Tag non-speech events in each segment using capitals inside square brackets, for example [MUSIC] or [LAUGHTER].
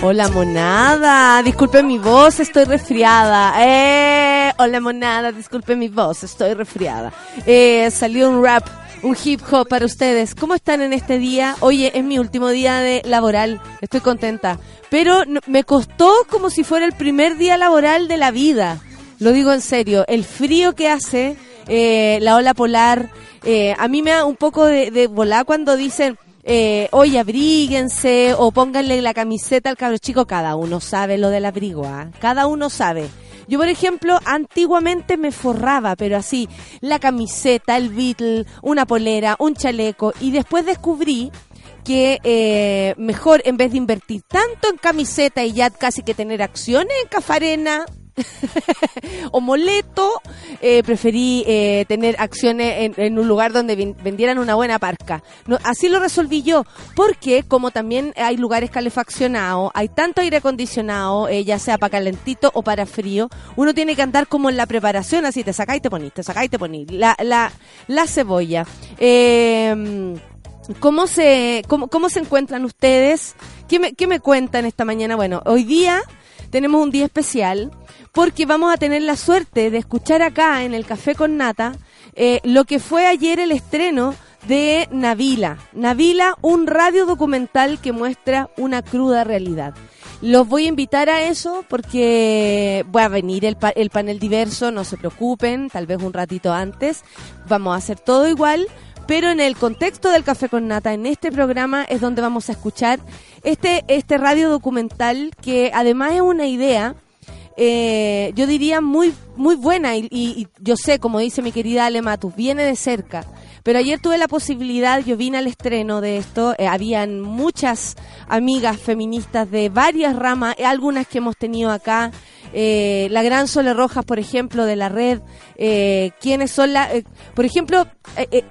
Hola monada, disculpe mi voz, estoy resfriada. Eh, hola monada, disculpe mi voz, estoy resfriada. Eh, salió un rap, un hip hop para ustedes. ¿Cómo están en este día? Oye, es mi último día de laboral, estoy contenta. Pero me costó como si fuera el primer día laboral de la vida. Lo digo en serio, el frío que hace, eh, la ola polar, eh, a mí me da un poco de, de volar cuando dicen eh, oye, abríguense o pónganle la camiseta al cabro chico, cada uno sabe lo del abrigo, ¿ah? cada uno sabe. Yo, por ejemplo, antiguamente me forraba, pero así, la camiseta, el Beatle, una polera, un chaleco, y después descubrí que eh, mejor, en vez de invertir tanto en camiseta y ya casi que tener acciones en Cafarena, [LAUGHS] o moleto, eh, preferí eh, tener acciones en, un lugar donde vendieran una buena parca. así lo resolví yo, porque como también hay lugares calefaccionados, hay tanto aire acondicionado, eh, ya sea para calentito o para frío, uno tiene que andar como en la preparación, así te sacáis y te ponís, te sacáis y te ponís. La, la, la cebolla. Em, ¿Cómo se, cómo, cómo se encuentran ustedes? ¿Qué me, ¿Qué me cuentan esta mañana? Bueno, hoy día tenemos un día especial porque vamos a tener la suerte de escuchar acá en el Café con Nata eh, lo que fue ayer el estreno de Navila. Navila, un radio documental que muestra una cruda realidad. Los voy a invitar a eso porque va a venir el, el panel diverso, no se preocupen, tal vez un ratito antes. Vamos a hacer todo igual, pero en el contexto del Café con Nata, en este programa es donde vamos a escuchar este, este radio documental que además es una idea eh, yo diría muy muy buena y, yo sé, como dice mi querida Ale Matus, viene de cerca. Pero ayer tuve la posibilidad, yo vine al estreno de esto, eh, habían muchas amigas feministas de varias ramas, eh, algunas que hemos tenido acá, la Gran Sole Rojas, por ejemplo, de la red, quienes son la... por ejemplo,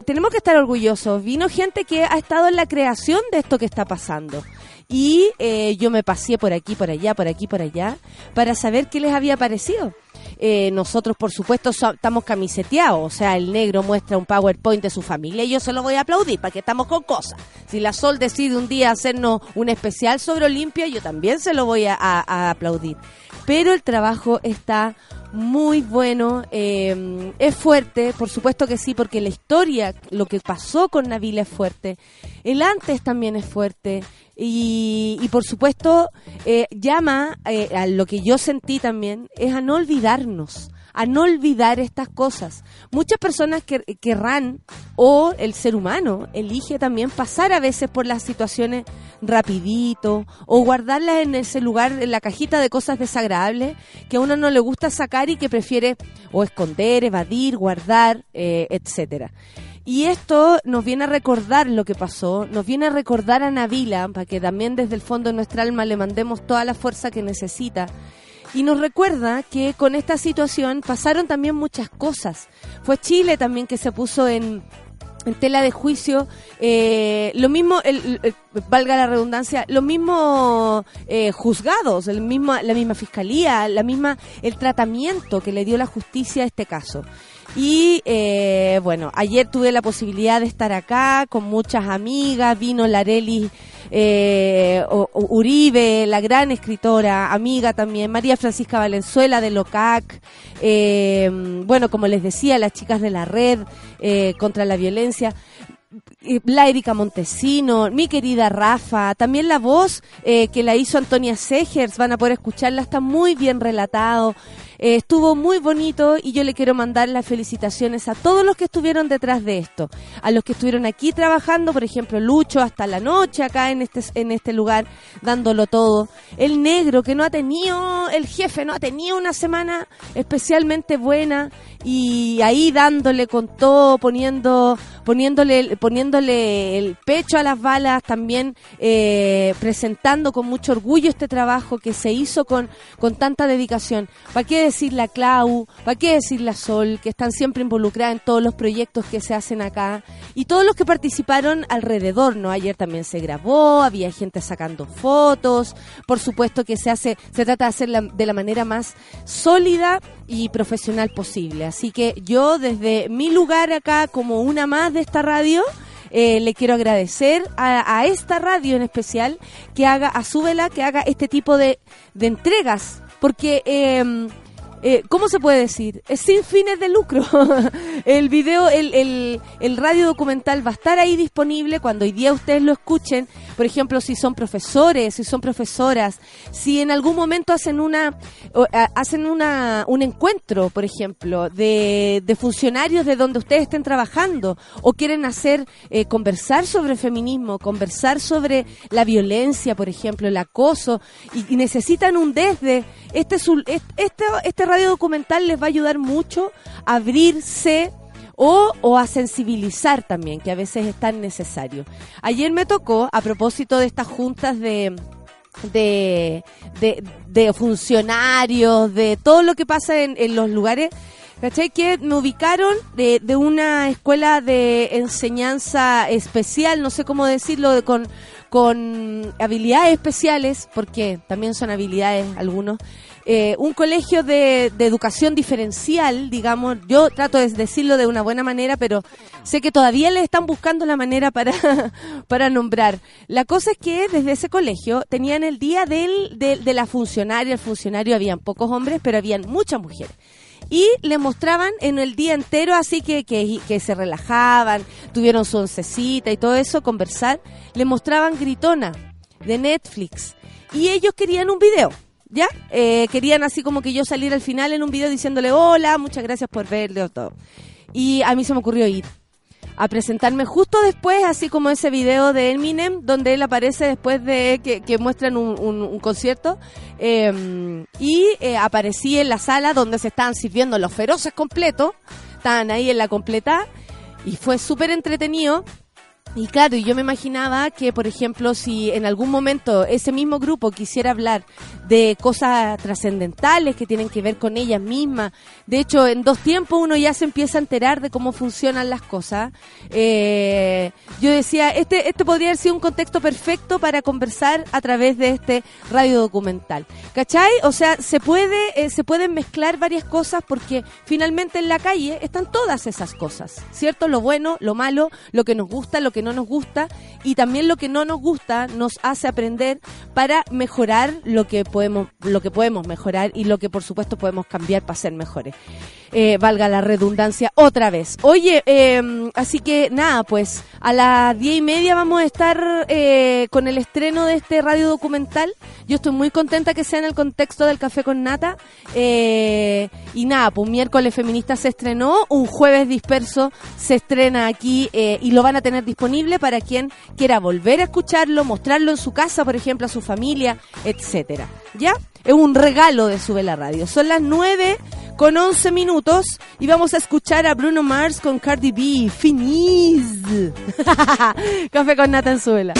tenemos que estar orgullosos, vino gente que ha estado en la creación de esto que está pasando y eh, yo me pasé por aquí, por allá, por aquí, por allá, para saber qué les había parecido. Eh, nosotros, por supuesto, estamos camiseteados. O sea, el negro muestra un PowerPoint de su familia y yo se lo voy a aplaudir para que estamos con cosas. Si la Sol decide un día hacernos un especial sobre Olimpia, yo también se lo voy a, aplaudir. Pero el trabajo está muy bueno, eh, es fuerte, por supuesto que sí, porque la historia, lo que pasó con Navila es fuerte, el antes también es fuerte, y, y por supuesto, eh, llama eh, a lo que yo sentí también, es a no olvidarnos, a no olvidar estas cosas. Muchas personas que, querrán, o el ser humano elige también pasar a veces por las situaciones rapidito, o guardarlas en ese lugar, en la cajita de cosas desagradables, que a uno no le gusta sacar y que prefiere o esconder, evadir, guardar, eh, etcétera. Y esto nos viene a recordar lo que pasó, nos viene a recordar a Navila, para que también desde el fondo de nuestra alma le mandemos toda la fuerza que necesita. Y nos recuerda que con esta situación pasaron también muchas cosas. Fue Chile también que se puso en, tela de juicio, eh, lo mismo, el, valga la redundancia, lo mismo eh, juzgados, el mismo, la misma fiscalía, la misma, el tratamiento que le dio la justicia a este caso. Y eh, bueno, ayer tuve la posibilidad de estar acá con muchas amigas, vino Lareli eh, Uribe, la gran escritora, amiga también, María Francisca Valenzuela de LOCAC, eh, bueno, como les decía, las chicas de la red contra la violencia. La Erika Montesino, mi querida Rafa, también la voz que la hizo Antonia Segers, van a poder escucharla, está muy bien relatado. Eh, estuvo muy bonito y yo le quiero mandar las felicitaciones a todos los que estuvieron detrás de esto, a los que estuvieron aquí trabajando, por ejemplo, Lucho hasta la noche acá en este en este lugar dándolo todo, el negro que no ha tenido el jefe no ha tenido una semana especialmente buena y ahí dándole con todo, poniendo poniéndole poniéndole el pecho a las balas, también eh, presentando con mucho orgullo este trabajo que se hizo con con tanta dedicación. ¿Para qué decir la Clau, para qué decir la Sol, que están siempre involucradas en todos los proyectos que se hacen acá y todos los que participaron alrededor, ¿no? Ayer también se grabó, había gente sacando fotos, por supuesto que se hace, se trata de hacerla de la manera más sólida y profesional posible. Así que yo desde mi lugar acá, como una más de esta radio, eh, le quiero agradecer a, esta radio en especial que haga, a su vela, que haga este tipo de, entregas, porque eh, eh, ¿cómo se puede decir? Es sin fines de lucro. [LAUGHS] el video, el, el, radio documental va a estar ahí disponible cuando hoy día ustedes lo escuchen. Por ejemplo, si son profesores, si son profesoras, si en algún momento hacen una, hacen una, un encuentro, por ejemplo, de, de funcionarios de donde ustedes estén trabajando o quieren hacer, eh, conversar sobre feminismo, conversar sobre la violencia, por ejemplo, el acoso y, necesitan un desde. Este, este, este radio documental les va a ayudar mucho a abrirse o, o, a sensibilizar también, que a veces es tan necesario. Ayer me tocó, a propósito de estas juntas de, de, de, funcionarios, de todo lo que pasa en, en los lugares, ¿cachai? Que me ubicaron de, de, una escuela de enseñanza especial, no sé cómo decirlo, con, con habilidades especiales, porque también son habilidades algunos, eh, un colegio de, educación diferencial, digamos, yo trato de decirlo de una buena manera, pero sé que todavía le están buscando la manera para, [LAUGHS] para nombrar. La cosa es que desde ese colegio tenían el día del, de, de la funcionaria, el funcionario habían pocos hombres, pero habían muchas mujeres y le mostraban en el día entero así que, que, que, se relajaban, tuvieron su oncecita y todo eso, conversar, le mostraban Gritona de Netflix y ellos querían un video. ¿Ya? Eh, querían así como que yo saliera al final en un video diciéndole hola, muchas gracias por verle o todo. Y a mí se me ocurrió ir a presentarme justo después, así como ese video de Eminem, donde él aparece después de que, muestran un, concierto. Em, y eh, aparecí en la sala donde se estaban sirviendo los feroces completos. Estaban ahí en la completa. Y fue súper entretenido y claro, yo me imaginaba que, por ejemplo, si en algún momento ese mismo grupo quisiera hablar de cosas trascendentales que tienen que ver con ellas mismas, de hecho, en dos tiempos uno ya se empieza a enterar de cómo funcionan las cosas. Eh, yo decía, este, este podría haber sido un contexto perfecto para conversar a través de este radio documental. ¿Cachai? O sea, se puede, eh, se pueden mezclar varias cosas porque finalmente en la calle están todas esas cosas, ¿cierto? Lo bueno, lo malo, lo que nos gusta, lo que no nos gusta y también lo que no nos gusta nos hace aprender para mejorar lo que podemos lo que podemos mejorar y lo que por supuesto podemos cambiar para ser mejores. Eh, valga la redundancia otra vez. Oye, em, así que nada, pues a las diez y media vamos a estar eh, con el estreno de este radio documental. Yo estoy muy contenta que sea en el contexto del café con nata. Eh, y nada, pues miércoles feminista se estrenó, un jueves disperso se estrena aquí y lo van a tener disponible para quien quiera volver a escucharlo, mostrarlo en su casa, por ejemplo, a su familia, etcétera. ¿Ya? Es un regalo de Sube la Radio. Son las 9 con 11 minutos y vamos a escuchar a Bruno Mars con Cardi B. Finis. [LAUGHS] Café con Nata en Suela.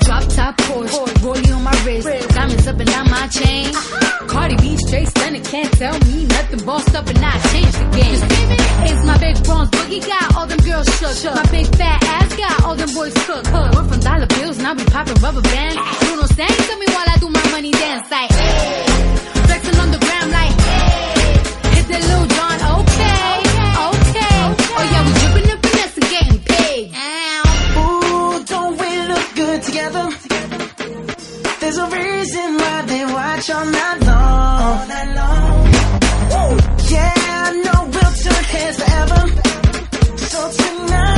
Drop top Porsche, rollie on my wrist, diamonds up and down my chain. Cardi B straight stunning, can't tell me nothing. Boss up and I changed the game. It's my big bronze boogie got all them girls shook. shook. My big fat ass got all them boys cooked. Cook. We're from dollar bills and I be popping rubber bands. Bruno don't to me while I do my money dance like. hey, Flexing on the gram like. hey. Hit that little John, okay, okay. Oh yeah, we dripping and finessing, getting paid. Ooh, don't we look good together? There's a reason why they watch all night long. All night long. Yeah, I know we'll turn heads forever. So tonight.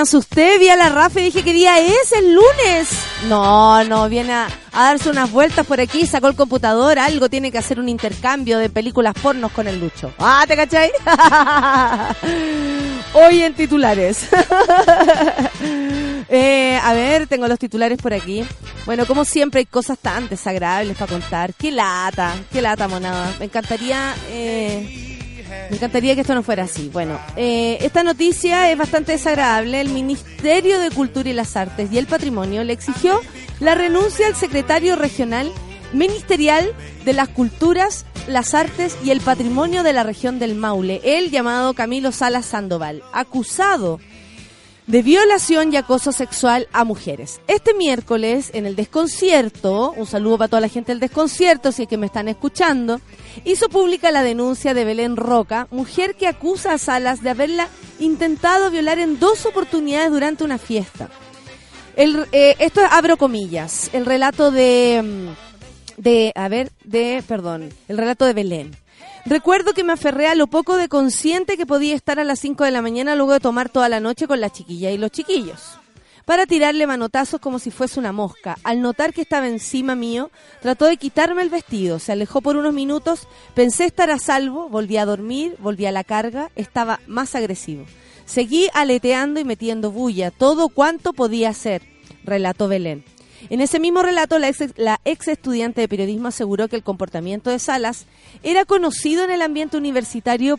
Asusté, vi a la Rafa y dije, ¿qué día es? ¿El lunes? No, no, viene a, a darse unas vueltas por aquí, sacó el computador, algo, tiene que hacer un intercambio de películas pornos con el Lucho. Ah, ¿te cachai? [LAUGHS] Hoy en titulares. [LAUGHS] Eh, a ver, tengo los titulares por aquí. Bueno, como siempre hay cosas tan desagradables para contar. Qué lata, qué lata, monada. Me encantaría... eh, me encantaría que esto no fuera así. Bueno, eh, esta noticia es bastante desagradable. El Ministerio de Cultura y las Artes y el Patrimonio le exigió la renuncia al secretario regional ministerial de las Culturas, las Artes y el Patrimonio de la región del Maule, el llamado Camilo Salas Sandoval, acusado de violación y acoso sexual a mujeres. Este miércoles, en el desconcierto, un saludo para toda la gente del desconcierto, si es que me están escuchando, hizo pública la denuncia de Belén Roca, mujer que acusa a Salas de haberla intentado violar en dos oportunidades durante una fiesta. El, eh, esto abro comillas, el relato de, mm, de, a ver, de, perdón, el relato de Belén. Recuerdo que me aferré a lo poco de consciente que podía estar a las 5 de la mañana luego de tomar toda la noche con la chiquilla y los chiquillos. Para tirarle manotazos como si fuese una mosca. Al notar que estaba encima mío, trató de quitarme el vestido. Se alejó por unos minutos, pensé estar a salvo, volví a dormir, volví a la carga, estaba más agresivo. Seguí aleteando y metiendo bulla, todo cuanto podía hacer, relató Belén. En ese mismo relato, la ex, la ex estudiante de periodismo aseguró que el comportamiento de Salas era conocido en el ambiente universitario,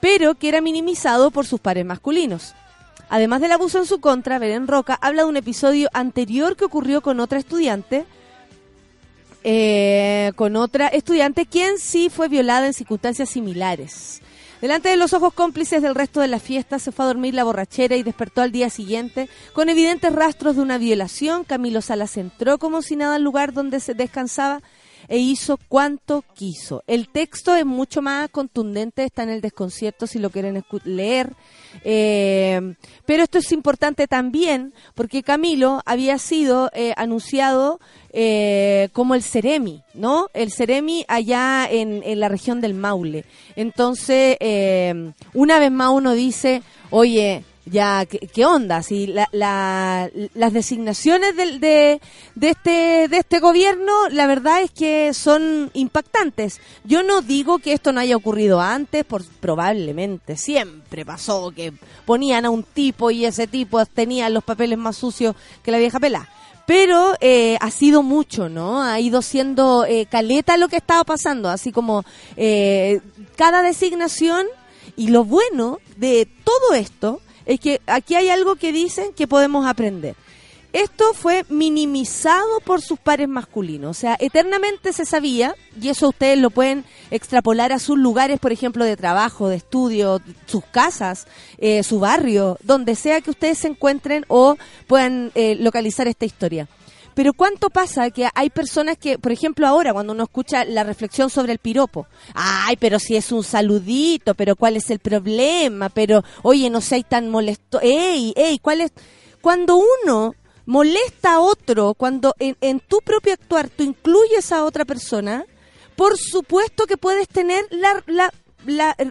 pero que era minimizado por sus pares masculinos. Además del abuso en su contra, Belén Roca habla de un episodio anterior que ocurrió con otra estudiante, eh, con otra estudiante quien sí fue violada en circunstancias similares. Delante de los ojos cómplices del resto de la fiesta, se fue a dormir la borrachera y despertó al día siguiente con evidentes rastros de una violación. Camilo Salas entró como si nada al lugar donde se descansaba e hizo cuanto quiso. El texto es mucho más contundente, está en el desconcierto si lo quieren leer. Eh, pero esto es importante también porque Camilo había sido eh, anunciado eh, como el Ceremi, ¿no? El Ceremi allá en, en la región del Maule. Entonces, eh, una vez más uno dice, oye, ya, ¿qué, qué onda? Si la, la- las designaciones del, de, de, este, de este gobierno, la verdad es que son impactantes. Yo no digo que esto no haya ocurrido antes, por, probablemente siempre pasó que ponían a un tipo y ese tipo tenía los papeles más sucios que la vieja pelá. Pero eh, ha sido mucho, ¿no? Ha ido siendo eh, caleta lo que estaba pasando, así como eh, cada designación y lo bueno de todo esto es que aquí hay algo que dicen que podemos aprender. Esto fue minimizado por sus pares masculinos. O sea, eternamente se sabía, y eso ustedes lo pueden extrapolar a sus lugares, por ejemplo, de trabajo, de estudio, sus casas, eh, su barrio, donde sea que ustedes se encuentren o puedan eh, localizar esta historia. Pero ¿cuánto pasa que hay personas que, por ejemplo, ahora cuando uno escucha la reflexión sobre el piropo, ay, pero si es un saludito, pero ¿cuál es el problema? Pero, oye, no seas tan molesto, ey, ey, ¿cuál es? Cuando uno molesta a otro, cuando en, en tu propio actuar tú incluyes a otra persona, por supuesto que puedes tener la,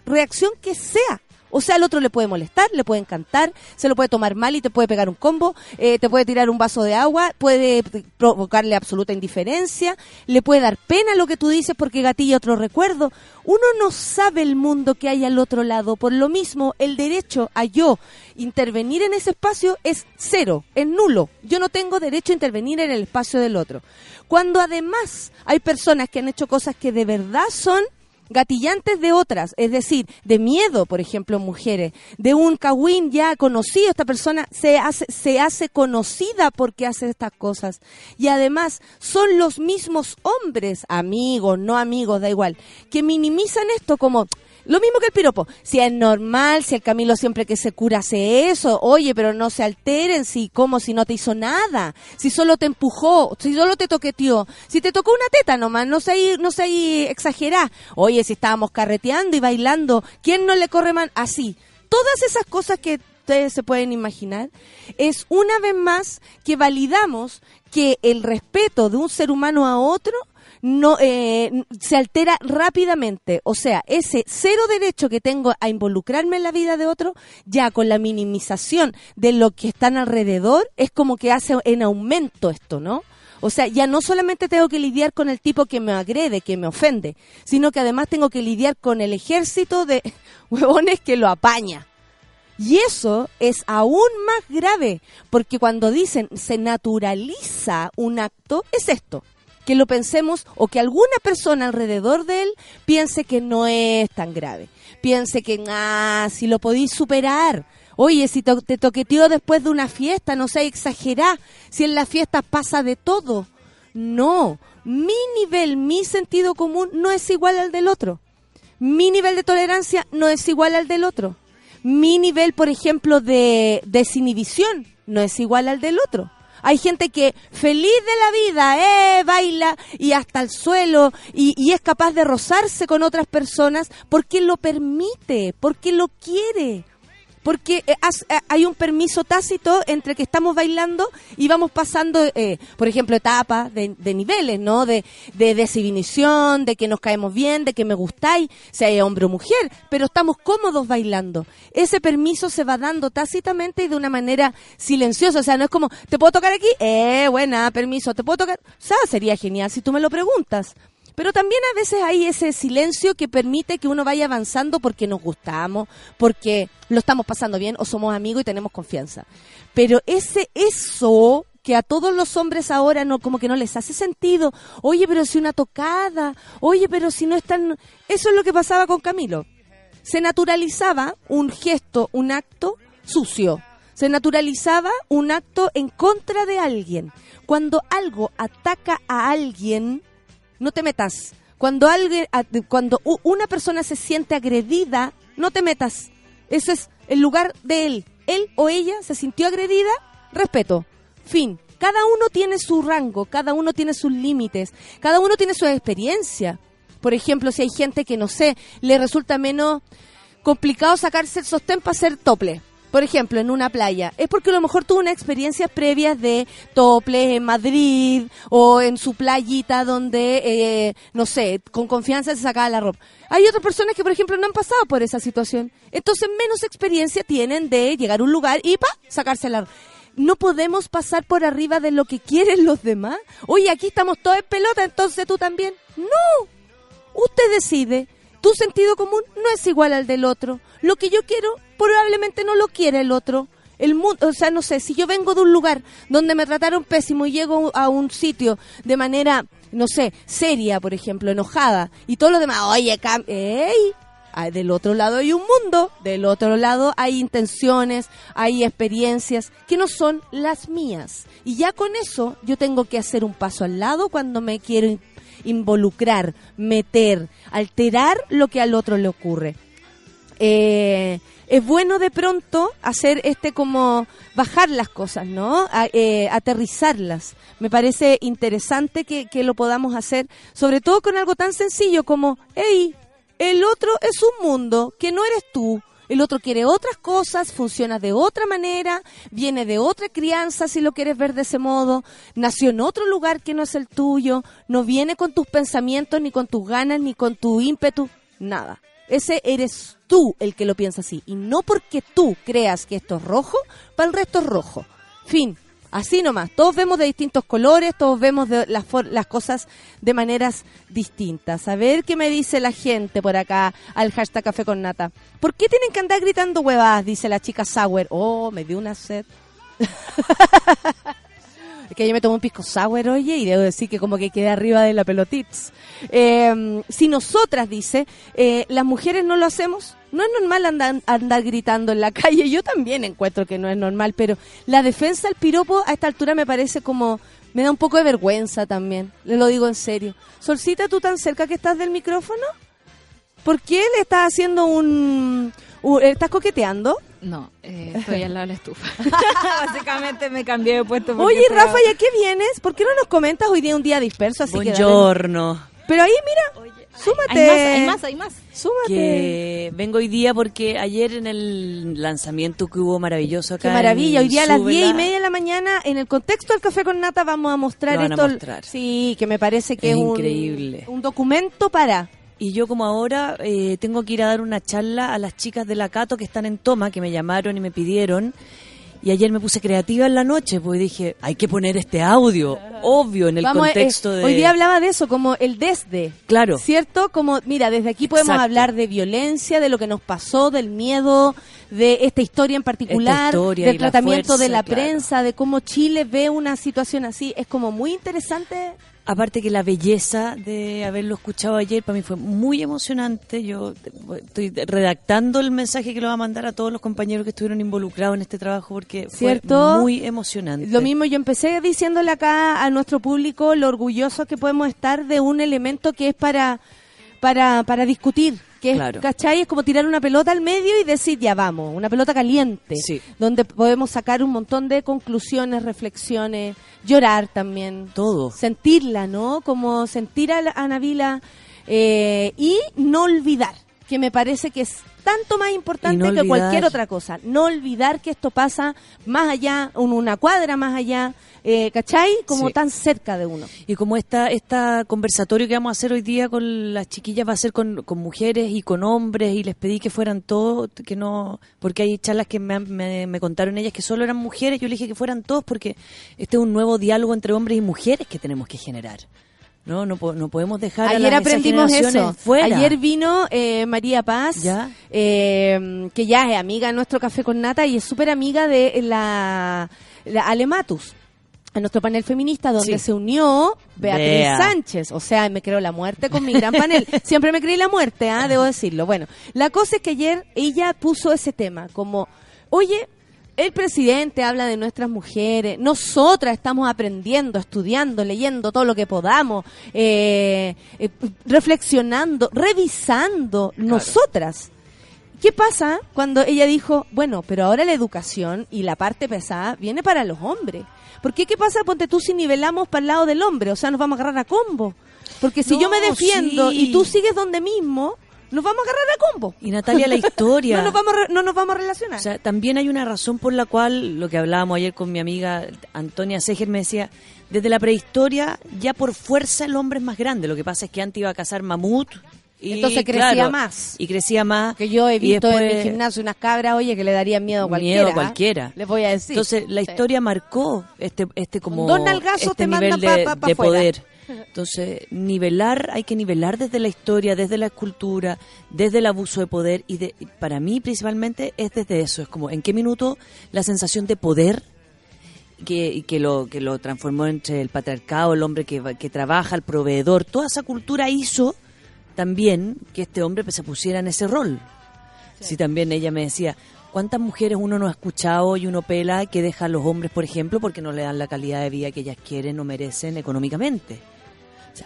reacción que sea. O sea, al otro le puede molestar, le puede encantar, se lo puede tomar mal y te puede pegar un combo, eh, te puede tirar un vaso de agua, puede provocarle absoluta indiferencia, le puede dar pena lo que tú dices porque gatilla otro recuerdo. Uno no sabe el mundo que hay al otro lado, por lo mismo el derecho a yo intervenir en ese espacio es cero, es nulo. Yo no tengo derecho a intervenir en el espacio del otro. Cuando además hay personas que han hecho cosas que de verdad son gatillantes de otras, es decir, de miedo, por ejemplo, mujeres, de un cagüín ya conocido, esta persona se hace, se hace conocida porque hace estas cosas. Y además son los mismos hombres, amigos, no amigos, da igual, que minimizan esto como, lo mismo que el piropo. Si es normal, si el Camilo siempre que se cura hace eso, oye, pero no se alteren, si como si no te hizo nada, si solo te empujó, si solo te toqueteó, si te tocó una teta nomás, no sé, no sé exagerar. Oye, si estábamos carreteando y bailando, ¿quién no le corre man? Así. Todas esas cosas que ustedes se pueden imaginar, es una vez más que validamos que el respeto de un ser humano a otro no eh, se altera rápidamente. O sea, ese cero derecho que tengo a involucrarme en la vida de otro, ya con la minimización de lo que están alrededor, es como que hace en aumento esto, ¿no? O sea, ya no solamente tengo que lidiar con el tipo que me agrede, que me ofende, sino que además tengo que lidiar con el ejército de [LAUGHS] huevones que lo apaña. Y eso es aún más grave, porque cuando dicen se naturaliza un acto, es esto que lo pensemos o que alguna persona alrededor de él piense que no es tan grave. Piense que, ah, si lo podéis superar. Oye, si te toqueteó después de una fiesta, no sé, exagerá. Si en la fiesta pasa de todo. No, mi nivel, mi sentido común no es igual al del otro. Mi nivel de tolerancia no es igual al del otro. Mi nivel, por ejemplo, de desinhibición no es igual al del otro. Hay gente que feliz de la vida, eh, baila y hasta el suelo y, y es capaz de rozarse con otras personas porque lo permite, porque lo quiere. Porque eh, eh, hay un permiso tácito entre que estamos bailando y vamos pasando, eh, por ejemplo, etapas de, de niveles, ¿no? De, de desinhibición, de que nos caemos bien, de que me gustáis, sea hombre o mujer, pero estamos cómodos bailando. Ese permiso se va dando tácitamente y de una manera silenciosa. O sea, no es como, ¿te puedo tocar aquí? Eh, buena, permiso, ¿te puedo tocar? O sea, sería genial si tú me lo preguntas. Pero también a veces hay ese silencio que permite que uno vaya avanzando porque nos gustamos, porque lo estamos pasando bien o somos amigos y tenemos confianza. Pero ese eso que a todos los hombres ahora no como que no les hace sentido. Oye, pero si una tocada, oye, pero si no están eso es lo que pasaba con Camilo. Se naturalizaba un gesto, un acto sucio. Se naturalizaba un acto en contra de alguien. Cuando algo ataca a alguien, no te metas. Cuando alguien, cuando una persona se siente agredida, no te metas. Ese es el lugar de él. Él o ella se sintió agredida, respeto. Fin. Cada uno tiene su rango, cada uno tiene sus límites, cada uno tiene su experiencia. Por ejemplo, si hay gente que, no sé, le resulta menos complicado sacarse el sostén para hacer tople. Por ejemplo, en una playa. Es porque a lo mejor tuvo una experiencia previa de tople en Madrid o en su playita donde, eh, no sé, con confianza se sacaba la ropa. Hay otras personas que, por ejemplo, no han pasado por esa situación. Entonces, menos experiencia tienen de llegar a un lugar y, pa, sacarse la ropa. No podemos pasar por arriba de lo que quieren los demás. Oye, aquí estamos todos en pelota, entonces tú también. No, Usted decide. Tu sentido común no es igual al del otro. Lo que yo quiero probablemente no lo quiere el otro. El mundo, o sea, no sé, si yo vengo de un lugar donde me trataron pésimo y llego a un sitio de manera, no sé, seria, por ejemplo, enojada, y todo lo demás, oye, cam ¡ey! Del otro lado hay un mundo, del otro lado hay intenciones, hay experiencias que no son las mías. Y ya con eso yo tengo que hacer un paso al lado cuando me quiero in- involucrar, meter, alterar lo que al otro le ocurre eh, es bueno de pronto hacer este como bajar las cosas, ¿no? Eh, aterrizarlas. Me parece interesante que, que lo podamos hacer, sobre todo con algo tan sencillo como, hey, el otro es un mundo que no eres tú. El otro quiere otras cosas, funciona de otra manera, viene de otra crianza si lo quieres ver de ese modo, nació en otro lugar que no es el tuyo, no viene con tus pensamientos, ni con tus ganas, ni con tu ímpetu, nada. Ese eres tú el que lo piensa así. Y no porque tú creas que esto es rojo, para el resto es rojo. Fin. Así nomás. Todos vemos de distintos colores, todos vemos de las, las cosas de maneras distintas. A ver qué me dice la gente por acá al hashtag café con nata. ¿Por qué tienen que andar gritando huevadas? Dice la chica Sauer. Oh, me dio una sed. [LAUGHS] Es que yo me tomé un pisco sour, oye, y debo decir que como que quedé arriba de la pelotits. Eh, si nosotras, dice, eh, las mujeres no lo hacemos, no es normal andar, andar gritando en la [LAUGHS] calle. Yo también encuentro que no es normal, pero la defensa al piropo a esta altura me parece como... Me da un poco de vergüenza también, le lo digo en serio. Solcita, ¿tú tan cerca que estás del micrófono? ¿Por qué le estás haciendo un... ¿Estás coqueteando? No, eh, estoy al lado de la estufa. [LAUGHS] Básicamente me cambié de puesto. Oye, estaba- Rafa, ¿y a qué vienes? ¿Por qué no nos comentas hoy día un día disperso? Así que dale- Buongiorno. Pero ahí, mira, súmate. Hay más, hay más, hay más. Súmate. Que vengo hoy día porque ayer en el lanzamiento que hubo maravilloso acá. Qué maravilla. Hoy día a las diez y media de la mañana, en el contexto del Café con Nata, vamos a mostrar Lo van a esto. mostrar. Sí, que me parece que es, Es un- increíble. Un, documento para. Y yo como ahora eh, tengo que ir a dar una charla a las chicas de la Cato que están en toma, que me llamaron y me pidieron. Y ayer me puse creativa en la noche, porque dije, hay que poner este audio, obvio, en el Vamos, eh, contexto de... Hoy día hablaba de eso, como el desde. Claro. ¿Cierto? Como, mira, desde aquí podemos Exacto. hablar de violencia, de lo que nos pasó, del miedo, de esta historia en particular, historia del la tratamiento de la claro. prensa, de cómo Chile ve una situación así. Es como muy interesante. Aparte que la belleza de haberlo escuchado ayer para mí fue muy emocionante. Yo estoy redactando el mensaje que lo va a mandar a todos los compañeros que estuvieron involucrados en este trabajo porque ¿Cierto? fue muy emocionante. Lo mismo yo empecé diciéndole acá a nuestro público lo orgullosos que podemos estar de un elemento que es para para, para discutir, que es, Claro. ¿cachai? Es como tirar una pelota al medio y decir, ya vamos, una pelota caliente, Sí. donde podemos sacar un montón de conclusiones, reflexiones, llorar también, Todo. sentirla, ¿no? Como sentir a, la- a Nabila eh, y no olvidar, que me parece que es tanto más importante no que cualquier otra cosa. No olvidar que esto pasa más allá, una cuadra más allá, eh, ¿cachai? Como Sí. tan cerca de uno. Y como esta, esta conversatorio que vamos a hacer hoy día con las chiquillas va a ser con, con mujeres y con hombres y les pedí que fueran todos, que no, porque hay charlas que me, me, me contaron ellas que solo eran mujeres, yo le dije que fueran todos porque este es un nuevo diálogo entre hombres y mujeres que tenemos que generar. No, no, no podemos dejar a Ayer las- aprendimos eso. fuera. Ayer vino eh, María Paz, Ya. eh, que ya es amiga de nuestro café con nata y es súper amiga de la, la Alematus. En nuestro panel feminista, donde Sí. se unió Beatriz Bea. Sánchez. O sea, me creo la muerte con mi gran panel. [LAUGHS] Siempre me creí la muerte, ¿ah? debo decirlo. Bueno, la cosa es que ayer ella puso ese tema como, oye, el presidente habla de nuestras mujeres, nosotras estamos aprendiendo, estudiando, leyendo todo lo que podamos, eh, eh, reflexionando, revisando, nosotras. ¿Qué pasa cuando ella dijo, bueno, pero ahora la educación y la parte pesada viene para los hombres? ¿Por qué qué pasa, ponte tú, si nivelamos para el lado del hombre? O sea, nos vamos a agarrar a combo. Porque si No, yo me defiendo sí. y tú sigues donde mismo, nos vamos a agarrar a combo. Y Natalia, la historia. [LAUGHS] No nos vamos a, re- no nos vamos a relacionar. O sea, también hay una razón por la cual, lo que hablábamos ayer con mi amiga Antonia Seger, me decía, desde la prehistoria ya por fuerza el hombre es más grande. Lo que pasa es que antes iba a cazar mamut. Y, Entonces crecía claro, más. Y crecía más. que yo he visto en mi gimnasio unas cabras, oye, que le darían miedo a cualquiera. Miedo a ¿ah? cualquiera. Les voy a decir. Entonces la Sí. historia marcó este este como Con dos nalgazos este te nivel mandan de, pa- pa- pa de poder. Entonces, nivelar, hay que nivelar desde la historia, desde la escultura, desde el abuso de poder y, de, para mí principalmente es desde eso, es como en qué minuto la sensación de poder que, que lo que lo transformó entre el patriarcado, el hombre que, que trabaja, el proveedor, toda esa cultura hizo también que este hombre se pusiera en ese rol. Sí. también ella me decía, ¿cuántas mujeres uno no ha escuchado y uno pela que deja a los hombres, por ejemplo, porque no le dan la calidad de vida que ellas quieren o merecen económicamente?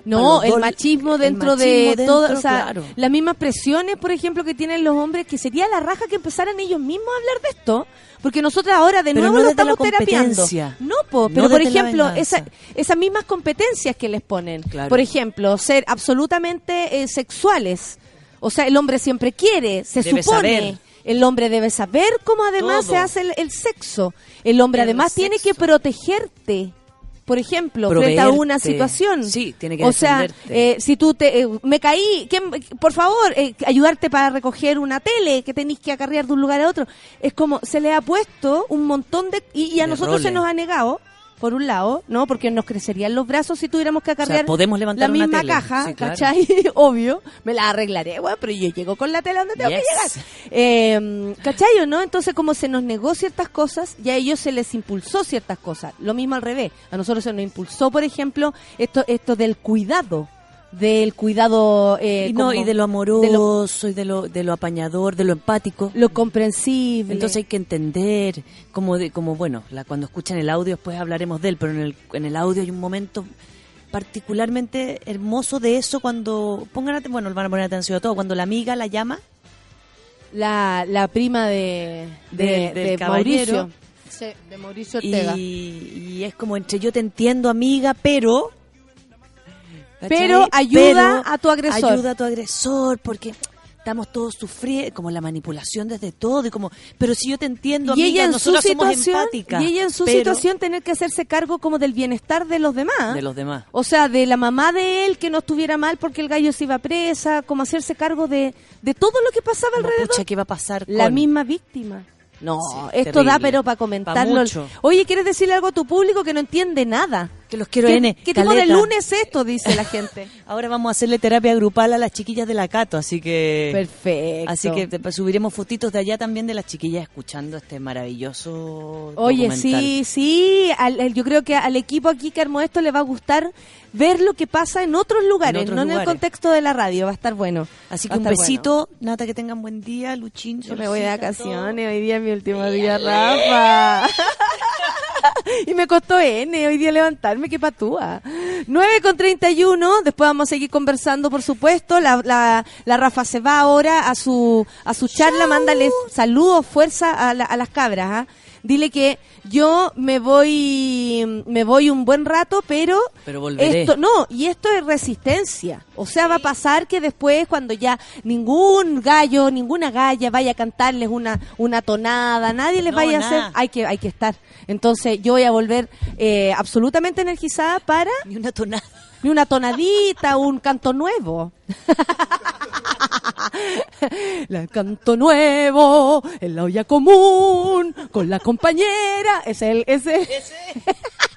No, el machismo el dentro machismo de dentro, todo, o sea, claro. las mismas presiones, por ejemplo, que tienen los hombres, que sería la raja que empezaran ellos mismos a hablar de esto, porque nosotros ahora de Pero nuevo no lo estamos terapiando. No, po, No pero por ejemplo, esa- esas mismas competencias que les ponen, Claro. por ejemplo, ser absolutamente eh, sexuales, o sea, el hombre siempre quiere, se Debe supone. saber. El hombre debe saber cómo además Todo. se hace el, el sexo. El hombre El además tiene que protegerte. Por ejemplo, frente a una Proveerte. situación. Sí, tiene que O sea, eh, si tú te, eh, me caí, ¿quién- por favor, eh, ayudarte para recoger una tele que tenéis que acarrear de un lugar a otro. Es como, se le ha puesto un montón de... Y, y a De nosotros se nos ha negado, por un lado, ¿no? Porque nos crecerían los brazos si tuviéramos que acarrear podemos levantar la una misma tele. caja, Sí, claro. ¿cachai? [LAUGHS] Obvio, me la arreglaré, bueno, pero yo llego con la tele donde tengo Yes. que llegar. Eh, ¿Cachai o no? Entonces, como se nos negó ciertas cosas, ya a ellos se les impulsó ciertas cosas. Lo mismo al revés. A nosotros se nos impulsó, por ejemplo, esto, esto del cuidado. Del cuidado. Eh, y, no, como- y de lo de amoroso, y de lo, de lo apañador, de lo empático. lo comprensible. Entonces hay que entender, como, de, como bueno, la, cuando escuchan el audio después hablaremos de él, pero en el, en el audio hay un momento particularmente hermoso de eso cuando, pongan bueno, van a poner atención a todo, cuando la amiga la llama, la, la prima de, de, caballero. Mauricio. Sí, de Mauricio Ortega. y, y es como entre yo te entiendo amiga, pero... ¿cachai? Pero ayuda a tu agresor. Ayuda a tu agresor, porque estamos todos sufriendo, como la manipulación desde todo, y como, pero si yo te entiendo, y amiga, ella en su somos situación empáticas, y ella en su pero- situación tener que hacerse cargo como del bienestar de los demás de los demás. o sea de la mamá de él que no estuviera mal porque el gallo se iba presa como hacerse cargo de, de todo lo que pasaba Como, alrededor pucha, ¿qué va a pasar la misma víctima no, Sí, esto terrible. da pero para Pa' comentarlo. Oye, ¿quieres decirle algo a tu público que no entiende nada? Que los quiero ¿Qué, N. ¿qué tipo de lunes es esto? Dice la gente. [LAUGHS] Ahora vamos a hacerle terapia grupal a las chiquillas de la Cato, así que... Perfecto. Así que te- subiremos fotitos de allá también de las chiquillas escuchando este maravilloso Oye, documental. sí, sí, al- al- yo creo que al equipo aquí que armó esto le va a gustar ver lo que pasa en otros lugares, otros no en el contexto de la radio, va a estar bueno. Así que un estar bueno. besito, Nata, que tengan buen día, Luchín. Yo me voy de vacaciones, hoy día es mi último día, Rafa. [LAUGHS] [LAUGHS] y me costó N hoy día levantarme, qué patúa. 9 con 31, después vamos a seguir conversando, por supuesto. La, la, la Rafa se va ahora a su, a su charla, mándale saludos, fuerza a, la- a las cabras. ¿ah? Dile que yo me voy, me voy un buen rato, pero, Pero volveré. esto, no, y esto es resistencia. O sea, va a pasar que después, cuando ya ningún gallo, ninguna galla vaya a cantarles una, una tonada, nadie les No, vaya a hacer, hay que, hay que estar. Entonces, yo voy a volver eh, absolutamente energizada para Ni una tonada. ni una tonadita, un canto nuevo. [LAUGHS] [LAUGHS] La canto nuevo en la olla común con la compañera. Es el, ese. [LAUGHS]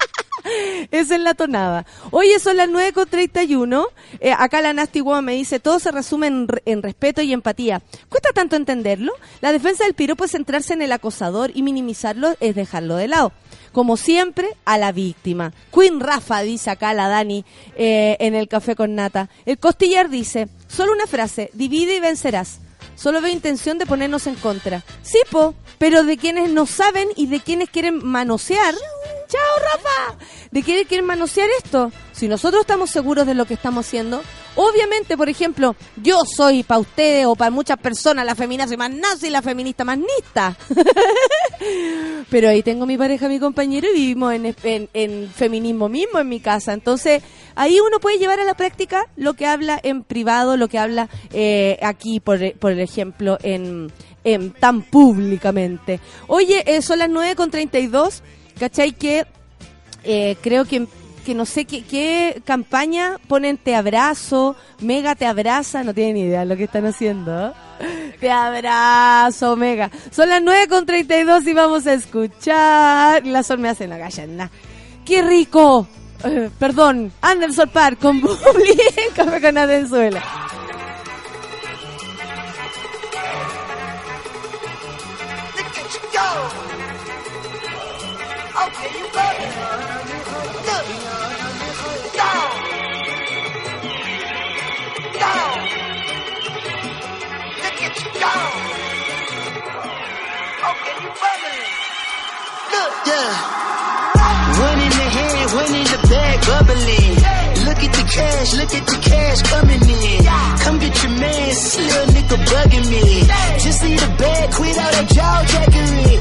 [LAUGHS] Es la tonada. Oye, son las 9 con 31. Eh, acá la Nasty Woman me dice, todo se resume en, re- en respeto y empatía. ¿Cuesta tanto entenderlo? La defensa del piropo es centrarse en el acosador y minimizarlo es dejarlo de lado. Como siempre, a la víctima. Queen Rafa, dice acá la Dani eh, en el café con nata. El costillar dice, solo una frase, divide y vencerás. Solo veo intención de ponernos en contra. Sí, po, pero de quienes no saben y de quienes quieren manosear. ¡Chao, Rafa! ¿De quienes quieren manosear esto? Si nosotros estamos seguros de lo que estamos haciendo, obviamente, por ejemplo, yo soy para ustedes o para muchas personas la feminazi más nazi y la feminista más nista. [LAUGHS] Pero ahí tengo mi pareja, mi compañero, y vivimos en, en- feminismo mismo en mi casa. Entonces, ahí uno puede llevar a la práctica lo que habla en privado, lo que habla eh, aquí, por, por ejemplo, en, en tan públicamente. Oye, eh, son las 9 con 32, ¿cachai? Que eh, creo que que no sé qué, qué campaña ponen te abrazo, mega te abraza, no tienen ni idea de lo que están haciendo. [LAUGHS] Te abrazo, mega. Son las 9 con 32 y vamos a escuchar. La sol me hace la gallana. ¡Qué rico! [LAUGHS] perdón, Anderson Park con [LAUGHS] Bubbly en Café con. Yeah. One in the hand, one in the bag, bubbling. Look at the cash, look at the cash coming in. Come get your man, this little nigga bugging me. Just need a bag, quit all that jaw jackery.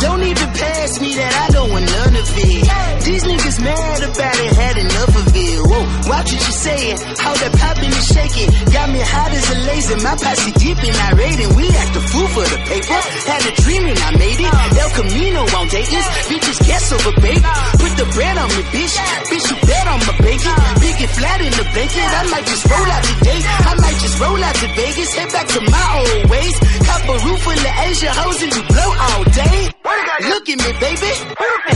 Don't even pass me that, I don't want none of it. These niggas mad about it, had enough of it. Whoa, watch what you saying, how that popping and shaking. Got me hot as a laser, my posse deep and irate, and we act a fool for the paper. Had a dream and I made it. El Camino on Dayton's, bitches guess over baby. Put the bread on me, bitch. Bitch, you bet on my bacon. And flat in the bacon. I might just roll out today. I might just roll out to Vegas. Head back to my old ways. Cop a roof full of Asia hoes and you blow all day. Look at me, baby.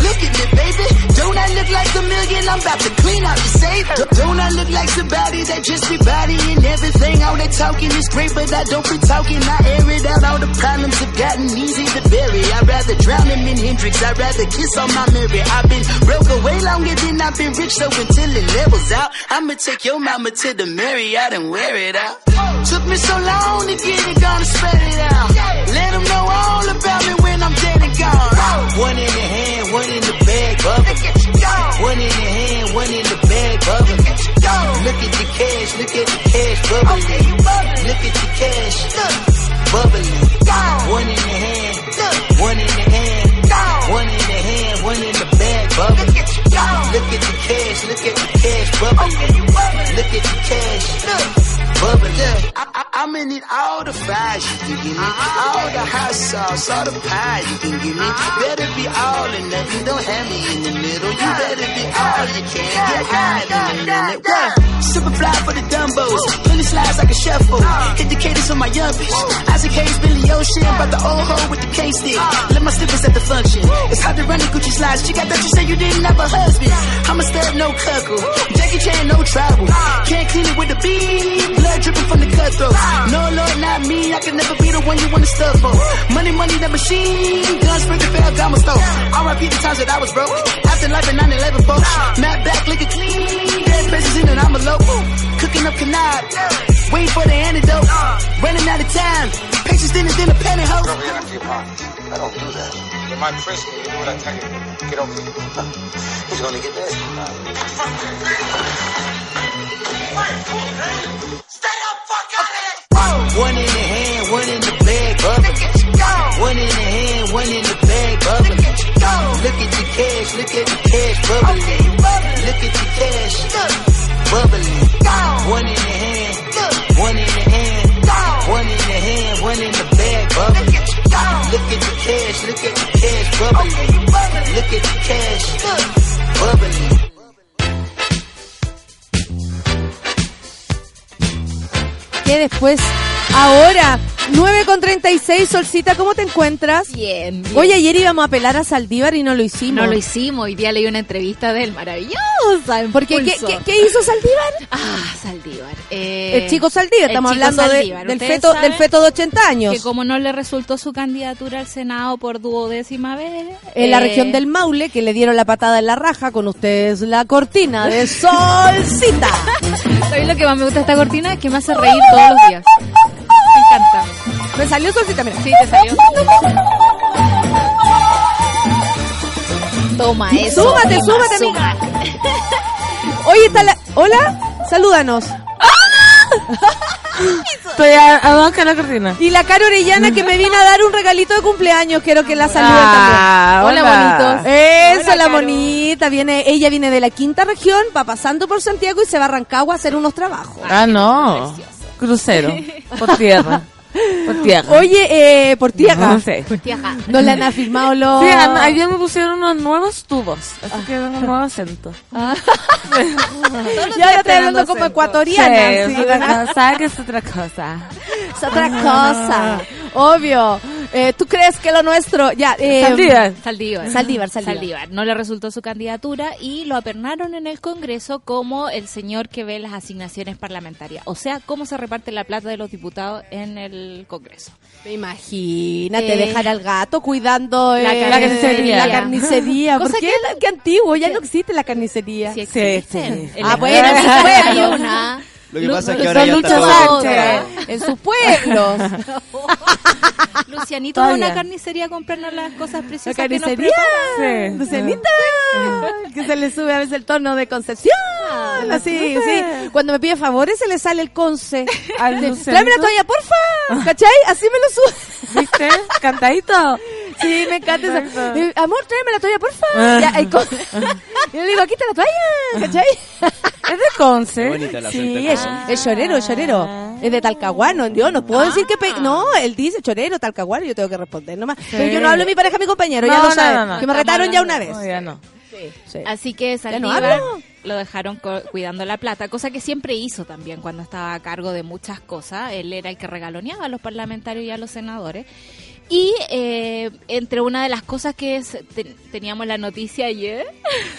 Look at me, baby. Don't I look like a million? I'm about to clean out the safe. Don't I look like somebody that just be bodying everything? All that talking is great, but I don't be talking. I air it out. All the problems have gotten easy to bury. I'd rather drown him in Hendrix. I'd rather kiss on my mirror. I've been broke away longer than I've been rich, so until it levels out, I'ma take your mama to the Marriott and wear it out. Took me so long to get it, gonna spread it out. Let them know all about me when I'm dead and gone. One in the hand, one in the bag, bubble. One in the hand, one in the bag, bubble. Look at the cash, look at the cash bubbling. Look at the cash, bubbling. One in the hand, one in the hand, Look at the cash, look at the cash, bubble. Look at the cash, bubble. I, I'm in it all the fries you can give me, all the hot sauce, all the pie you can give me. Better be all or nothing, don't have me in the middle. You better be all you can, get high in a minute. Super fly for the Dumbos, plenty slides like a shuffle. Hit the cadence on my young bitch. Isaac Hayes, Billy Ocean, but the old hoe with the K stick. Let my slippers at the function. It's hard to run the Gucci slides. She got that you say you didn't have a husband. I'm a stud, no cuckle. Jackie Chan, no travel. Can't clean it with the beat. Blood dripping from the cutthroat. No, Lord, not me. I can never be the one you want to stuff for. Money, money, the machine. Guns, sprinting, bell, got my stove. R.I.P. the times that I was broke. After life in 9-11, folks. Matt back, looking clean. Dead presses in and I'm a local. Cooking up canard. Waiting for the antidote. Running out of time. Patience thinner than a pantyhose. Over here and. I don't do that. You might press me. You know what I tell you. Get over here. [LAUGHS] He's gonna get nasty. One in the hand, one in the bag, bubbling. One in the hand, one in the bag, bubbling. Look at the cash, look at the cash bubbling. Look at the cash, bubbling. One in the hand, one in the hand, one in the hand, one in the bag, bubbling. Look at the cash, look at the cash bubbling. Look at the cash, bubbling. Que después, ahora, 9 con 36, Solcita, ¿cómo te encuentras? Bien, bien. Oye, ayer íbamos a pelar a Saldívar y no lo hicimos. no lo hicimos. Hoy día leí una entrevista de él maravillosa. Porque, ¿qué, qué, qué hizo Saldívar? Ah, Saldívar. Eh, el chico Saldívar, estamos chico hablando de- del, feto, del feto de 80 años. Que como no le resultó su candidatura al Senado por duodécima vez. En la eh, región del Maule, que le dieron la patada en la raja, con ustedes la cortina de Solcita. [LAUGHS] ¿Sabes lo que más me gusta de esta cortina? Es que me hace reír todos los días. Me encanta. Me salió Solcita, mira. Sí, te salió. Toma eso. Súmate, súmate, suma. Oye, está la... Hola, salúdanos. [LAUGHS] Estoy a, a dos que la cortina. Y la Caro Orellana que me vino a dar un regalito de cumpleaños, quiero que la saluden Ah, también. hola. bonitos. Eso, Hola, la Caro. bonita, viene, ella viene de la quinta región, va pasando por Santiago y se va a Rancagua a hacer unos trabajos. Ah, no. Crucero. Por tierra. [LAUGHS] Oye, eh, por tierra. No sé. Tiaja. No le han afirmado los... Sí, ayer me pusieron unos nuevos tubos. Así que un nuevo acento. [LAUGHS] Ya ahora estoy hablando como ecuatoriana. Sí, sí, que es otra cosa. Es otra cosa. Obvio. Eh, ¿Tú crees que lo nuestro? Ya, eh, Saldívar. Saldívar. Saldívar, Saldívar. No le resultó su candidatura y lo apernaron en el Congreso como el señor que ve las asignaciones parlamentarias. O sea, cómo se reparte la plata de los diputados en el Congreso. Imagínate Eh, dejar al gato cuidando la eh, carnicería. La carnicería. ¿Por Cosa qué? que- Qué antiguo, ya no existe la carnicería. Sí Sí, existen. sí. Ah, bueno, en sí, hay una. Lo que Lu- pasa es que ahora Son ya Lucho está en sus pueblos. [LAUGHS] [LAUGHS] Lucianito va a una carnicería a comprarnos las cosas ¿La preciosas que nos carnicería? prepara. Sí. Lucianita, que se le sube a veces el tono de concepción. Así, sí. Cuando me pide favores se le sale el conce. [LAUGHS] Al. Tráeme la toalla, porfa. ¿Cachai? Así me lo sube. ¿Viste? Cantadito. Sí, me encanta eso. Eh, Amor, tráeme la toalla, porfa. Ah. Ya, el Y le digo, aquí está la toalla. ¿Cachai? Es de Conce. Qué bonita la Sí, es, es chorero, es chorero. Es de Talcahuano. Yo no puedo decir que... pe- No, él dice chorero, Talcahuano, yo tengo que responder nomás. Pero yo no hablo de mi pareja, mi compañero, ya No, lo no, saben. no, no. Que me retaron ya una vez. No, ya no. Sí. Así que no Saldívar hablo. lo dejaron co- cuidando la plata, cosa que siempre hizo también cuando estaba a cargo de muchas cosas. Él era el que regaloneaba a los parlamentarios y a los senadores. Y eh, entre una de las cosas que es, te- teníamos la noticia ayer,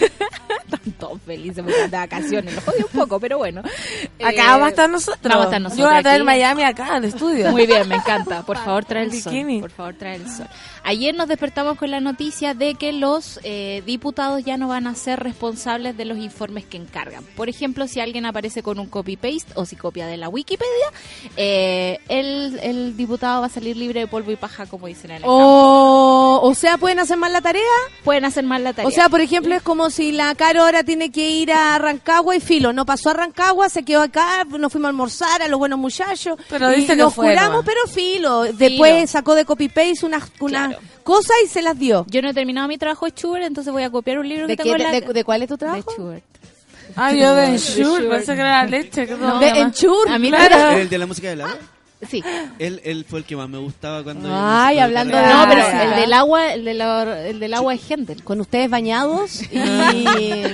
[LAUGHS] están todos felices porque están de vacaciones, lo jodí un poco, pero bueno. Acá Eh, vamos a estar nosotros. vamos a estar nosotros Yo voy a traer aquí. Miami acá al estudio. Muy bien, me encanta. Por [LAUGHS] favor, trae el Bikini. sol. Por favor, trae el sol. Ayer nos despertamos con la noticia de que los eh, diputados ya no van a ser responsables de los informes que encargan. Por ejemplo, si alguien aparece con un copy-paste o si copia de la Wikipedia, eh, el, el diputado va a salir libre de polvo y paja, como dicen en el campo. O, o sea, ¿pueden hacer mal la tarea? Pueden hacer mal la tarea. O sea, por ejemplo, es como si la Caro ahora tiene que ir a Rancagua y filo, no pasó a Rancagua, se quedó acá, nos fuimos a almorzar a los buenos muchachos. Pero y dice que nos fue, curamos, ¿no? pero filo. Después sacó de copy-paste unas, unas Claro. Cosas y se las dio. yo no he terminado mi trabajo de Schubert, entonces voy a copiar un libro ¿De, que qué- tengo en de, la... de- de cuál es tu de trabajo? Schubert. Ah, yo de Ensure. pensé que era leche. que no, de. A mí Claro. ¿El de la música del agua? Sí. Él, él fue el que más me gustaba cuando... Ay, hablando de- No, pero el del agua, el, de la- el del agua es Händel. Con ustedes bañados y...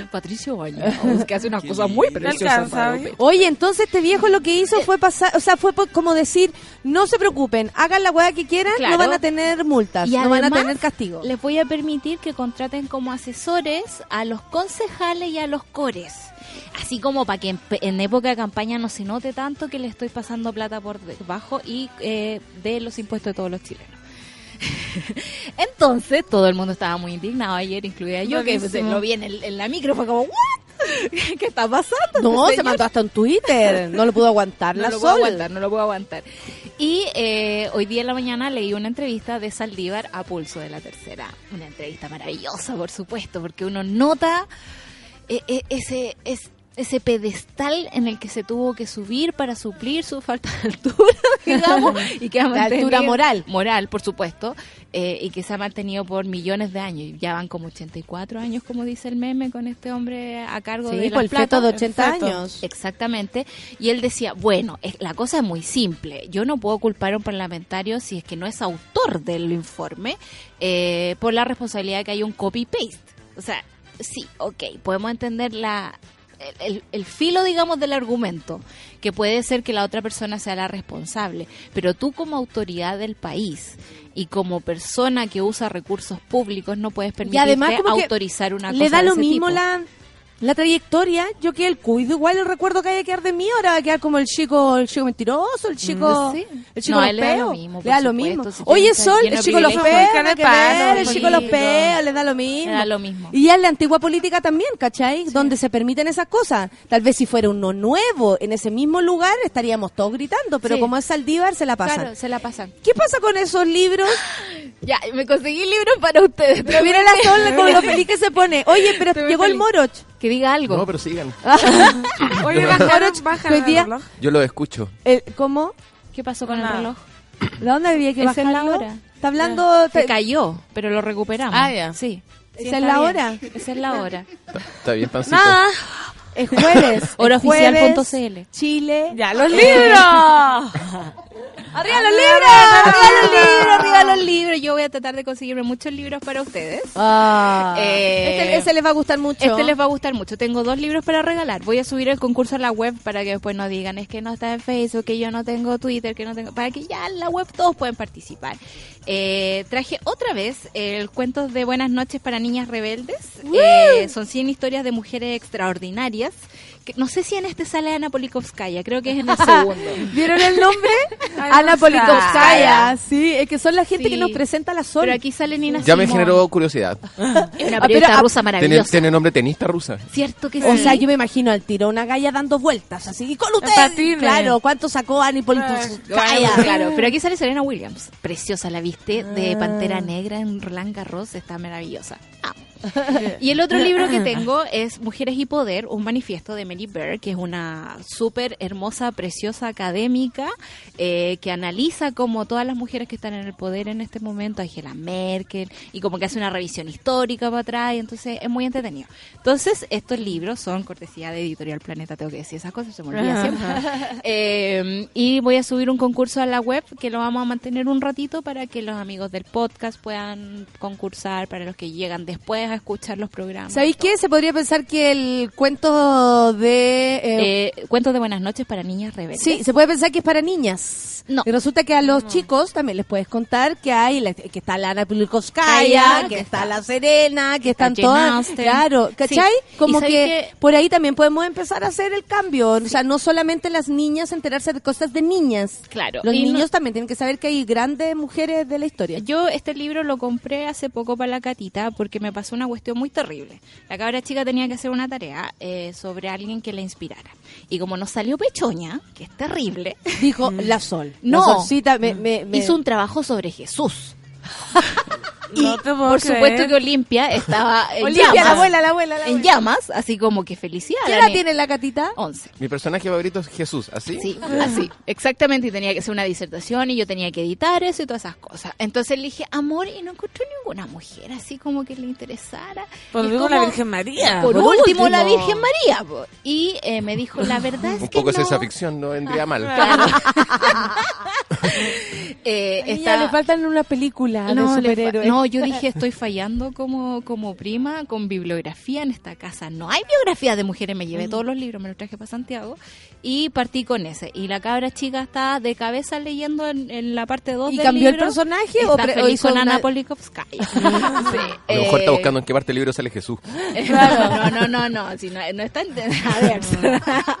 [LAUGHS] Patricio Bañados, que hace unas cosas muy preciosas. Oye, entonces este viejo lo que hizo fue pasar, o sea, fue po- como decir, no se preocupen, hagan la weá que quieran, Claro. no van a tener multas, Y no van a tener castigo. Les voy a permitir que contraten como asesores a los concejales y a los cores. Así como para que en, época de campaña no se note tanto que le estoy pasando plata por debajo y eh, de los impuestos de todos los chilenos. [LAUGHS] Entonces, todo el mundo estaba muy indignado ayer, incluida yo, que lo vi en, el- en la micro, fue como, ¿what? [LAUGHS] ¿Qué está pasando? No, este se señor? mandó hasta en Twitter, [LAUGHS] no lo pudo aguantar no la lo puedo sol. aguantar, no lo puedo aguantar. Y eh, hoy día en la mañana leí una entrevista de Saldívar a Pulso de la Tercera. Una entrevista maravillosa, por supuesto, porque uno nota eh, eh, ese, es- ese pedestal en el que se tuvo que subir para suplir su falta de altura, [LAUGHS] digamos, y que ha De mantenido- altura moral. Moral, por supuesto, eh, y que se ha mantenido por millones de años. Y Ya van como 84 años, como dice el meme, con este hombre a cargo de Sí, las por el platas. de 80 feto. años. Exactamente. Y él decía, bueno, es- la cosa es muy simple. Yo no puedo culpar a un parlamentario si es que no es autor del informe eh, por la responsabilidad de que hay un copy-paste. O sea, sí, ok, podemos entender la... El, el- filo, digamos, del argumento, que puede ser que la otra persona sea la responsable, pero tú como autoridad del país y como persona que usa recursos públicos no puedes permitirte además autorizar una Le cosa da de lo ese mismo tipo. la, la trayectoria, yo que el cuido, igual el recuerdo que haya que quedar de mí, ahora va a quedar como el chico, el chico mentiroso, el chico, Mm, sí. el chico No, los le da lo mismo, le da lo mismo. si Oye, Sol, el chico los peos, ¿Qué nada le que pasa, ver, el chico los peos, le da lo mismo. Le da lo mismo. Y es la antigua política también, ¿cachai? Donde se permiten esas cosas. Tal vez si fuera uno nuevo en ese mismo lugar estaríamos todos gritando, pero Sí. como es Saldívar se la pasan. Claro, se la pasan. ¿Qué pasa con esos libros? [GASPS] Ya, me conseguí libros para ustedes. Pero mira la Sol como lo feliz que se pone. Oye, pero llegó el. Moroch. Que diga algo. No, pero sigan. [LAUGHS] Oye, [LAUGHS] bajaron, Hoy bajaron día- el reloj. Yo lo escucho. El- ¿Cómo? ¿Qué pasó con Nada. el reloj? ¿De dónde había que es la hora. Está hablando... Se te- cayó, pero lo recuperamos. Ah, ya. Sí. Sí, ¿Esa es la bien. hora? Esa es la hora. Está bien, pancito. Nada. Es jueves. [LAUGHS] es Horaoficial.cl. Chile. ¡Ya, los libros! ¡Arriba los libros! ¡Arriba los libros! ¡Arriba los libros! Yo voy a tratar de conseguirme muchos libros para ustedes. Ah. Eh, este, ese les va a gustar mucho. Este les va a gustar mucho. Tengo dos libros para regalar. Voy a subir el concurso a la web para que después no digan es que no está en Facebook, que yo no tengo Twitter, que no tengo. Para que ya en la web todos pueden participar. Eh, traje otra vez el cuento de Buenas noches para niñas rebeldes. Eh, son 100 historias de mujeres extraordinarias. Que, no sé si en este sale Ana Polikovskaya, creo que es en el [LAUGHS] segundo. ¿Vieron el nombre? Ana Polikovskaya. Sí, es que son la gente Sí. que nos presenta la Sol. Pero aquí sale Nina Ya me generó curiosidad. Es una Ah, pero, periodista ah, rusa ¿Tiene, maravillosa. tiene nombre tenista rusa? Cierto que sí. O sea, yo me imagino al tiro una galla dando vueltas, así, y con usted. Claro, ¿cuánto sacó Ani Polikovskaya? Claro, pero aquí sale Serena Williams. Preciosa, la viste de Pantera Negra en Roland Garros, está maravillosa. Amo. Y el otro libro que tengo [LAUGHS] es Mujeres y Poder, un manifiesto de Mary Bear, que es una súper hermosa, preciosa académica eh, que analiza como todas las mujeres que están en el poder en este momento, Angela Merkel, y como que hace una revisión histórica para atrás, y entonces es muy entretenido. Entonces, estos libros son cortesía de Editorial Planeta, tengo que decir esas cosas, se me olvida siempre. [LAUGHS] Eh, y voy a subir un concurso a la web que lo vamos a mantener un ratito para que los amigos del podcast puedan concursar, para los que llegan después a escuchar los programas. ¿Sabéis qué? Se podría pensar que el cuento de... eh, Eh, cuentos de buenas noches para niñas rebeldes. Sí, se puede pensar que es para niñas. No. Y resulta que a los chicos también les puedes contar que hay la- que está la Ana Polikovskaya, Kaya, que que está está- la Serena, que está están todas. Claro, ¿cachai? Sí. Como que, por ahí también podemos empezar a hacer el cambio. O sea, no solamente las niñas enterarse de cosas de niñas. Claro. Los Y no- niños también tienen que saber que hay grandes mujeres de la historia. Yo este libro lo compré hace poco para la catita porque me pasó una cuestión muy terrible. La cabra chica tenía que hacer una tarea eh, sobre alguien que la inspirara. Y como nos salió pechoña, que es terrible, [LAUGHS] Dijo la Sol. No. La Solcita me, me- me- hizo un trabajo sobre Jesús. [LAUGHS] No te puedo Por creer. supuesto que Olimpia estaba en Olimpia, llamas. la abuela, la abuela, la en llamas, así como que felicidad. ¿Qué la edad tiene la catita? 11. Mi personaje favorito es Jesús, ¿así? Sí, así, exactamente, y tenía que hacer una disertación y yo tenía que editar eso y todas esas cosas. Entonces le dije, amor, y no encontré ninguna mujer así como que le interesara. Por es último, la Virgen María. Por, Por último, la. Virgen María. po. Y eh, me dijo, la verdad es Un que poco de no. ciencia ficción no vendría mal. [LAUGHS] [LAUGHS] Eh, ella está- le faltan una película de no, fa- superhéroes. no, yo dije, estoy fallando como, como prima con bibliografía en esta casa. No hay biografía de mujeres, me Mm. llevé todos los libros, me los traje para Santiago y partí con ese. Y la cabra chica está de cabeza leyendo en, en la parte 2 ¿Y del cambió el personaje Está o pre- o hizo con una- Ana Polikovskaya. [LAUGHS] Sí, A lo mejor está eh, buscando en qué parte del libro sale Jesús. [LAUGHS] Claro, no, no, no, no, si no, no está ent- [LAUGHS] a ver,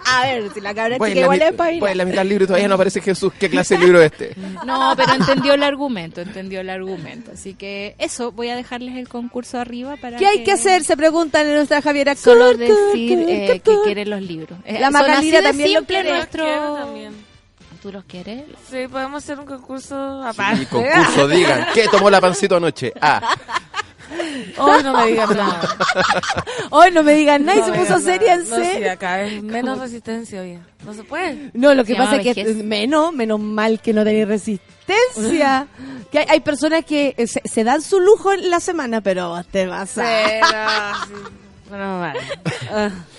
a ver, si la cabra Pues chica igual es espabilada. pues la mitad del libro y todavía no aparece Jesús. ¿Qué clase de libro es este? No, pero entendió el argumento, entendió el argumento. Así que eso, voy a dejarles el concurso arriba para ¿Qué hay que hacer? Se preguntan en nuestra Javiera. Solo decir eh, que quieren los libros. Eh, La de también quiere. nuestro... Quiero también. ¿Tú los quieres? Sí, podemos hacer un concurso aparte. concurso, digan. [LAUGHS] ¿Qué tomó la pancito anoche? Ah, Hoy no me digan nada. Hoy no me digan nada y No se puso seria en. No, sí, serio. acá es menos resistencia hoy. No se puede. No, lo que pasa es que menos, menos mal que no tenéis resistencia. [LAUGHS] que hay, hay personas que eh, se, se dan su lujo en la semana, pero te vas a... Pero, sí. Bueno, vale. [LAUGHS]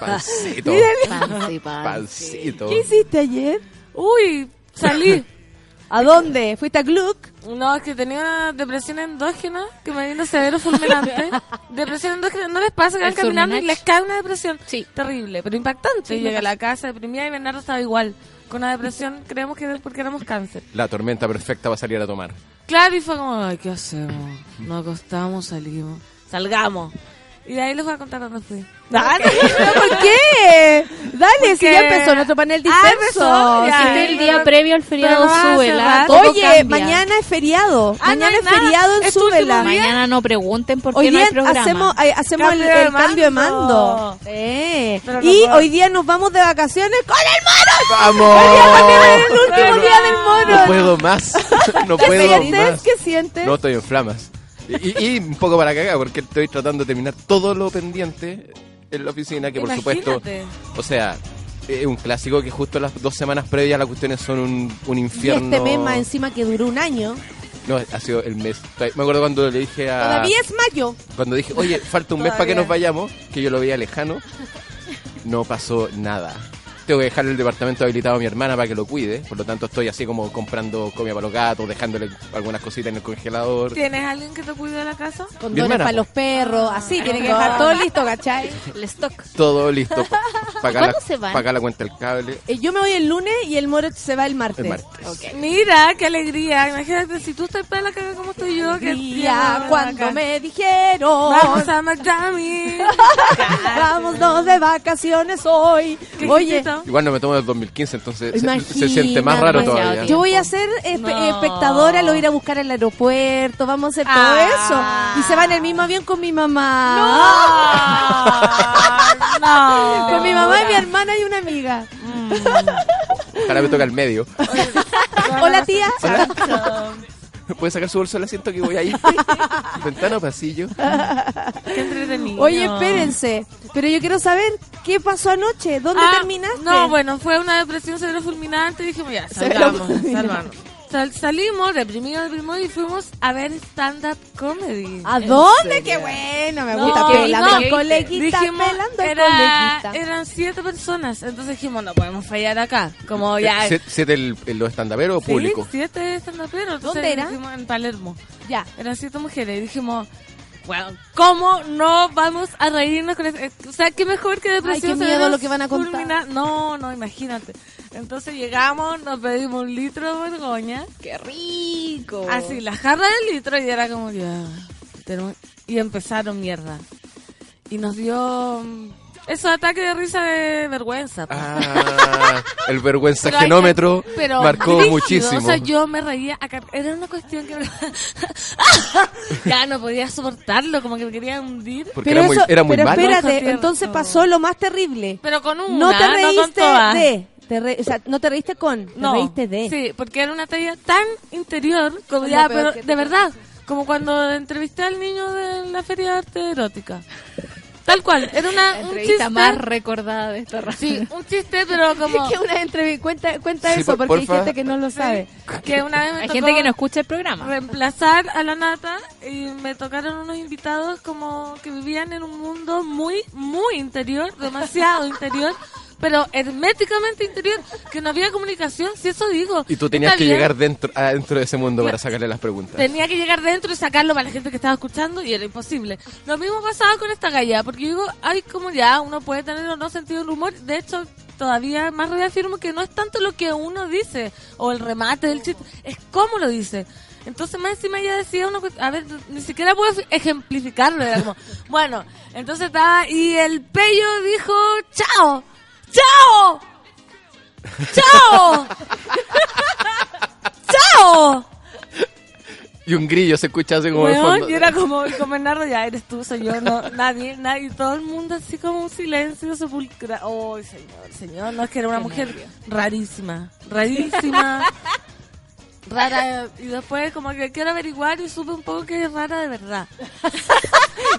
Pancito. Pansi. Pancito. ¿Qué hiciste ayer? Uy, salí. [LAUGHS] ¿A dónde? ¿Fuiste a Gluck? No, es que tenía una depresión endógena que me vino severo fulminante. [LAUGHS] depresión endógena, ¿no les pasa que van ¿El caminando y les cae una depresión? Sí. Terrible, pero impactante. Sí, Llegué a la casa deprimida y Bernardo estaba igual. Con una depresión, creemos que es porque éramos cáncer. La tormenta perfecta va a salir a tomar. Claro, y fue como, ay, ¿qué hacemos? Nos acostamos, salimos. Salgamos. Y de ahí les voy a contar dónde fui. Dale, ¿por qué? Dale, si ya empezó nuestro panel Ah, disperso. ya. Este es el día previo al feriado a Súbela. Oye, cambia. mañana es feriado. Ah, no mañana es nada. feriado en Súbela. Mañana no pregunten por qué Hoy no día hay programa. hacemos, eh, hacemos el, Cambio de el cambio de mando. Sí. No y puedo. hoy día nos vamos de vacaciones con el mono. ¡Vamos! Es el último día del mono. No puedo más. [LAUGHS] No ¿Qué puedo sientes? más. ¿Qué sientes? No, estoy en flamas. Y, y- un poco para cagar, porque estoy tratando de terminar todo lo pendiente en la oficina, que por supuesto, o sea, es un clásico que justo las dos semanas previas las cuestiones son un, un y infierno. este mes más encima que duró un año. No, ha sido el mes. Me acuerdo cuando le dije a... Todavía es mayo. Cuando dije, oye, falta un mes para que nos vayamos, que yo lo veía lejano. no pasó nada. Tengo que dejar el departamento habilitado a mi hermana para que lo cuide, por lo tanto estoy así como comprando comida para los gatos, dejándole algunas cositas en el congelador. ¿Tienes alguien que te cuide de la casa? Condones hermana, para po. los perros, así, tiene que dejar todo listo, ¿cachai? [LAUGHS] El stock. Todo listo. [LAUGHS] Para ¿Cuándo se van? acá la cuenta el cable. Eh, Yo me voy el lunes y el Moret se va el martes. El martes. Mira, qué alegría. Imagínate, si tú estás para la caga como estoy yo, que Día cuando me dijeron Vamos a Miami. [LAUGHS] vámonos de vacaciones hoy. ¿Qué Oye, Igual no me tomo el 2015, entonces se- siente más raro todavía. yo voy a ser espe- No. espectadora, lo voy a ir a buscar al aeropuerto, vamos a hacer todo Ah. eso. Y se va en el mismo avión con mi mamá. [LAUGHS] No. Con mi mamá y mi hermana y una amiga. Ojalá me toca el medio. [LAUGHS] Hola tía. [LAUGHS] ¿Puede sacar su bolso del asiento que voy ahí? [LAUGHS] Ventana o pasillo. Qué entretenido. Oye, espérense. Pero yo quiero saber qué pasó anoche. ¿Dónde Ah, terminaste? No, bueno, fue una depresión severo fulminante y dijimos, ya, salgamos, [LAUGHS] salgamos. Sal- salimos, deprimidos, deprimidos y fuimos a ver stand-up comedy. ¿A dónde? Qué bueno, me No, gusta no, pelando el no. coleguita, Dijimos, pelando el era, coleguita. eran siete personas, entonces dijimos, no podemos fallar acá. Como ya... ¿Siete siete el, el- los estandaperos o Sí, público? siete entonces ¿Dónde era? dijimos, En Palermo. Ya. Eran siete mujeres y dijimos, bueno, ¿cómo no vamos a reírnos con eso? O sea, qué mejor que depresión. Ay, qué miedo lo que van a contar. fulmina- No, no, imagínate. Entonces llegamos, nos pedimos un litro de vergoña. ¡Qué rico! Así, la jarra del litro y era como ya. tenemos- Y empezaron mierda. Y nos dio mm, esos ataques de risa de vergüenza. po. Ah, el vergüenza Pero genómetro que- pero marcó muchísimo. O sea, yo me reía. Era una cuestión que. [LAUGHS] ya no podía soportarlo, como que me quería hundir. Porque Pero, era muy, eso, era muy pero malo. espérate, entonces pasó lo más terrible. Pero con una, no te con reíste todas. de. Te re- o sea, no te reíste con, te No, reíste de. Sí, porque era una talla tan interior, como ya, pero de verdad. Como cuando entrevisté al niño de la feria de arte erótica. Tal cual, era una, La un entrevista chiste. más recordada de esta raza. Sí, un chiste, pero [LAUGHS] como. que una entrevista, cuenta, cuenta Sí, eso, por- porque hay gente que no lo sabe. [LAUGHS] que una vez me Hay tocó gente que no escucha el programa. reemplazar a la nata y me tocaron unos invitados como que vivían en un mundo muy, muy interior, demasiado interior, [LAUGHS] pero herméticamente interior, que no había comunicación, si eso digo. Y tú tenías que bien. llegar dentro, adentro de ese mundo para sacarle las preguntas. Tenía que llegar dentro y sacarlo para la gente que estaba escuchando y era imposible. Lo mismo pasaba con esta galla, porque yo digo, hay como ya, uno puede tener o no sentido del humor. De hecho, todavía más reafirmo que no es tanto lo que uno dice o el remate del chiste, es cómo lo dice. Entonces más encima ella decía cuestión, a ver, ni siquiera puedo ejemplificarlo, era como, [LAUGHS] bueno, entonces estaba, y el pello dijo, chao, chao, chao, chao. Y un grillo se escucha así como de Weón, fondo. y era como, como Bernardo, ya eres tú, soy yo, no, nadie, nadie, todo el mundo así como un silencio sepulcral. Oh, señor, señor, no es que era una mujer rarísima, rarísima, rara, y después como que quiero averiguar y supe un poco que es rara de verdad. [LAUGHS]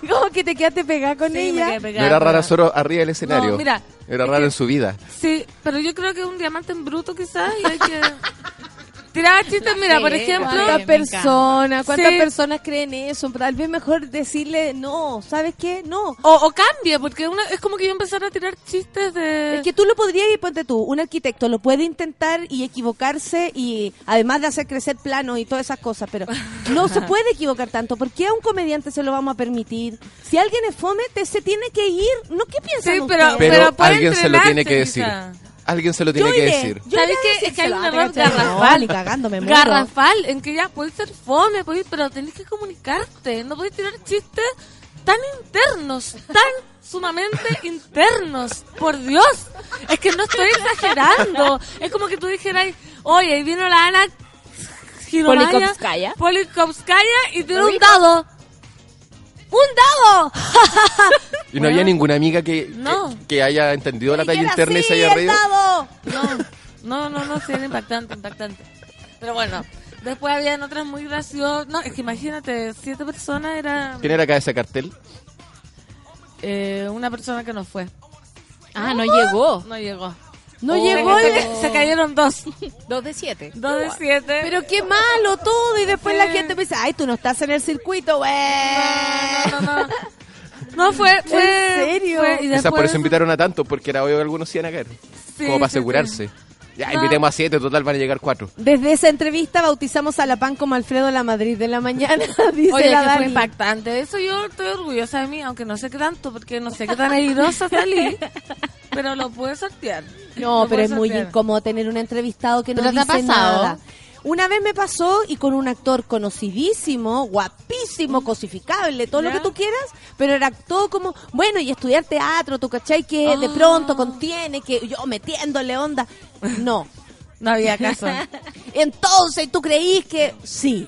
Como que te quedaste pegada con Sí, me ella. No era rara solo arriba del escenario. No, mira, era es rara que- en su vida. Sí, pero yo creo que es un diamante en bruto quizás y hay que... [LAUGHS] Tirar chistes, mira, por ejemplo... ¿Cuántas personas, cuántas Sí. personas creen eso? Tal vez mejor decirle, no, ¿sabes qué? No. O, o cambia, porque una, es como que yo empezar a tirar chistes de... Es que tú lo podrías, y ponte tú, un arquitecto lo puede intentar y equivocarse y además de hacer crecer planos y todas esas cosas, pero no se [LAUGHS] puede equivocar tanto. ¿Por qué a un comediante se lo vamos a permitir? Si alguien es fome, te, se tiene que ir. ¿No qué piensan Sí, ustedes? pero- alguien se lo tiene que decir. quizá. Alguien se lo tiene Yo que iré, decir. yo ¿Sabes qué? Es que hay decírselo, un error ¿cachai? garrafal. Garrafal en que ya puedes ser fome, podéis- pero tenés que comunicarte. No podéis tirar chistes tan internos, tan sumamente internos. Por Dios, es que no estoy exagerando. Es como que tú dijeras, oye, ahí vino la Ana Polikovskaya. Polikovskaya y tiró un dado. ¡Un dado! [LAUGHS] Y no había ninguna amiga que, No. que, que haya entendido la talla interna y se haya el reído. dado. No, no, no, no, sí, era impactante, impactante. Pero bueno, después habían otras muy graciosas. No, es que imagínate, siete personas era ¿Quién era acá ese cartel? eh, una persona que no fue. Ah, no llegó. No llegó. No Oh, llegó se, se cayeron dos. Dos de siete. Dos de siete. Pero qué malo todo. Y después Sí. la gente piensa, ay, tú no estás en el circuito, güey. no, no, no. No, fue, fue. ¿En serio? fue- y Quizás por eso invitaron a tantos, porque era obvio que algunos iban a caer. Sí, como para sí, asegurarse. Ya, invitemos a siete, total van a llegar cuatro. Desde esa entrevista bautizamos a la PAN como Alfredo La Madrid de la mañana, [LAUGHS] dice Oye, la que fue Dani. impactante. Eso yo estoy orgullosa de mí, aunque no sé qué tanto, porque no sé qué tan airosa salí. [LAUGHS] pero lo pude sortear. No, Lo pero pude es muy sortear. incómodo tener un entrevistado que no ¿Pero te ha dice pasado? nada. Una vez me pasó y con un actor conocidísimo, guapísimo, cosificable, todo lo que tú quieras, pero era todo como, bueno, y estudiar teatro, tú cachai que de Ah. pronto contiene que yo metiéndole onda. No. [LAUGHS] No había caso. [LAUGHS] Entonces, ¿tú creís que sí?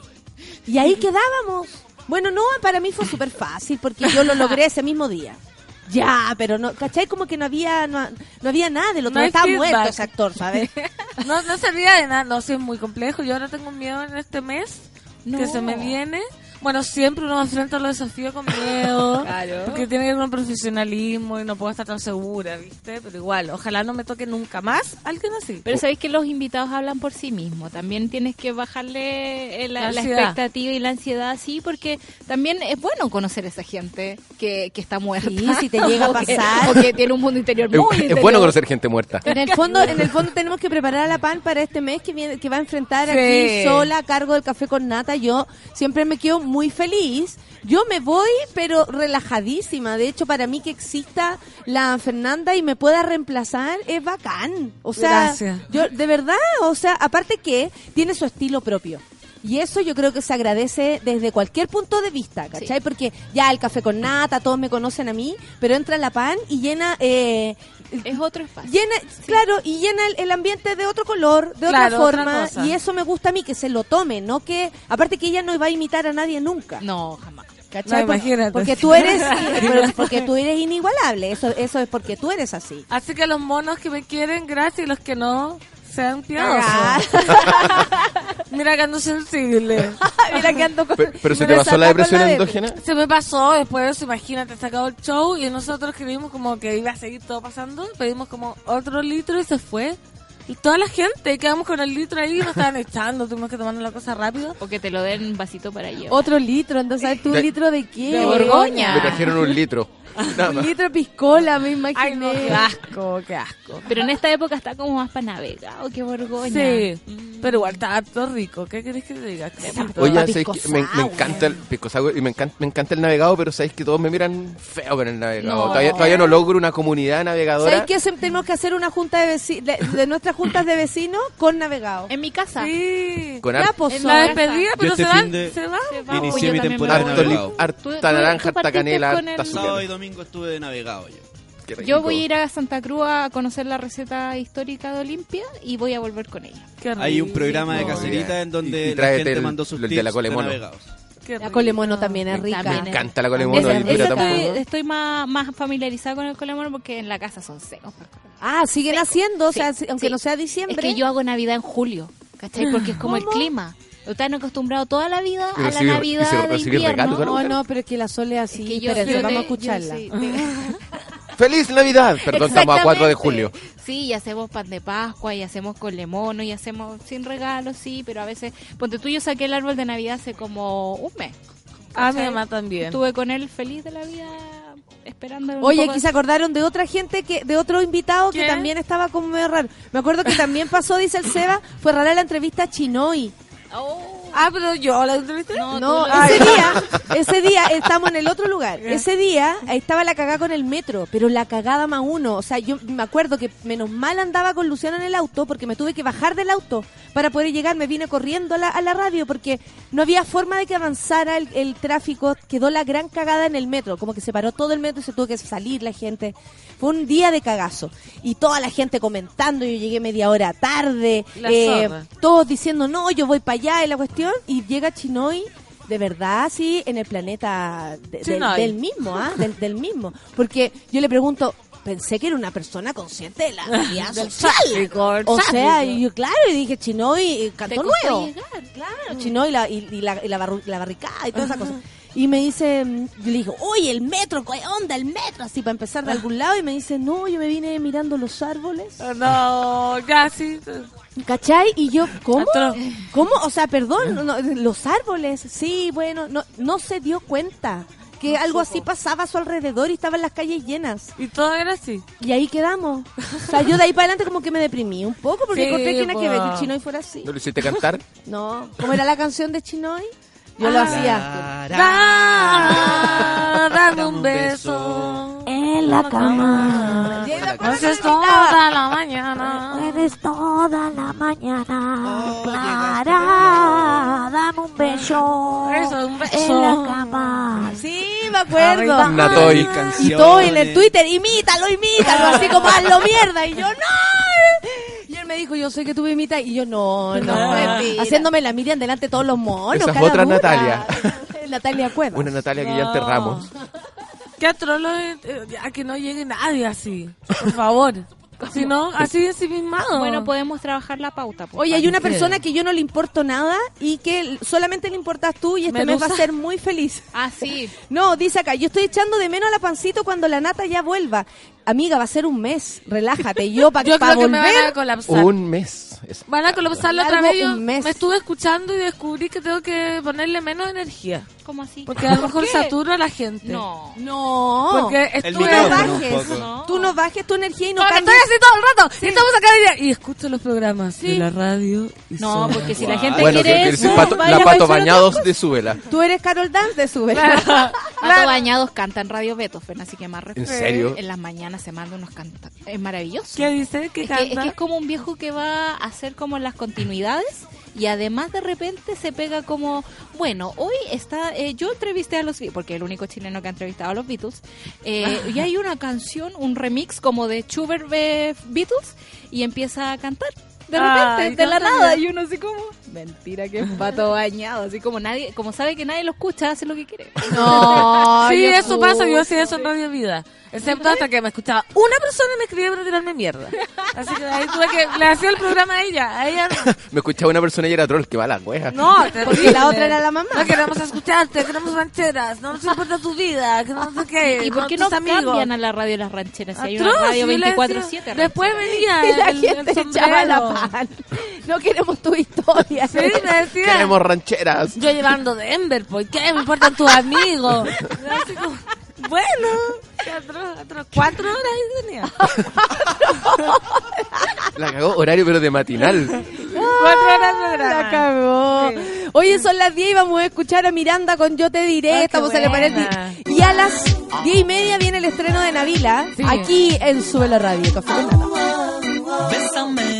Y ahí quedábamos. Bueno, no, para mí fue súper fácil porque yo lo logré ese mismo día. Ya, pero no, ¿cachai? Como que no había no, no había nada, el otro No estaba feedback. muerto ese actor, ¿sabes? [LAUGHS] No, no servía de nada. No, sí, es muy complejo. Yo ahora tengo miedo en este mes que se me viene. Bueno, siempre uno enfrenta los desafíos con miedo. [LAUGHS] Claro. Porque tiene que ir con profesionalismo y no puedo estar tan segura, ¿viste? Pero igual, ojalá no me toque nunca más alguien así. Pero sabéis que los invitados hablan por sí mismos. También tienes que bajarle eh, la, La expectativa y la ansiedad así, porque también es bueno conocer a esa gente que, que está muerta. Sí, si te [LAUGHS] llega a O que- pasar. O que tiene un mundo interior Es, muy es interior. bueno conocer gente muerta. En el fondo, en el fondo tenemos que preparar a la PAN para este mes que viene, que va a enfrentar Sí. aquí sola a cargo del café con nata. Yo siempre me quedo muy feliz. Yo me voy, pero relajadísima. De hecho, para mí que exista la Fernanda y me pueda reemplazar es bacán. O sea, Gracias. yo de verdad, o sea, aparte que tiene su estilo propio. Y eso yo creo que se agradece desde cualquier punto de vista, ¿cachai? Porque ya el café con nata, todos me conocen a mí, pero entra la pan y llena eh, Es otro espacio. llena, claro, y llena el, el ambiente de otro color, de Claro, otra forma, y eso me gusta a mí que se lo tome, no que, aparte que ella no va a imitar a nadie nunca. No, jamás. ¿cachai? No, Por- imagínate. Porque tú eres, [LAUGHS] porque tú eres inigualable, eso, eso es porque tú eres así. Así que los monos que me quieren, gracias, y los que no, sean piadosos. [LAUGHS] Mira que ando sensible. [LAUGHS] Mira que ando con- Pero, pero se me te pasó la depresión la endógena. Se me pasó, después de eso, imagínate, se acabó el show y nosotros creímos como que iba a seguir todo pasando, pedimos como otro litro y se fue. Y toda la gente, quedamos con el litro ahí y nos estaban echando, tuvimos que tomarnos la cosa rápido. O que te lo den un vasito para llevar. Otro litro, entonces, ¿sabes tú un litro de qué? de Borgoña. Me trajeron un litro. Un litro de piscola, me Ay, no, imaginé. qué asco, qué asco. Pero en esta época está como más para navegado que Borgoña. Sí, pero igual está harto rico. ¿Qué querés que te diga? Oye, ¿sabéis pisco qué? me, encanta el pisco sour y me encanta, me encanta el navegado, pero sabéis que todos me miran feo con el navegado. No. Todavía, todavía no logro una comunidad navegadora. ¿Sabes qué? Hace- Tenemos que hacer una junta de, veci- de, de nuestras juntas de vecinos con navegado. En mi casa. Sí. Con har- pues, En la despedida, pero este se van, de- se van. Se va, Inicié yo mi temporada harto, harta naranja, harta canela, harta azúcar. Domingo estuve de navegado yo. Yo voy a ir a Santa Cruz a conocer la receta histórica de Olimpia y voy a volver con ella. Hay un programa de bien. en donde Y- y la gente el- mandó sus el de tips la navegados. Qué La colemono también es rica. Me encanta la colemono, poco. Estoy, estoy más, más familiarizada con el colemono porque en la casa son secos. Ah, siguen haciendo, o sea, Sí, aunque sí. no sea diciembre. Es que yo hago Navidad en julio, ¿cachai? Porque es como el clima. Están acostumbrados toda la vida a la recibir- Navidad se- de invierno. ¿no? No, pero es que la Sole así. Es que yo Espérense, vamos a yo escucharla. [LAUGHS] ¡Feliz Navidad! Perdón, estamos a 4 de julio. Sí, y hacemos pan de Pascua, y hacemos con lemono, y hacemos sin regalos, sí, pero a veces... Ponte tú, yo saqué el árbol de Navidad hace como un mes. Ah, mi mamá también. Estuve con él feliz de la vida, esperando Oye, aquí de- se acordaron de otra gente, que de otro invitado que también estaba como medio raro. Me acuerdo que también pasó, dice el Seba, fue rara la entrevista a Chinoy. Oh. Ah, pero yo la entrevisté. No, ese día, ese día estamos en el otro lugar. Ese día estaba la cagada con el metro, pero la cagada más uno. O sea, yo me acuerdo que menos mal andaba con Luciano en el auto porque me tuve que bajar del auto para poder llegar. Me vine corriendo a la, a la radio porque no había forma de que avanzara el, el tráfico. Quedó la gran cagada en el metro, como que se paró todo el metro y se tuvo que salir la gente. Fue un día de cagazo. Y toda la gente comentando, yo llegué media hora tarde, La eh, todos diciendo, no, yo voy para allá y la cuestión, y llega Chinoy, de verdad, sí, en el planeta de- del, mismo, ¿ah? Del, del mismo. Porque yo le pregunto, pensé que era una persona consciente de la [LAUGHS] Del social. tráfico, O sea, tráfico. y yo, claro, y dije, Chinoy, eh, cantó nuevo. llegar. Claro, Chinoy y la, y, y la, y la barru- la barricada y toda esa cosa. Y me dice, mm, yo le dije, oye, el metro, ¿qué onda el metro? Así para empezar de algún lado. Y me dice, no, yo me vine mirando los árboles. Ah, No, ya sí. ¿Cachai? Y yo, ¿cómo? ¿Cómo? O sea, perdón, no, no, los árboles, sí, bueno, no, no se dio cuenta que algo así pasaba a su alrededor y estaban las calles llenas. Y todo era así. Y ahí quedamos. O sea, yo de ahí para adelante como que me deprimí un poco porque Sí, encontré que nada que ver que Chinoy fuera así. ¿No lo hiciste cantar? No, ¿cómo era la canción de Chinoy? Yo lo hacía. Da, dame un beso En la cama. Haces toda la mañana. Eres toda la mañana clara. Dame un beso. Eso, un beso. En la cama. Sí, me acuerdo. Natoy. Y todo en el Twitter, imítalo, imítalo, así como hazlo mierda. Y yo, no. Me dijo, yo sé que tú me imitas. Y yo, no, no. Mentira. Haciéndome la Miriam delante de todos los monos. Esa es cara otra dura. Natalia. [LAUGHS] Natalia Cueva. Una Natalia que ya enterramos. Qué atrolo eh, a que no llegue nadie así. Por favor. [LAUGHS] Si no, así ensimismado. Bueno, podemos trabajar la pauta. pues, Oye, hay una persona que yo no le importo nada y que solamente le importas tú y este mes ¿Medusa? va a ser muy feliz. Ah, sí. [LAUGHS] No, dice acá, yo estoy echando de menos a la pancito cuando la nata ya vuelva. Amiga, va a ser un mes, relájate. Yo para [LAUGHS] Yo creo que me van a colapsar. Un mes. Es- Van a colapsar la otra vez. Yo un mes. me estuve escuchando y descubrí que tengo que ponerle menos energía. ¿Cómo así? Porque a lo mejor saturo a la gente. No. No, Porque estuve... no bajes, tú no bajes tu energía y no Porque cambies. estoy así todo el rato. Y estamos acá y, y escucho los programas de la radio. Y No, son- porque si la gente Bueno, que quiere eso, pato- vaya la pato bañados de Súbela. Tú eres Carol Dance de sube. Pato Bañados canta en Radio Beethoven, así que más ¿En respeto. serio? En las mañanas se manda unos cantos. Es maravilloso. ¿Qué dice? ¿Qué Es que, es canta? que es como un viejo que va a hacer como las continuidades y además de repente se pega como, bueno, hoy está, eh, yo entrevisté a los Beatles, porque el único chileno que ha entrevistado a los Beatles, eh, y hay una canción, un remix como de Schubert Beatles y empieza a cantar. De repente, Ay, de la canta nada, y uno así como, mentira que es pato [LAUGHS] bañado, así como nadie, como sabe que nadie lo escucha, hace lo que quiere. [LAUGHS] No, sí, eso pasa. Yo hacía eso en Radio Vida. Excepto hasta que me escuchaba una persona y me escribía para tirarme mierda. Así que ahí tuve que... Le hacía el programa a ella. A ella no. [LAUGHS] Me escuchaba una persona y era troll, que va a la wea. No, Porque la otra era la mamá. No queremos escucharte, queremos rancheras, no nos importa tu vida, que no sé qué. ¿Y por qué no amigos. cambian a la radio las rancheras? Si hay una radio yo le 24-7. decía- Después venía Y la el, gente el echaba la sombrero. pan. No queremos tu historia. [LAUGHS] Sí, [LAUGHS] me decía. Queremos rancheras. Yo llevando Denver, ¿por qué? Me importan tus amigos. Y [LAUGHS] así como, bueno, cuatro horas ahí tenía. La cagó horario, pero de matinal. Cuatro horas de programa. La cagó. Oye, son las 10 y vamos a escuchar a Miranda con Yo te diré. Ah, Estamos en el panel. Y a las 10 y media viene el estreno de Navila. Sí. Aquí en Sube la Radio. Café con Nata. Bésame,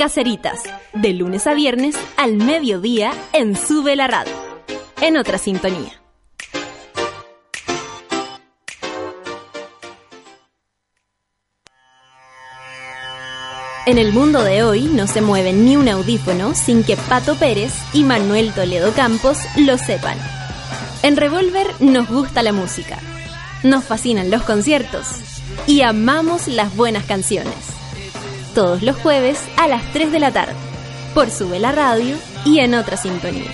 Caceritas, de lunes a viernes al mediodía en Sube la Radio. En otra sintonía. En el mundo de hoy no se mueve ni un audífono sin que Pato Pérez y Manuel Toledo Campos lo sepan. En Revolver nos gusta la música, nos fascinan los conciertos y amamos las buenas canciones. Todos los jueves a las 3 de la tarde, por Sube la Radio y en otra sintonía.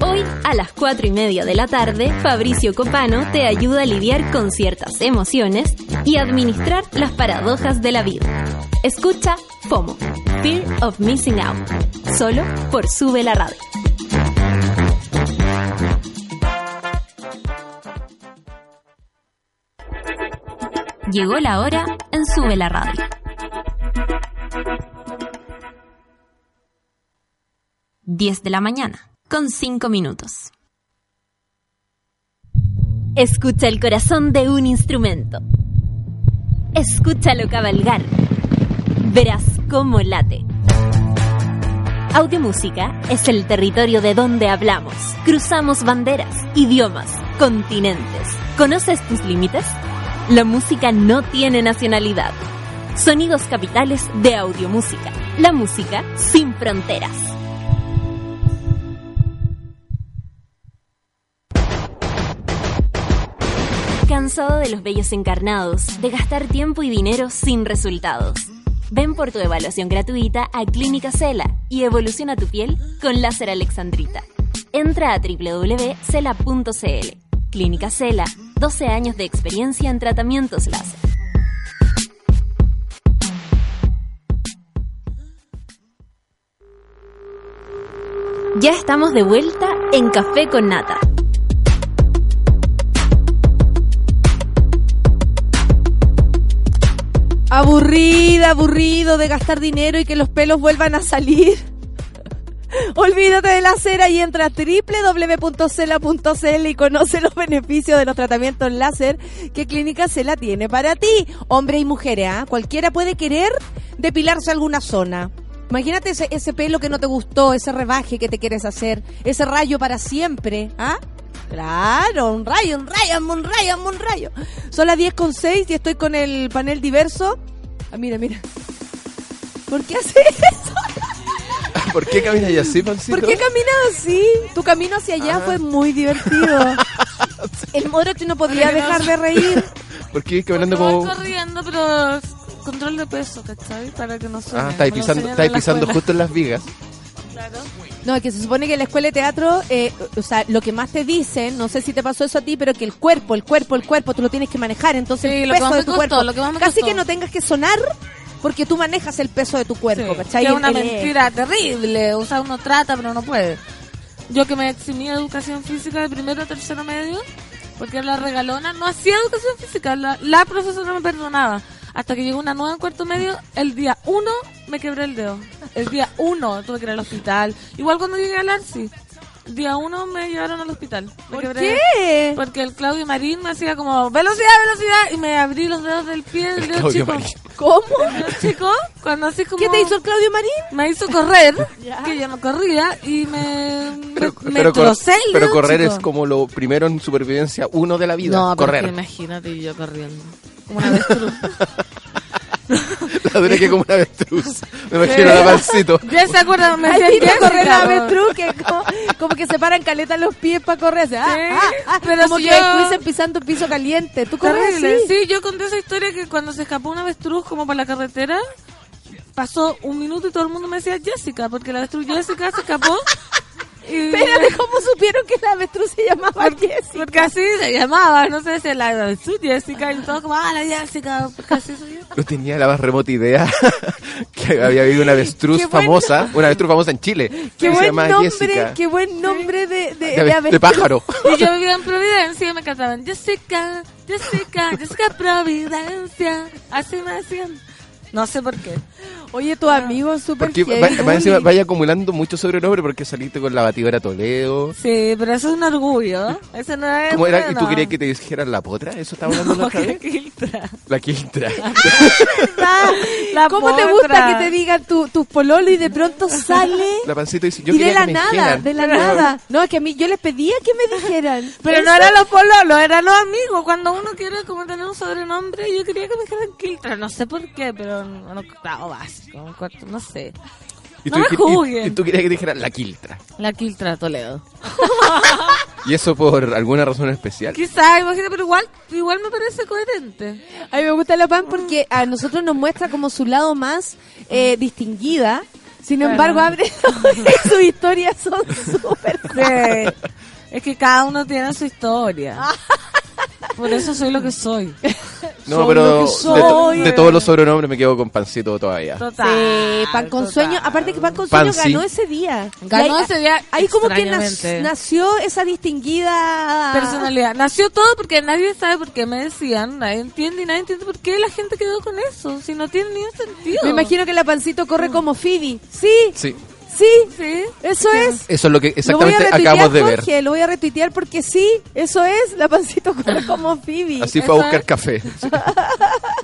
Hoy a las 4 y media de la tarde, Fabricio Copano te ayuda a lidiar con ciertas emociones y administrar las paradojas de la vida. Escucha FOMO, Fear of Missing Out, solo por Sube la Radio. Llegó la hora en Sube la Radio. Diez de la mañana, con cinco minutos. Escucha el corazón de un instrumento. Escúchalo cabalgar. Verás cómo late. Audiomúsica es el territorio de donde hablamos. Cruzamos banderas, idiomas, continentes. ¿Conoces tus límites? La música no tiene nacionalidad. Sonidos capitales de audiomúsica. La música sin fronteras. ¿Cansado de los bellos encarnados, de gastar tiempo y dinero sin resultados? Ven por tu evaluación gratuita a Clínica Cela y evoluciona tu piel con láser alexandrita. Entra a www.cela.cl. Clínica Cela, 12 años de experiencia en tratamientos láser. Ya estamos de vuelta en Café con Nata. Aburrida, aburrido de gastar dinero y que los pelos vuelvan a salir. [LAUGHS] Olvídate de la cera y entra a www.cela.cl y conoce los beneficios de los tratamientos láser que Clínica Cela tiene para ti. Hombre y mujeres, ¿ah? Cualquiera puede querer depilarse alguna zona. Imagínate ese, pelo que no te gustó, ese rebaje que te quieres hacer, ese rayo para siempre, ¿ah? Claro, un rayo, un rayo, un rayo, un rayo. Son las 10 con 6 y estoy con el panel diverso. Ah, mira, mira. ¿Por qué hace eso? ¿Por qué caminas así, Pancito? ¿Por qué caminas así? Tu camino hacia allá Ah. fue muy divertido. [LAUGHS] El Moroch no podía dejar de reír. ¿Por qué caminando como...? corriendo, pero control de peso, ¿cachai? Para que no suene. Ah, estáis pisando, estáis pisando escuela. justo en las vigas. Claro. No, es que se supone que en la escuela de teatro, eh, o sea, lo que más te dicen, no sé si te pasó eso a ti, pero que el cuerpo, el cuerpo, el cuerpo, tú lo tienes que manejar. Entonces, Sí, el lo que peso más de tu costó, cuerpo. lo que más me Casi costó. que no tengas que sonar porque tú manejas el peso de tu cuerpo, Sí, ¿cachai? que es una El- mentira terrible. O sea, uno trata, pero no puede. Yo que me eximí de educación física de primero a tercero medio, porque la regalona, no hacía educación física. La, la profesora me perdonaba. Hasta que llegó una nueva en cuarto medio, el día uno me quebré el dedo. El día uno tuve que ir al hospital. Igual cuando llegué al ARSI. Día uno me llevaron al hospital. ¿Por quebré- qué? Porque el Claudio Marín me hacía como, velocidad, velocidad, y me abrí los dedos del pie del El dedo Claudio chico. Marín. ¿Cómo? El dedo chico, cuando así como... ¿Qué te hizo el Claudio Marín? Me hizo correr, [LAUGHS] que yo no corría, y me, Pero, me, pero cor- el pero correr chico. es como lo primero en supervivencia uno de la vida. No, correr. imagínate yo corriendo. Como una avestruz. [LAUGHS] [LAUGHS] La duré que como una avestruz. Me imagino la pancito. [LAUGHS] ya se acuerdan, me viste correr la avestruz, que como, como que se paran caletas los pies para correr. así, ah, Sí, ah, ah, pero como si que yo- pisando piso caliente. ¿Tú corres así? Sí, yo conté esa historia que cuando se escapó una avestruz como por la carretera, pasó un minuto y todo el mundo me decía Jessica, porque la avestruz Jessica se escapó Espérate, ¿cómo supieron que la avestruz se llamaba Jessica? Porque así se llamaba, no sé si la Jessica y todo como, ah, la Jessica, porque así soy yo. No tenía la más remota idea [LAUGHS] que había habido una avestruz Qué buen famosa, una avestruz famosa en Chile, Qué que se buen llama nombre, Jessica. qué buen nombre de, de, De, de ave- de avestruz. pájaro. Y yo [LAUGHS] vivía en Providencia y me cantaban Jessica, Jessica, Jessica Providencia. Así me decían. No sé por qué. Oye, tu amigo es súper Porque heavy, va- va encima bully. vaya acumulando muchos sobrenombres porque saliste con la batidora Toledo. Sí, pero eso es un orgullo. Eso no es. ¿Cómo era? ¿Y tú querías que te dijeran la potra? ¿Eso estaba hablando la [LAUGHS] No, otra vez? Quiltra. La quiltra. Ah, [LAUGHS] La ¿Cómo te gusta que te digan tu, tu pololo y de pronto sale La pancita dice, yo y de la que nada, dijeran. de la nada? No, es que a mí yo les pedía que me dijeran. [LAUGHS] Pero no eran los pololos, eran los amigos. Cuando uno quiere como tener un sobrenombre, yo quería que me dijeran Quiltra. No sé por qué, pero no, no básico, un cuarto, no sé. Y No tú, me y- y- juzguen. y tú querías que te dijeran la quiltra. La Quiltra Toledo. [LAUGHS] ¿Y eso por alguna razón especial? Quizá, imagínate, pero igual, igual me parece coherente. A mí me gusta la pan porque a nosotros nos muestra como su lado más eh, distinguida. Sin embargo, abre [LAUGHS] sus historias son [LAUGHS] súper Sí. Es que cada uno tiene su historia. Por eso soy lo que soy. No, Soy pero de, todos los sobrenombres me quedo con pancito todavía. Total. Sí, pan con total. sueño. Aparte que pan con sueño sí. ganó ese día. Ganó ahí- ese día Ahí como que nació esa distinguida Personalidad. Nació todo porque nadie sabe por qué me decían, nadie entiende y nadie entiende por qué la gente quedó con eso, si no tiene ni un sentido. Me imagino que la pancito corre como Phoebe. Sí, Sí, sí, Sí. eso es. eso es lo que Lo exactamente retuitear, acabamos de ver. Jorge, lo voy a retuitear porque sí, eso es. La pancito como Phoebe. Así fue a buscar es. café. Sí. [LAUGHS]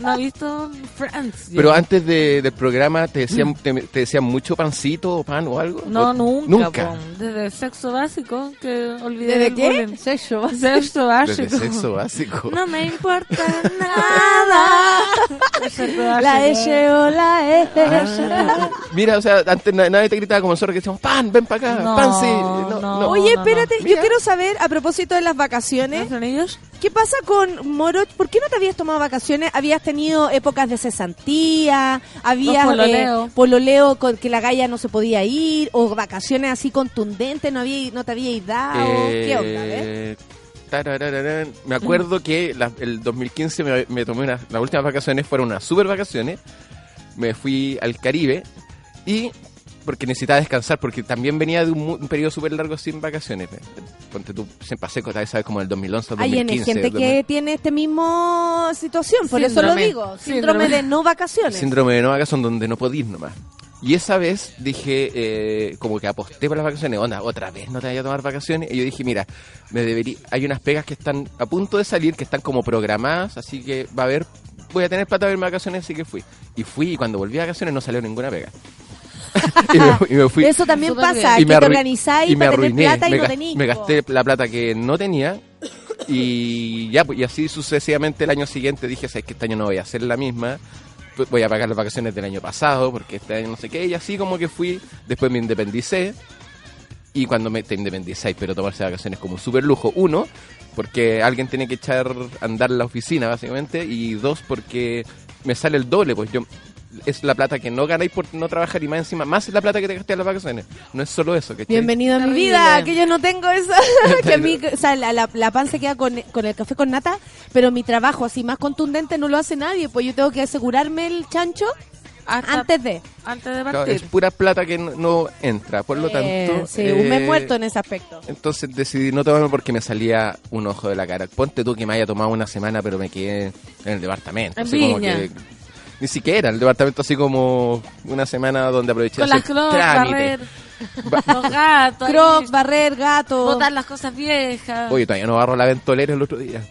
No ha visto Friends. Pero yo. antes de- del programa te decían, te, te decían mucho pancito o pan o algo. No, ¿O- nunca. Nunca. po. Desde sexo básico, que olvidé ¿Desde qué? bullying. Sexo. Sexo básico. Desde sexo básico. No me importa [LAUGHS] nada. La básico. S o la S. Ah, mira, o sea, antes na- nadie te gritaba como nosotros que decíamos, pan, ven para acá, No, pan, sí. No, no. no. Oye, no, espérate, Mira. yo quiero saber, a propósito de las vacaciones. ¿qué pasa con Moroch? ¿Por qué no te habías tomado vacaciones? ¿Habías tenido épocas de cesantía? ¿Habías pololeo. eh, pololeo con que la galla no se podía ir? ¿O vacaciones así contundentes no, había, no te habíais dado? ¿Qué onda? Eh. Me acuerdo que la- el 2015 me, me tomé unas, las últimas vacaciones fueron unas super vacaciones. Me fui al Caribe y porque necesitaba descansar, porque también venía de un, mu- un periodo súper largo sin vacaciones. Ponte tú, siempre pasé, tal vez sabes, como el 2011 Hay 2015. gente que tiene este mismo situación, por eso lo digo. Síndrome, Síndrome. de no vacaciones. Síndrome de no vacación donde no podís nomás. Y esa vez dije, eh, como que aposté por las vacaciones, onda, otra vez no te vayas a tomar vacaciones. Y yo dije, mira, me debería, hay unas pegas que están a punto de salir, que están como programadas, así que va a haber, voy a tener plata para irme a vacaciones, así que fui. Y fui, y cuando volví a vacaciones no salió ninguna pega. [LAUGHS] y, me, y me fui. Eso también Súper pasa, y que te organizáis y me para tener arruiné, plata y me, no tenís. me po. gasté la plata que no tenía y ya, pues, y así sucesivamente el año siguiente dije, sabes que este año no voy a hacer la misma, pues, voy a pagar las vacaciones del año pasado porque este año no sé qué, y así como que fui, después me independicé y cuando me te independicáis, pero tomarse vacaciones como un super lujo, uno, porque alguien tiene que echar a andar la oficina básicamente, y dos, porque me sale el doble, pues yo es la plata que no ganáis por no trabajar y más encima, más la plata que te gasté en las vacaciones. No es solo eso, que Bienvenido a mi vida, que yo no tengo esa. [LAUGHS] que a mí, o sea, la, la, la pan se queda con, con el café con nata, pero mi trabajo así más contundente no lo hace nadie, pues yo tengo que asegurarme el chancho Hasta- antes de. Antes de Claro, partir. es pura plata que no, no entra, por lo Eh, tanto... sí, un mes eh, muerto en ese aspecto. Entonces decidí no tomarme porque me salía un ojo de la cara. Ponte tú que me haya tomado una semana, pero me quedé en el departamento. En así como que- ni siquiera, el departamento así como una semana donde aproveché Con las crocs, barrer, [LAUGHS] los gatos. Crocs, barrer, gato. botar las cosas viejas. Oye, todavía no barro la ventolera el otro día.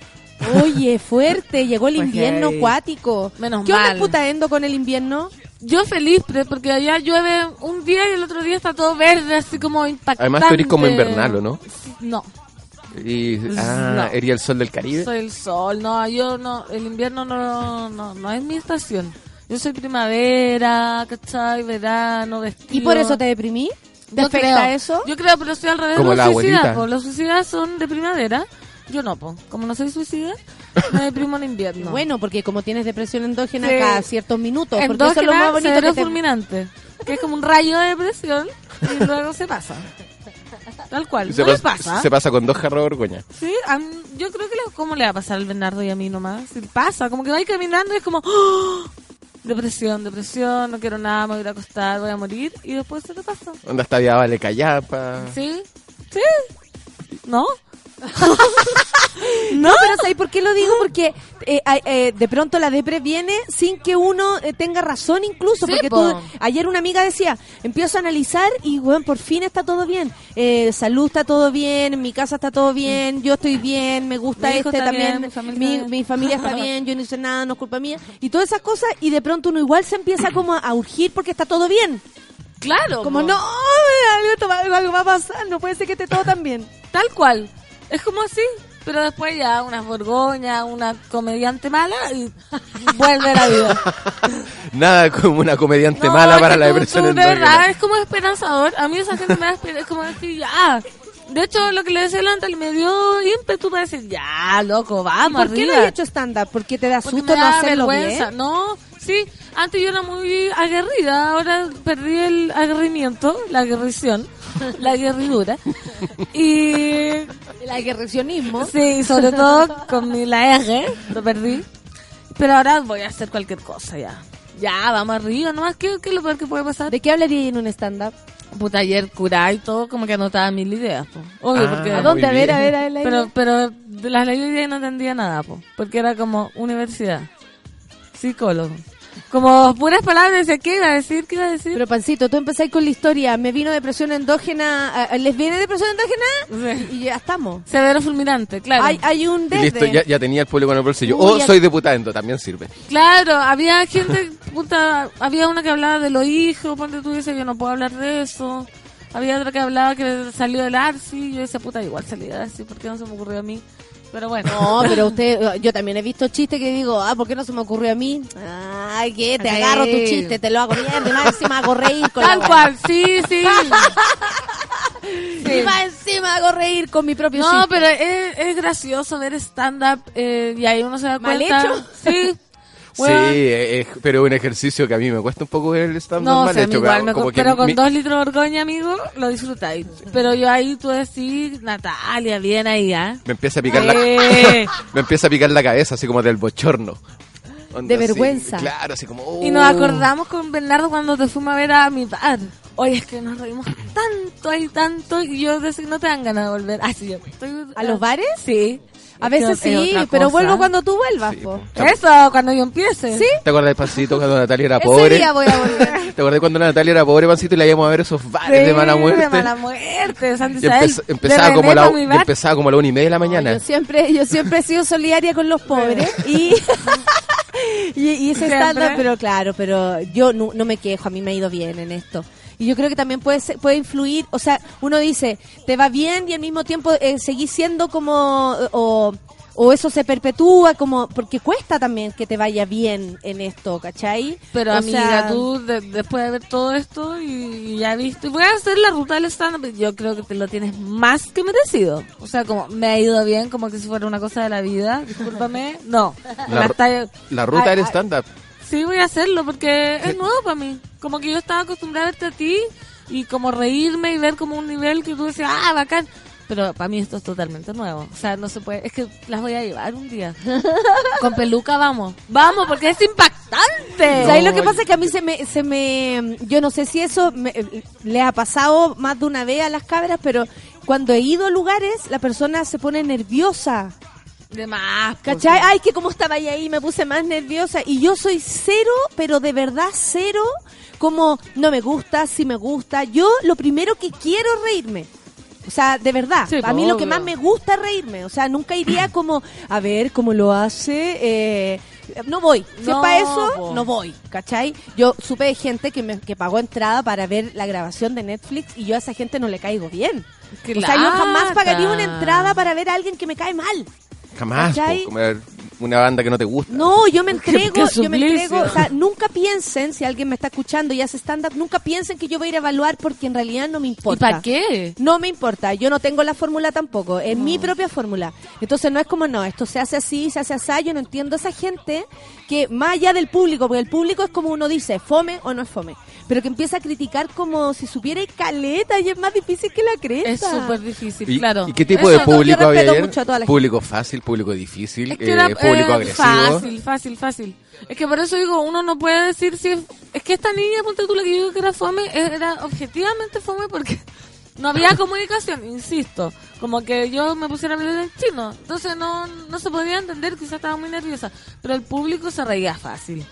Oye, fuerte, llegó el Pues invierno acuático. Menos ¿Qué onda mal. putaendo con el invierno? Yo feliz, porque allá llueve un día y el otro día está todo verde, así como impactante. Además tú eres como invernal, ¿o no? No, Y, ah, No. ¿eres el sol del Caribe? soy el sol. No, yo no, el invierno no, no, no es mi estación. Yo soy primavera, ¿cachai? Verano, vestido. ¿Y por eso te deprimí? ¿Te Yo afecta creo. eso? Yo creo, pero estoy al revés Como de la los suicidas. abuelita. po. Los suicidas son de primavera. Yo no, po. como no soy suicida, me deprimo en invierno. [LAUGHS] Bueno, porque como tienes depresión endógena Sí. cada ciertos minutos, porque eso es lo Endógena, más bonito que te... fulminante, que es como un rayo de depresión y luego se pasa. [LAUGHS] [LAUGHS] Tal cual. Se, ¿No pasa, pasa? se pasa con dos jarros de borgoña. Sí, mí- yo creo que le- cómo le va a pasar al Bernardo y a mí nomás. Pasa, como que va caminando y es como ¡oh! [GASPS] depresión, depresión, no quiero nada, me voy a ir a acostar, voy a morir y después se te pasa. Onda está vía Vale Callapa. ¿Sí? ¿Sí? ¿No? [LAUGHS] No, pero ¿sabes por qué lo digo? Porque eh, eh, de pronto la depre viene sin que uno eh, tenga razón incluso. Sí, porque po. tú, ayer una amiga decía, empiezo a analizar y, bueno, por fin está todo bien. Eh, salud está todo bien, en mi casa está todo bien, yo estoy bien, me gusta Mi este también, bien, mi familia mi, está bien. mi familia está bien, yo no hice nada, no es culpa mía. Y todas esas cosas y de pronto uno igual se empieza como a, urgir porque está todo bien. Claro. Como po. no, algo, algo va a pasar, no puede ser que esté todo tan bien. Tal cual. Es como así. Pero después ya unas borgoñas, una comediante mala y vuelve la vida. [LAUGHS] Nada como una comediante No, mala para la depresión tú De verdad, es como esperanzador. A mí esa gente me da es como decir, ya. De hecho, lo que le decía antes me dio ímpetu para decir, ya, loco, vamos ¿Por qué no has hecho stand-up? ¿Porque te da Porque susto me no hacerlo vergüenza. bien? No, sí, antes yo era muy aguerrida, ahora perdí el aguerrimiento, la aguerrición, la aguerridura. Y El aguerricionismo. sí, sobre todo con mi, la R, lo perdí. Pero ahora voy a hacer cualquier cosa ya. Ya, vamos arriba, nomás, ¿qué, qué es lo peor que puede pasar? ¿De qué hablaría en un stand-up? Puta, ayer curá y todo, como que anotaba mil ideas, po. Obvio, Ah, porque... ¿A dónde? A ver, a ver, a ver. la Pero, idea. pero de las leyes de no entendía nada, po, porque era como universidad, psicólogo. Como puras palabras, decía, ¿qué iba a decir? ¿Qué iba a decir? Pero Pancito, tú empezáis con la historia. Me vino depresión endógena. ¿Les viene depresión endógena? Sí. Y ya estamos. Severo fulminante, claro. Hay, hay un Y desde. listo, ya, ya tenía el público en el bolsillo. O ya- soy diputando, también sirve. Claro, había gente, [LAUGHS] puta, había una que hablaba de los hijos, ponte tú dices, yo no puedo hablar de eso. Había otra que hablaba que salió del Arsi, yo decía, puta, igual salí del Arsi, ¿por qué no se me ocurrió a mí? Pero bueno. No, pero usted, yo también he visto chistes que digo, ah, ¿por qué no se me ocurrió a mí? Ay, que te Sí. agarro tu chiste, te lo hago mierda, y más encima hago reír con Tal la cual, sí, sí. [LAUGHS] Y más encima hago reír con mi propio No, chiste. pero es, es gracioso ver stand-up eh, y ahí uno se da ¿Mal cuenta. hecho? Sí. Sí, Weón. eh, eh, pero es un ejercicio que a mí me cuesta un poco ver el stand-up No, o mal sea, hecho. igual, pero me como co- que pero con mi- dos litros de orgoña, amigo, lo disfrutáis. Pero yo ahí, tú decís, Natalia, bien ahí, ¿ah? me empieza a picar la Eh. [LAUGHS] me empieza a picar la cabeza así como del bochorno. Onda De así, vergüenza. claro, así como Y nos oh. acordamos con Bernardo cuando te fuimos a ver a mi bar. Oye, es que nos reímos tanto y tanto y yo decía, no te dan ganas de volver. Ah, sí, yo estoy- ¿A los bares? Sí. A veces es sí, pero vuelvo cuando tú vuelvas, Sí, po. po. Eso, cuando yo empiece. ¿Sí? ¿Te acuerdas del pancito cuando Natalia era Ese pobre? día voy a volver. [LAUGHS] ¿Te acuerdas cuando Natalia era pobre, pancito, y la íbamos a ver esos bares Sí, de mala muerte? De mala muerte, Isabel. empezaba, De como la, empezaba como a la una y media de la mañana. Yo siempre, yo siempre he sido solidaria con los pobres [LAUGHS] y, [LAUGHS] y, y ese stand pero claro, pero yo no, no me quejo, a mí me ha ido bien en esto. Y yo creo que también puede ser- puede influir, o sea, uno dice, te va bien y al mismo tiempo eh, seguís siendo como, o, o eso se perpetúa como, porque cuesta también que te vaya bien en esto, ¿cachai? Pero O amiga, sea, tú de- después de ver todo esto y, ya viste, voy a hacer la ruta del stand yo creo que te lo tienes más que merecido. O sea, como me ha ido bien, como que si fuera una cosa de la vida, discúlpame. No, La la La ruta del stand-up. Sí voy a hacerlo porque es nuevo para mí. Como que yo estaba acostumbrada a verte a ti y como reírme y ver como un nivel que tú decías, ah, bacán. Pero para mí esto es totalmente nuevo. O sea, no se puede. Es que las voy a llevar un día. [LAUGHS] Con peluca vamos. Vamos, porque es impactante. [LAUGHS] ¿Sabes lo que pasa? Es que a mí se me, se me, yo no sé si eso me- le ha pasado más de una vez a las cabras, pero cuando he ido a lugares, la persona se pone nerviosa. De más. pues, ¿Cachai? Ay, que como estaba ahí, ahí me puse más nerviosa. Y yo soy cero, pero de verdad cero, como no me gusta, si me gusta. Yo lo primero que quiero es reírme. O sea, de verdad, Sí, a mí lo que más me gusta es reírme. O sea, nunca iría [CLEARS THROAT] como, a ver cómo lo hace. eh, no voy. Si No, es para eso, po. no voy. ¿Cachai? Yo supe de gente que, me, que pagó entrada para ver la grabación de Netflix y yo a esa gente no le caigo bien. Qué o sea, yo jamás pagaría una entrada para ver a alguien que me cae mal. Jamás. Una banda que no te gusta. No, yo me [LAUGHS] entrego, qué yo me entrego. O sea, nunca piensen, si alguien me está escuchando y hace stand-up, nunca piensen que yo voy a ir a evaluar porque en realidad no me ¿Y importa. para qué? No me importa, yo no tengo la fórmula tampoco, es mi propia fórmula. Entonces no es como, no, esto se hace así, se hace así, yo no entiendo a esa gente que más allá del público, porque el público es como uno dice, fome o no es fome, pero que empieza a criticar como si supiera y caleta y es más difícil que la cresta. Es súper difícil, ¿Y, claro. y qué tipo Eso, de yo público había respeto ayer? mucho a toda la ¿Público fácil, público difícil, Es que eh, público eh, agresivo? fácil, fácil, fácil. Es que por eso digo, uno no puede decir si es... Es que esta niña, ponte tú la que yo digo que era fome, era objetivamente fome porque [LAUGHS] no había [LAUGHS] comunicación, insisto. Como que yo me pusiera a hablar en chino. Entonces no, no se podía entender, quizás estaba muy nerviosa. Pero el público se reía fácil.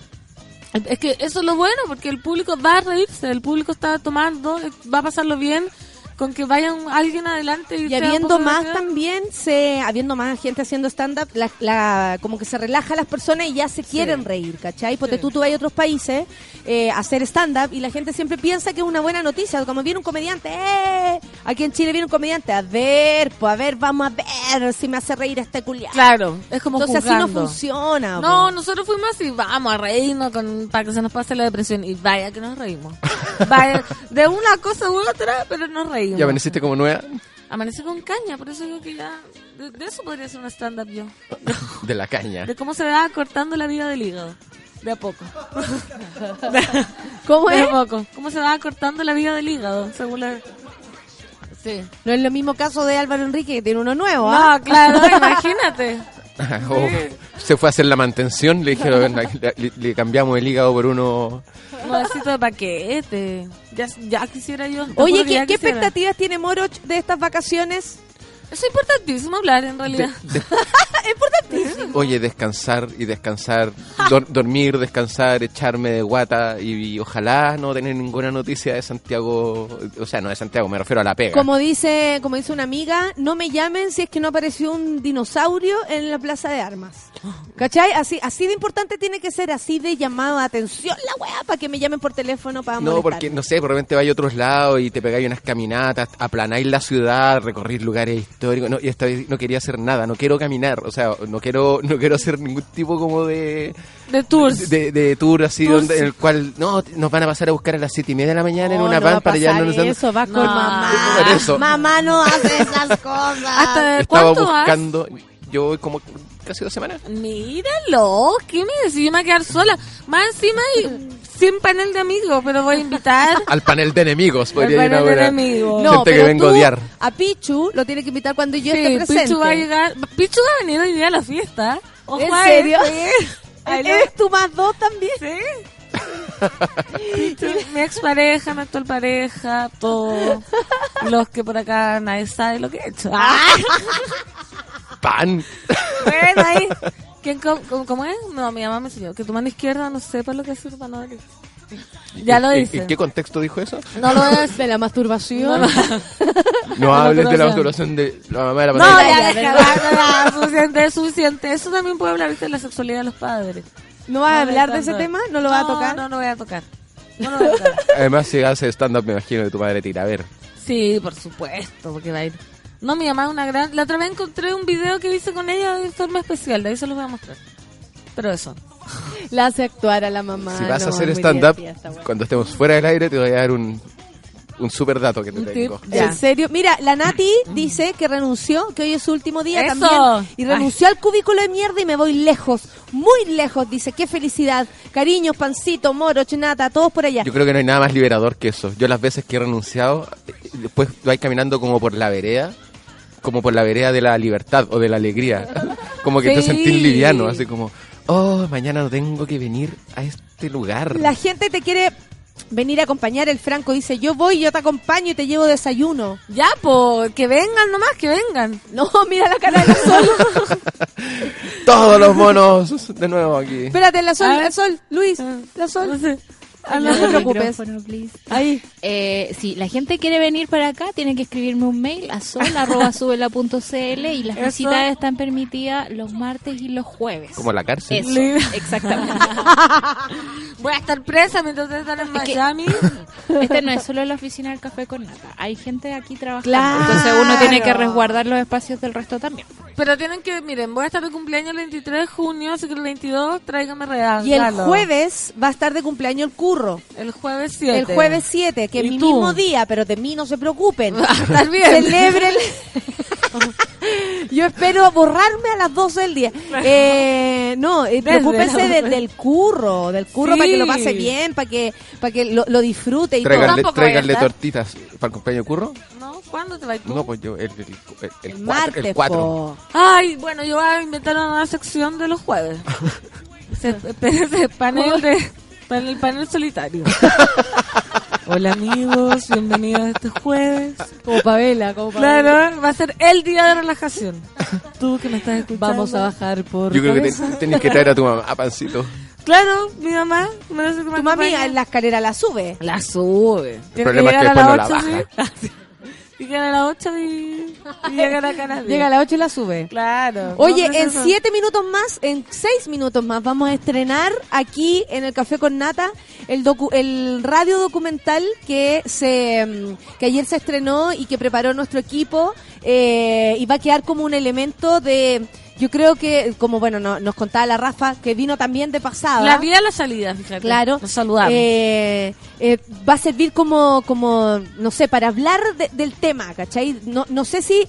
Es que eso es lo bueno, porque el público va a reírse, el público está tomando, va a pasarlo bien con que vayan alguien adelante y, Y habiendo más también, se, habiendo más gente haciendo stand-up, la, la- como que se relaja las personas y ya se quieren reír, ¿cachai? Porque Sí. tú, tú vas a otros países eh, a hacer stand-up y la gente siempre piensa que es una buena noticia, como viene un comediante, ¡eh! Aquí en Chile viene un comediante, a ver, pues a ver, vamos a ver si me hace reír este culiado. Claro, es como Entonces así no funciona. No, nosotros fuimos así, vamos a reírnos con, para que se nos pase la depresión. Y vaya que nos reímos. [LAUGHS] Vaya, de una cosa u otra, pero nos reímos. ¿Ya amaneciste como nueva? Amanecí con caña, por eso digo que ya... De, de eso podría ser un stand-up yo. [LAUGHS] De la caña. De cómo se va cortando la vida del hígado. De a poco. [LAUGHS] ¿Cómo De es? a poco. ¿Cómo se va cortando la vida del hígado? Según la... Sí. No es lo mismo caso de Álvaro Enrique que tiene uno nuevo, ¿ah? No, claro, [LAUGHS] imagínate. [LAUGHS] Oh, se fue a hacer la mantención, le dijeron, le, le- le cambiamos el hígado por uno... Nuevecito de paquete. Ya, ya quisiera yo. Oye, ¿qué, qué expectativas tiene Moroch de estas vacaciones? Es importantísimo hablar, en realidad. [LAUGHS] Oye, descansar y descansar, dor- dormir, descansar, echarme de guata y, y ojalá no tener ninguna noticia de Santiago, o sea, no de Santiago, me refiero a la pega. Como dice, como dice una amiga, no me llamen si es que no apareció un dinosaurio en la plaza de armas. ¿Cachai? Así, así de importante tiene que ser, así de llamado a atención la weá para que me llamen por teléfono para No, porque, no sé, por repente vais a otros lados y te pegáis unas caminatas, aplanáis la ciudad, recorrís lugares históricos. No, y esta vez no quería hacer nada, no quiero caminar, o sea, no quiero [LAUGHS] no quiero hacer ningún tipo como de... De tours. De, de tour así, Tours. donde, en el cual, no, nos van a pasar a buscar a las siete y media de la mañana en No, una no va van para allá. No, no eso, No. con mamá. Por eso. Mamá no hace esas [LAUGHS] cosas. ¿Hasta de Estaba vas? buscando, yo voy como casi dos semanas. Míralo, ¿qué me decís? Yo me voy a quedar sola. Más encima hay 100 panel de amigos, pero voy a invitar [LAUGHS] Al panel de enemigos, podría ir panel de ahora. enemigos. No, Gente que pero vengo a tú odiar. A Pichu lo tiene que invitar cuando yo Sí, esté presente. Pichu va a llegar. Pichu va a venir hoy día a la fiesta. Ojo ¿En a serio? [LAUGHS] Ay. ¿Eres tú más dos también? Sí. [LAUGHS] Pichu, mi expareja, mi actual pareja, todos los que por acá nadie sabe lo que he hecho. Ah, Pan. bueno, ahí. ¿Quién, cómo, cómo- es? No, mi mamá me enseñó que tu mano izquierda no sepa lo que es tu mano derecha. Ya lo ¿En- dice. ¿En qué contexto dijo eso? No lo voy a decir. De la masturbación. No hables de la masturbación. de la mamá de la No, pantalla. ya, ya, deja, suficiente, es suficiente. Eso también puede hablar ¿viste? de la sexualidad de los padres. ¿No vas a No, hablar de ese tema? ¿No lo vas a tocar? No, no lo voy a tocar. No lo voy a tocar. Además, si hace stand-up, me imagino que tu madre te irá a ver. Sí, por supuesto, porque va a ir. No, mi mamá es una gran... La otra vez encontré un video que hice con ella de forma especial, de ahí se los voy a mostrar. Pero eso. [LAUGHS] La hace actuar a la mamá. si vas a hacer stand-up, cuando estemos fuera del aire, te voy a dar un, un super dato que te tengo. Ya. ¿En serio? Mira, la Nati dice que renunció, que hoy es su último día Eso. también. Y Ay. renunció al cubículo de mierda y me voy lejos, muy lejos. Dice, qué felicidad. Cariños, pancito, moro, chinata, todos por allá. Yo creo que no hay nada más liberador que eso. Yo las veces que he renunciado, después vais caminando como por la vereda, como por la vereda de la libertad o de la alegría. [LAUGHS] como que te sentís liviano, así como, oh, mañana no tengo que venir a este lugar. La gente te quiere venir a acompañar. El Franco dice, yo voy, yo te acompaño y te llevo desayuno. Ya, pues, que vengan nomás, que vengan. [LAUGHS] No, mira la cara del sol. [LAUGHS] Todos los monos de nuevo aquí. Espérate, la sol, la sol, Luis, la sol. Ah, no te preocupes. Ahí. Eh, si la gente quiere venir para acá, tiene que escribirme un mail a sol.subela.cl [LAUGHS] y las Eso. visitas están permitidas los martes y los jueves. Como la cárcel. Eso, exactamente. [LAUGHS] Voy a estar presa mientras ustedes están en Es que- Miami. [LAUGHS] Este no es solo la oficina del café con nata. Hay gente aquí trabajando. Claro. Entonces uno tiene que resguardar los espacios del resto también. Pero tienen que, miren, voy a estar de cumpleaños el 23 de junio, así que el 22 tráigame regalos. Y el jueves va a estar de cumpleaños el curro. El jueves 7. El jueves 7, que es ¿Y mi tú? mismo día, pero de mí no se preocupen. [LAUGHS] Estar bien. Celebren. [LAUGHS] Yo espero borrarme a las 12 del día. Eh, no, eh, Desde preocúpense de- del curro, del curro Sí. para que lo pase bien, para que, para que lo, lo disfrute y Tráiganle, todo. tráiganle tortitas para el cumpleaños curro. ¿No? ¿Cuándo te vas tú? No, pues yo, el, el, el, el, martes, el 4. po. Ay, bueno, yo voy a inventar una nueva sección de los jueves. [LAUGHS] Se- espérense, panel de panel, panel solitario. [LAUGHS] Hola amigos, bienvenidos a este jueves. Como Pavela, como Pavela. Claro, va a ser el día de relajación. Tú que me estás escuchando. Vamos a bajar por. Yo creo que cabeza. te- tenés que traer a tu mamá, pancito. Claro, mi mamá. Me que Tu mami en la escalera la sube. La sube. El problema es que después no la baja. sí. Y llegar a las 8 y, y llegar a Canadá. Llega a las 8 y la sube. Claro. Oye, No, no es en eso. siete minutos más, en seis minutos más, vamos a estrenar aquí en el Café con Nata el, docu- el radio documental que se mm, que ayer se estrenó y que preparó nuestro equipo eh, y va a quedar como un elemento de, yo creo que, como bueno, no- nos contaba la Rafa, que vino también de pasada. La vía a la salida, fíjate. Claro. Nos saludamos. Eh, eh, va a servir como, como, no sé, para hablar de- del tema, ¿cachai? No, no sé si,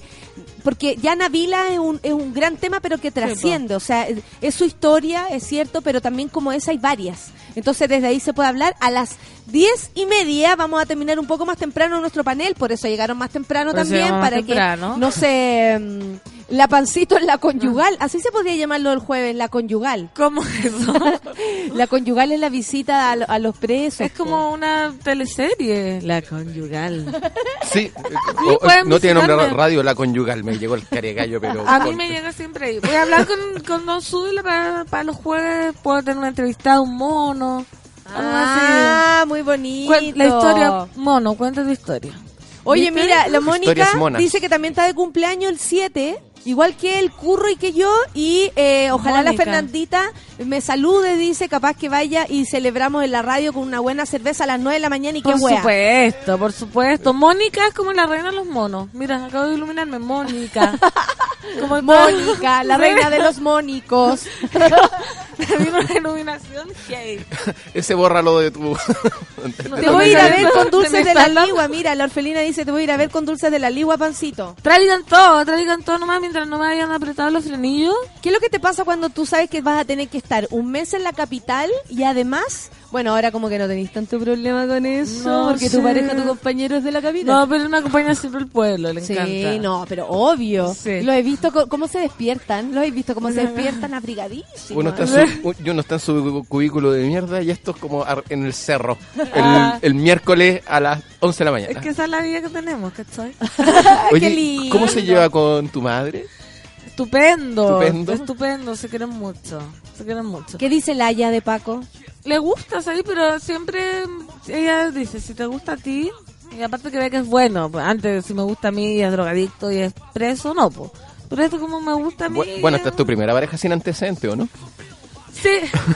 porque ya Navila es un, es un gran tema, pero que trasciende, o sea, es su historia, es cierto, pero también como esa hay varias. Entonces desde ahí se puede hablar. A las diez y media vamos a terminar un poco más temprano nuestro panel, por eso llegaron más temprano Por también, para temprano. que no se... mm, la pancito en la conyugal, así se podría llamarlo el jueves, la conyugal. ¿Cómo es eso? [LAUGHS] La conyugal es la visita a, lo- a los presos. es como una teleserie. La conyugal. Sí, [LAUGHS] eh, o- o- pueden no tiene nombre radio, la conyugal. Me llegó el caregallo, pero. A mí me llega siempre ahí. Voy a hablar con, con Don Zúbila para, para los jueves. Puedo tener una entrevista a un mono. Algo Ah, muy bonito. Cuen- La historia, mono, cuenta tu historia. Oye, ¿Viste? mira, la Mónica dice que también está de cumpleaños el 7, igual que el Curro y que yo, y eh, ojalá la. Fernandita me salude, dice, capaz que vaya y celebramos en la radio con una buena cerveza a las 9 de la mañana y qué Por wea. supuesto, por supuesto. Mónica es como la reina de los monos. Mira, acabo de iluminarme. Mónica. [LAUGHS] Como Mónica, la reina de los mónicos. [LAUGHS] Vino una iluminación gay. Ese bórralo de tu. [LAUGHS] Te voy a ir a ver con dulces de la ligua. Mira, la orfelina dice, te voy a ir a ver con dulces de la ligua, pancito. Traigan todo, traigan todo nomás mientras no me hayan apretado los frenillos. ¿Qué es lo que te pasa cuando tú sabes que vas a tener que estar un mes en la capital y además, bueno, ahora como que no tenéis tanto problema con eso, No porque tu pareja, tu compañero es de la capital? No, pero me acompaña siempre el pueblo, le Sí, encanta. no, pero obvio. Sí. Lo he visto cómo se despiertan, lo he visto cómo se despiertan [LAUGHS] abrigadísimos. Uno está en su, uno está en su cubículo de mierda y esto es como en el cerro. [LAUGHS] El, Ah. el miércoles a las 11 de la mañana. Es que esa es la vida que tenemos, ¿cachai? [LAUGHS] Oye, qué lindo. ¿cómo se lleva con tu madre? Estupendo. Estupendo. Estupendo, se quieren mucho. Se quieren mucho. ¿Qué dice la haya de Paco? Le gusta, ¿sabes? Pero siempre ella dice, si te gusta a ti, y aparte que ve que es bueno, pues, antes si me gusta a mí y es drogadicto y es preso, no, pues. Pero esto como me gusta a mí. Bu- Bueno, esta es tu primera pareja sin antecedente, ¿o no? Sí.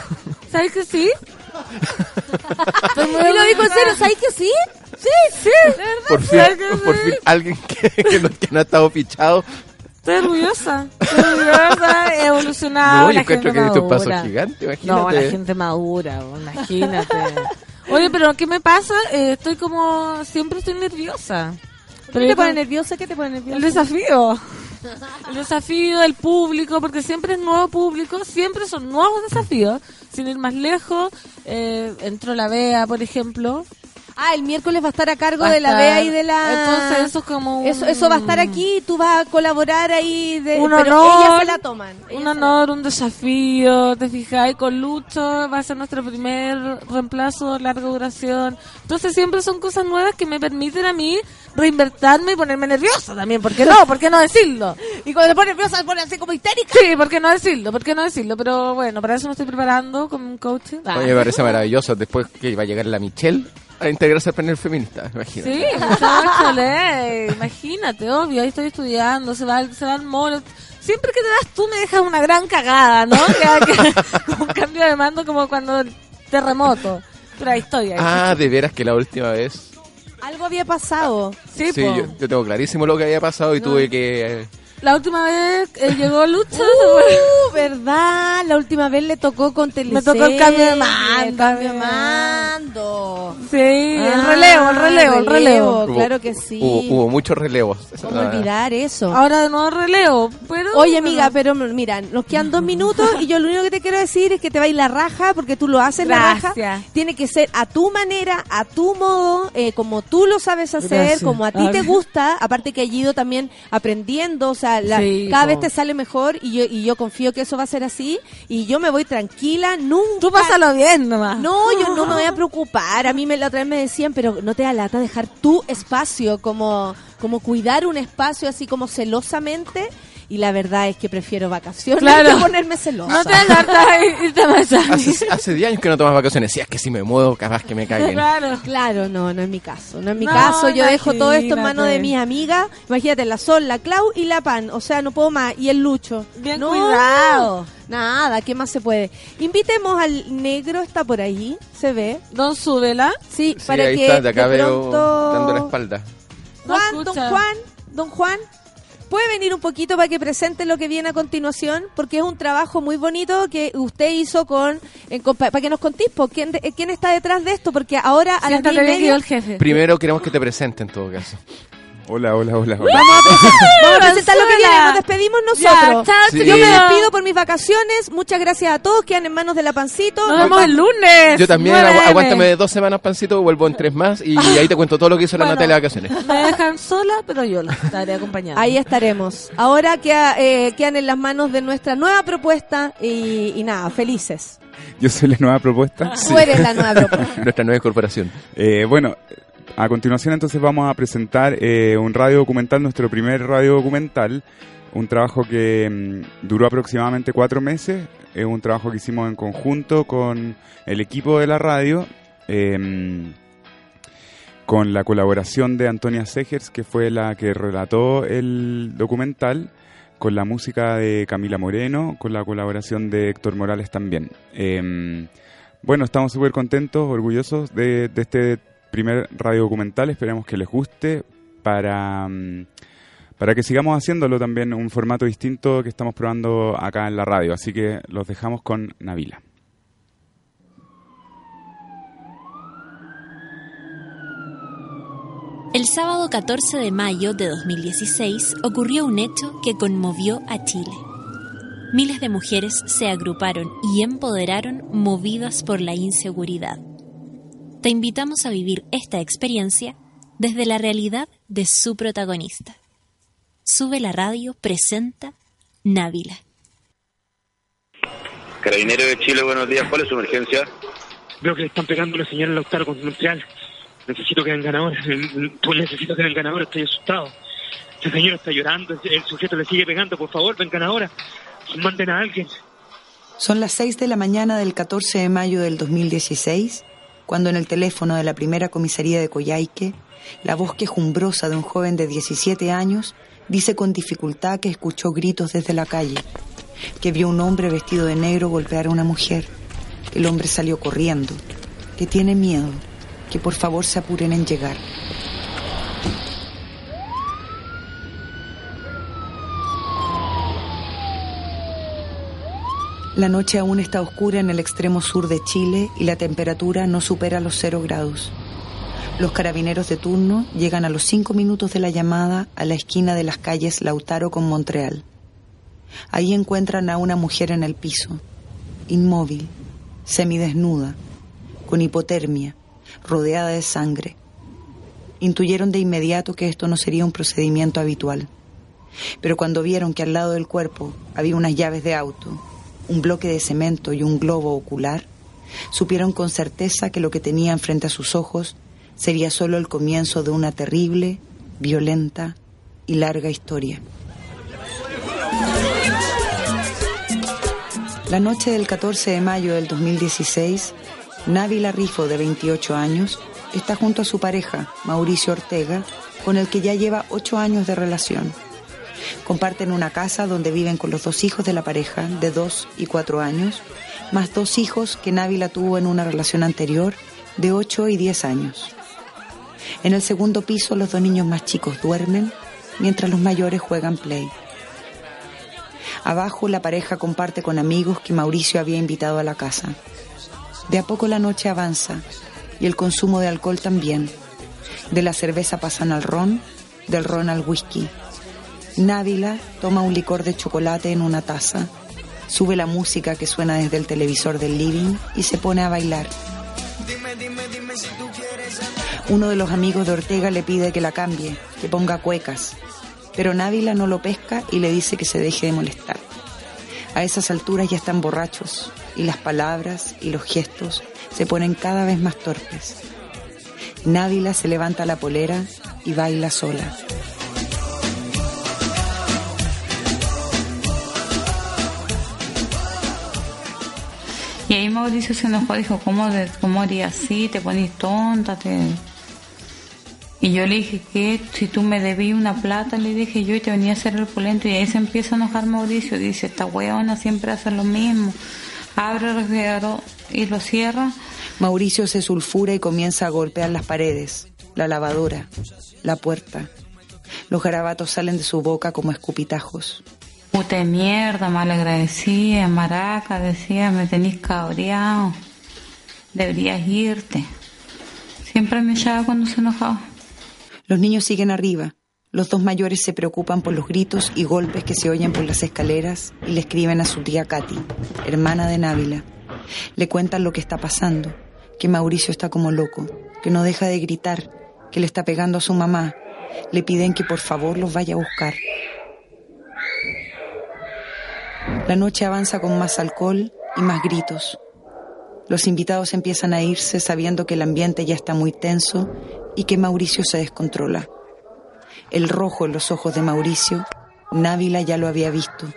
[LAUGHS] ¿Sabes que sí? [LAUGHS] ¿Y lo dijo en serio? ¿Sabes que sí? Sí, sí. Por fin, ¿sabes que por fin alguien que, que no, que no ha estado fichado. Estoy orgullosa. Estoy orgullosa, he evolucionado. No, yo la encuentro gente que diste un paso madura. gigante, No, la gente madura, imagínate. Oye, pero ¿qué me pasa? Eh, estoy como, siempre estoy nerviosa. ¿Qué yo te pone nerviosa? ¿Qué te pone nerviosa? El desafío. El desafío del público, porque siempre es nuevo público, siempre son nuevos desafíos. Sin ir más lejos, eh, entró la Bea, por ejemplo. Ah, el miércoles va a estar a cargo Va de la BEA y de la... Entonces eso es como un- Eso, eso va a estar aquí, tú vas a colaborar ahí, de... un pero honor, ellas se la toman. ellas un honor, un desafío, te fijáis, con Lucho va a ser nuestro primer reemplazo, larga duración. Entonces siempre son cosas nuevas que me permiten a mí reinvertirme y ponerme nerviosa también, ¿por qué no? ¿Por qué no decirlo? Y cuando te pones nerviosa, te pones así como histérica. Sí, ¿por qué no decirlo? ¿Por qué no decirlo? Pero bueno, para eso me estoy preparando con un coach. Oye, me parece maravilloso. Después que va a llegar la Michelle a integrarse al panel feminista, imagínate. Sí, muchachos, imagínate, obvio, ahí estoy estudiando, se va, se va al mall. Siempre que te das tú me dejas una gran cagada, ¿no? Que- [LAUGHS] un cambio de mando como cuando el terremoto. Pero ahí estoy, ahí. Ah, de veras que la última vez. Algo había pasado. sí, Sí, yo tengo clarísimo lo que había pasado y tuve que, La última vez eh, llegó Lucho. ¿se Uh, ¿verdad? La última vez le tocó con Telecel. Me tocó el cambio de mando. El cambio de mando. Sí, el Ah, relevo, el relevo, el relevo. Hubo- Claro que sí. Hubo, hubo muchos relevos. ¿Cómo olvidar eso? Ahora de nuevo relevo, pero... Oye, amiga, pero mira, nos quedan dos minutos y yo lo único que te quiero decir es que te va a ir la raja porque tú lo haces la raja. Gracias. Tiene que ser a tu manera, a tu modo, eh, como tú lo sabes hacer, Gracias. como a ti te gusta. Aparte que has ido también aprendiendo, o sea, la- Sí, cada po. vez te sale mejor y yo, y yo confío que eso va a ser así. Y yo me voy tranquila, nunca. Tú pásalo bien nomás. No, yo no me voy a preocupar. A mí me, la otra vez me decían, pero no te da lata dejar tu espacio, como, como cuidar un espacio así como celosamente. Y la verdad es que prefiero vacaciones Claro. que ponerme celosa. No te agarras y irte a. Hace, hace 10 años que no tomas vacaciones. Si es que si me muevo, capaz que me caigan. Claro. Claro, no, no es mi caso. No es mi No, caso. Yo dejo todo esto en manos de mis amigas. Imagínate, la Sol, la Clau y la Pan. O sea, no puedo más. Y el Lucho. Bien No, cuidado. Nada, ¿qué más se puede? Invitemos al negro, está por ahí, se ve. Don Súbela. Sí, Sí, para ahí que está, de acá de veo dando la espalda. No Juan, don. Juan, don Juan, ¿puede venir un poquito para que presente lo que viene a continuación? Porque es un trabajo muy bonito que usted hizo con, en compa- para que nos contís, ¿quién, de- quién está detrás de esto? Porque ahora a las diez media el jefe. Primero queremos que te presente en todo caso. Hola, hola, hola. hola. vamos a, presen- vamos a presentar lo que viene, nos despedimos Ya, nosotros. chao, Sí. Yo me chiquillos. Despido por mis vacaciones, muchas gracias a todos, quedan en manos de la Pancito. Nos vemos el lunes. Yo también, 9 agu- aguántame dos semanas, pancito, vuelvo en tres más y [LAUGHS] ahí te cuento todo lo que hizo la. Natalia de vacaciones. Me dejan sola, pero yo la estaré acompañando. Ahí estaremos. Ahora queda, eh, quedan en las manos de nuestra nueva propuesta y, y nada, felices. Yo soy la nueva propuesta. Tú eres la nueva [LAUGHS] propuesta. Nuestra nueva incorporación. Eh, bueno, a continuación entonces vamos a presentar eh, un radio documental, nuestro primer radio documental, un trabajo que mm, duró aproximadamente cuatro meses, es un trabajo que hicimos en conjunto con el equipo de la radio, eh, con la colaboración de Antonia Segers, que fue la que relató el documental, con la música de Camila Moreno, con la colaboración de Héctor Morales también. Eh, bueno, estamos súper contentos, orgullosos de, este primer radio documental. Esperemos que les guste para, mm, para que sigamos haciéndolo también un formato distinto que estamos probando acá en la radio. Así que los dejamos con Navila. El sábado 14 de mayo de 2016 ocurrió un hecho que conmovió a Chile. Miles de mujeres se agruparon y empoderaron movidas por la inseguridad. Te invitamos a vivir esta experiencia desde la realidad de su protagonista. Sube la radio presenta Návila. Carabinero de Chile, buenos días. ¿Cuál es su emergencia? Veo que le están pegando a una señora Lautaro con Montreal. Necesito que vengan ahora. Necesito que vengan ahora. Estoy asustado. Esta señora está llorando. El, el sujeto le sigue pegando. Por favor, vengan ahora. Manden a alguien. Son las 6 de la mañana del 14 de mayo del 2016, cuando en el teléfono de la primera comisaría de Coyhaique, la voz quejumbrosa de un joven de 17 años dice con dificultad que escuchó gritos desde la calle, que vio un hombre vestido de negro golpear a una mujer, que el hombre salió corriendo, que tiene miedo, que por favor se apuren en llegar. La noche aún está oscura en el extremo sur de Chile y la temperatura no supera los cero grados. Los carabineros de turno llegan a los cinco minutos de la llamada a la esquina de las calles Lautaro con Montreal. Ahí encuentran a una mujer en el piso, inmóvil, semidesnuda, con hipotermia, rodeada de sangre. Intuyeron de inmediato que esto no sería un procedimiento habitual. Pero cuando vieron que al lado del cuerpo había unas llaves de auto, un bloque de cemento y un globo ocular, supieron con certeza que lo que tenían frente a sus ojos sería solo el comienzo de una terrible, violenta y larga historia. La noche del 14 de mayo del 2016, Návila Rifo, de 28 años, está junto a su pareja, Mauricio Ortega, con el que ya lleva ocho años de relación. Comparten una casa donde viven con los dos hijos de la pareja, de dos y cuatro años, más dos hijos que Návila tuvo en una relación anterior, de ocho y diez años. En el segundo piso los dos niños más chicos duermen, mientras los mayores juegan play. Abajo la pareja comparte con amigos que Mauricio había invitado a la casa. De a poco la noche avanza y el consumo de alcohol también. De la cerveza pasan al ron, del ron al whisky. Návila toma un licor de chocolate en una taza, sube la música que suena desde el televisor del living y se pone a bailar. Uno de los amigos de Ortega le pide que la cambie, que ponga cuecas, pero Návila no lo pesca y le dice que se deje de molestar. A esas alturas ya están borrachos y las palabras y los gestos se ponen cada vez más torpes. Návila se levanta la polera y baila sola. Y ahí Mauricio se enojó, dijo, ¿cómo, cómo así? Te ponís tonta, te... Y yo le dije que si tú me debí una plata, le dije yo y te venía a hacer el polento. Y ahí se empieza a enojar Mauricio. Dice, esta weona siempre hace lo mismo. Abre el refrigerador y lo cierra. Mauricio se sulfura y comienza a golpear las paredes, la lavadora, la puerta. Los garabatos salen de su boca como escupitajos. Puta mierda, malagradecida, maraca, decía, me tenís cabreado. Deberías irte. Siempre me echaba cuando se enojaba. Los niños siguen arriba. Los dos mayores se preocupan por los gritos y golpes que se oyen por las escaleras y le escriben a su tía Katy, hermana de Návila. Le cuentan lo que está pasando, que Mauricio está como loco, que no deja de gritar, que le está pegando a su mamá. Le piden que por favor los vaya a buscar. La noche avanza con más alcohol y más gritos. Los invitados empiezan a irse sabiendo que el ambiente ya está muy tenso y que Mauricio se descontrola. El rojo en los ojos de Mauricio, Návila ya lo había visto.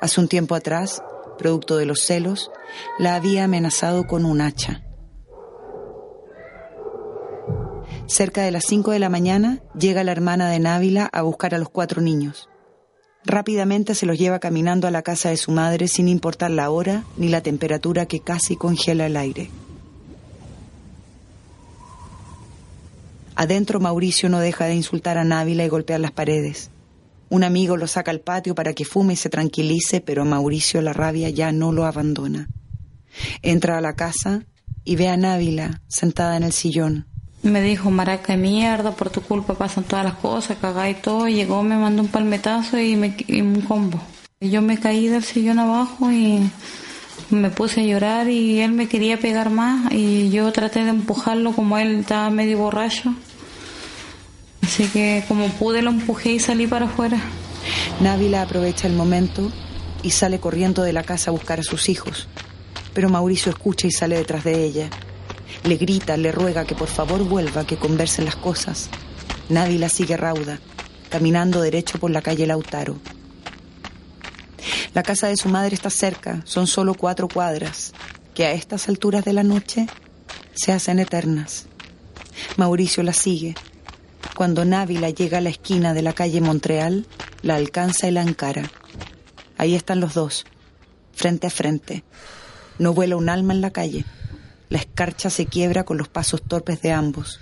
Hace un tiempo atrás, producto de los celos, la había amenazado con un hacha. Cerca de las 5 de la mañana llega la hermana de Návila a buscar a los cuatro niños. Rápidamente se los lleva caminando a la casa de su madre sin importar la hora ni la temperatura que casi congela el aire. Adentro Mauricio no deja de insultar a Návila y golpear las paredes. Un amigo lo saca al patio para que fume y se tranquilice, pero Mauricio la rabia ya no lo abandona. Entra a la casa y ve a Návila sentada en el sillón. Me dijo, maraca de mierda, por tu culpa pasan todas las cosas, cagá y todo. Llegó, me mandó un palmetazo y, me, y un combo. Yo me caí del sillón abajo y me puse a llorar y él me quería pegar más y yo traté de empujarlo como él estaba medio borracho. Así que como pude lo empujé y salí para afuera. Návila aprovecha el momento y sale corriendo de la casa a buscar a sus hijos. Pero Mauricio escucha y sale detrás de ella. Le grita, le ruega que por favor vuelva, que conversen las cosas. Návila sigue rauda, caminando derecho por la calle Lautaro. La casa de su madre está cerca, son solo cuatro cuadras, que a estas alturas de la noche se hacen eternas. Mauricio la sigue. Cuando Návila llega a la esquina de la calle Montreal, la alcanza y la encara. Ahí están los dos, frente a frente. No vuela un alma en la calle. La escarcha se quiebra con los pasos torpes de ambos.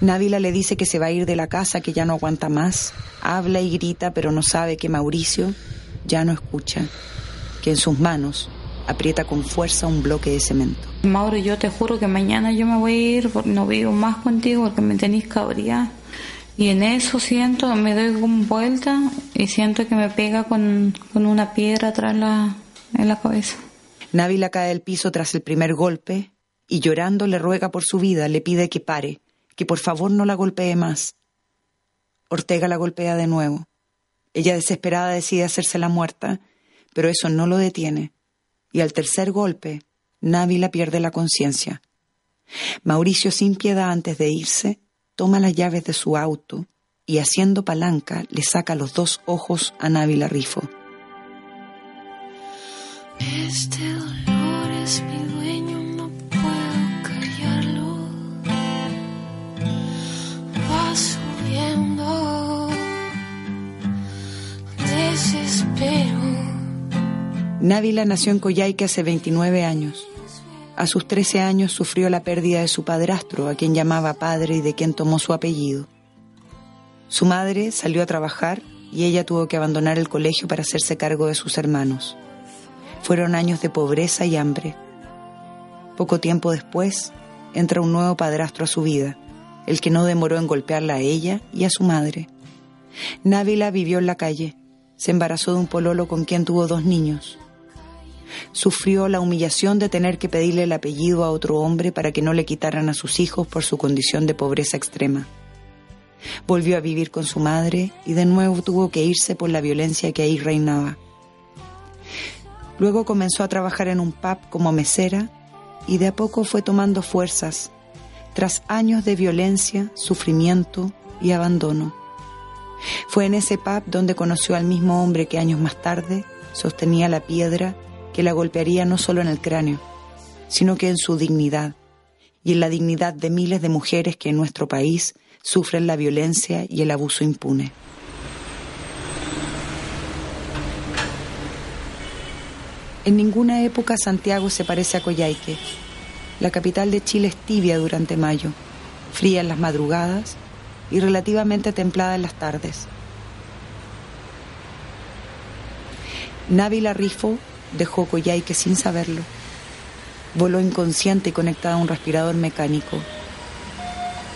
Návila le dice que se va a ir de la casa, que ya no aguanta más. Habla y grita, pero no sabe que Mauricio ya no escucha, que en sus manos aprieta con fuerza un bloque de cemento. Mauro, yo te juro que mañana yo me voy a ir, no vivo más contigo porque me tenéis cabría. Y en eso siento, me doy como vuelta y siento que me pega con, una piedra atrás en la cabeza. Návila cae al piso tras el primer golpe y llorando le ruega por su vida, le pide que pare, que por favor no la golpee más. Ortega la golpea de nuevo. Ella desesperada decide hacerse la muerta, pero eso no lo detiene. Y al tercer golpe, Návila pierde la conciencia. Mauricio, sin piedad antes de irse, toma las llaves de su auto y haciendo palanca le saca los dos ojos a Návila Rifo. Este dolor es mi dueño, no puedo callarlo. Va subiendo, desespero. Návila nació en Coyhaique hace 29 años. A sus 13 años sufrió la pérdida de su padrastro, a quien llamaba padre y de quien tomó su apellido. Su madre salió a trabajar y ella tuvo que abandonar el colegio para hacerse cargo de sus hermanos. Fueron años de pobreza y hambre. Poco tiempo después, entra un nuevo padrastro a su vida, el que no demoró en golpearla a ella y a su madre. Návila vivió en la calle, se embarazó de un pololo con quien tuvo dos niños. Sufrió la humillación de tener que pedirle el apellido a otro hombre para que no le quitaran a sus hijos por su condición de pobreza extrema. Volvió a vivir con su madre y de nuevo tuvo que irse por la violencia que ahí reinaba. Luego comenzó a trabajar en un pub como mesera y de a poco fue tomando fuerzas tras años de violencia, sufrimiento y abandono. Fue en ese pub donde conoció al mismo hombre que años más tarde sostenía la piedra que la golpearía no solo en el cráneo, sino que en su dignidad y en la dignidad de miles de mujeres que en nuestro país sufren la violencia y el abuso impune. En ninguna época Santiago se parece a Coyhaique. La capital de Chile es tibia durante mayo, fría en las madrugadas y relativamente templada en las tardes. Návila Rifo dejó Coyhaique sin saberlo. Voló inconsciente y conectada a un respirador mecánico.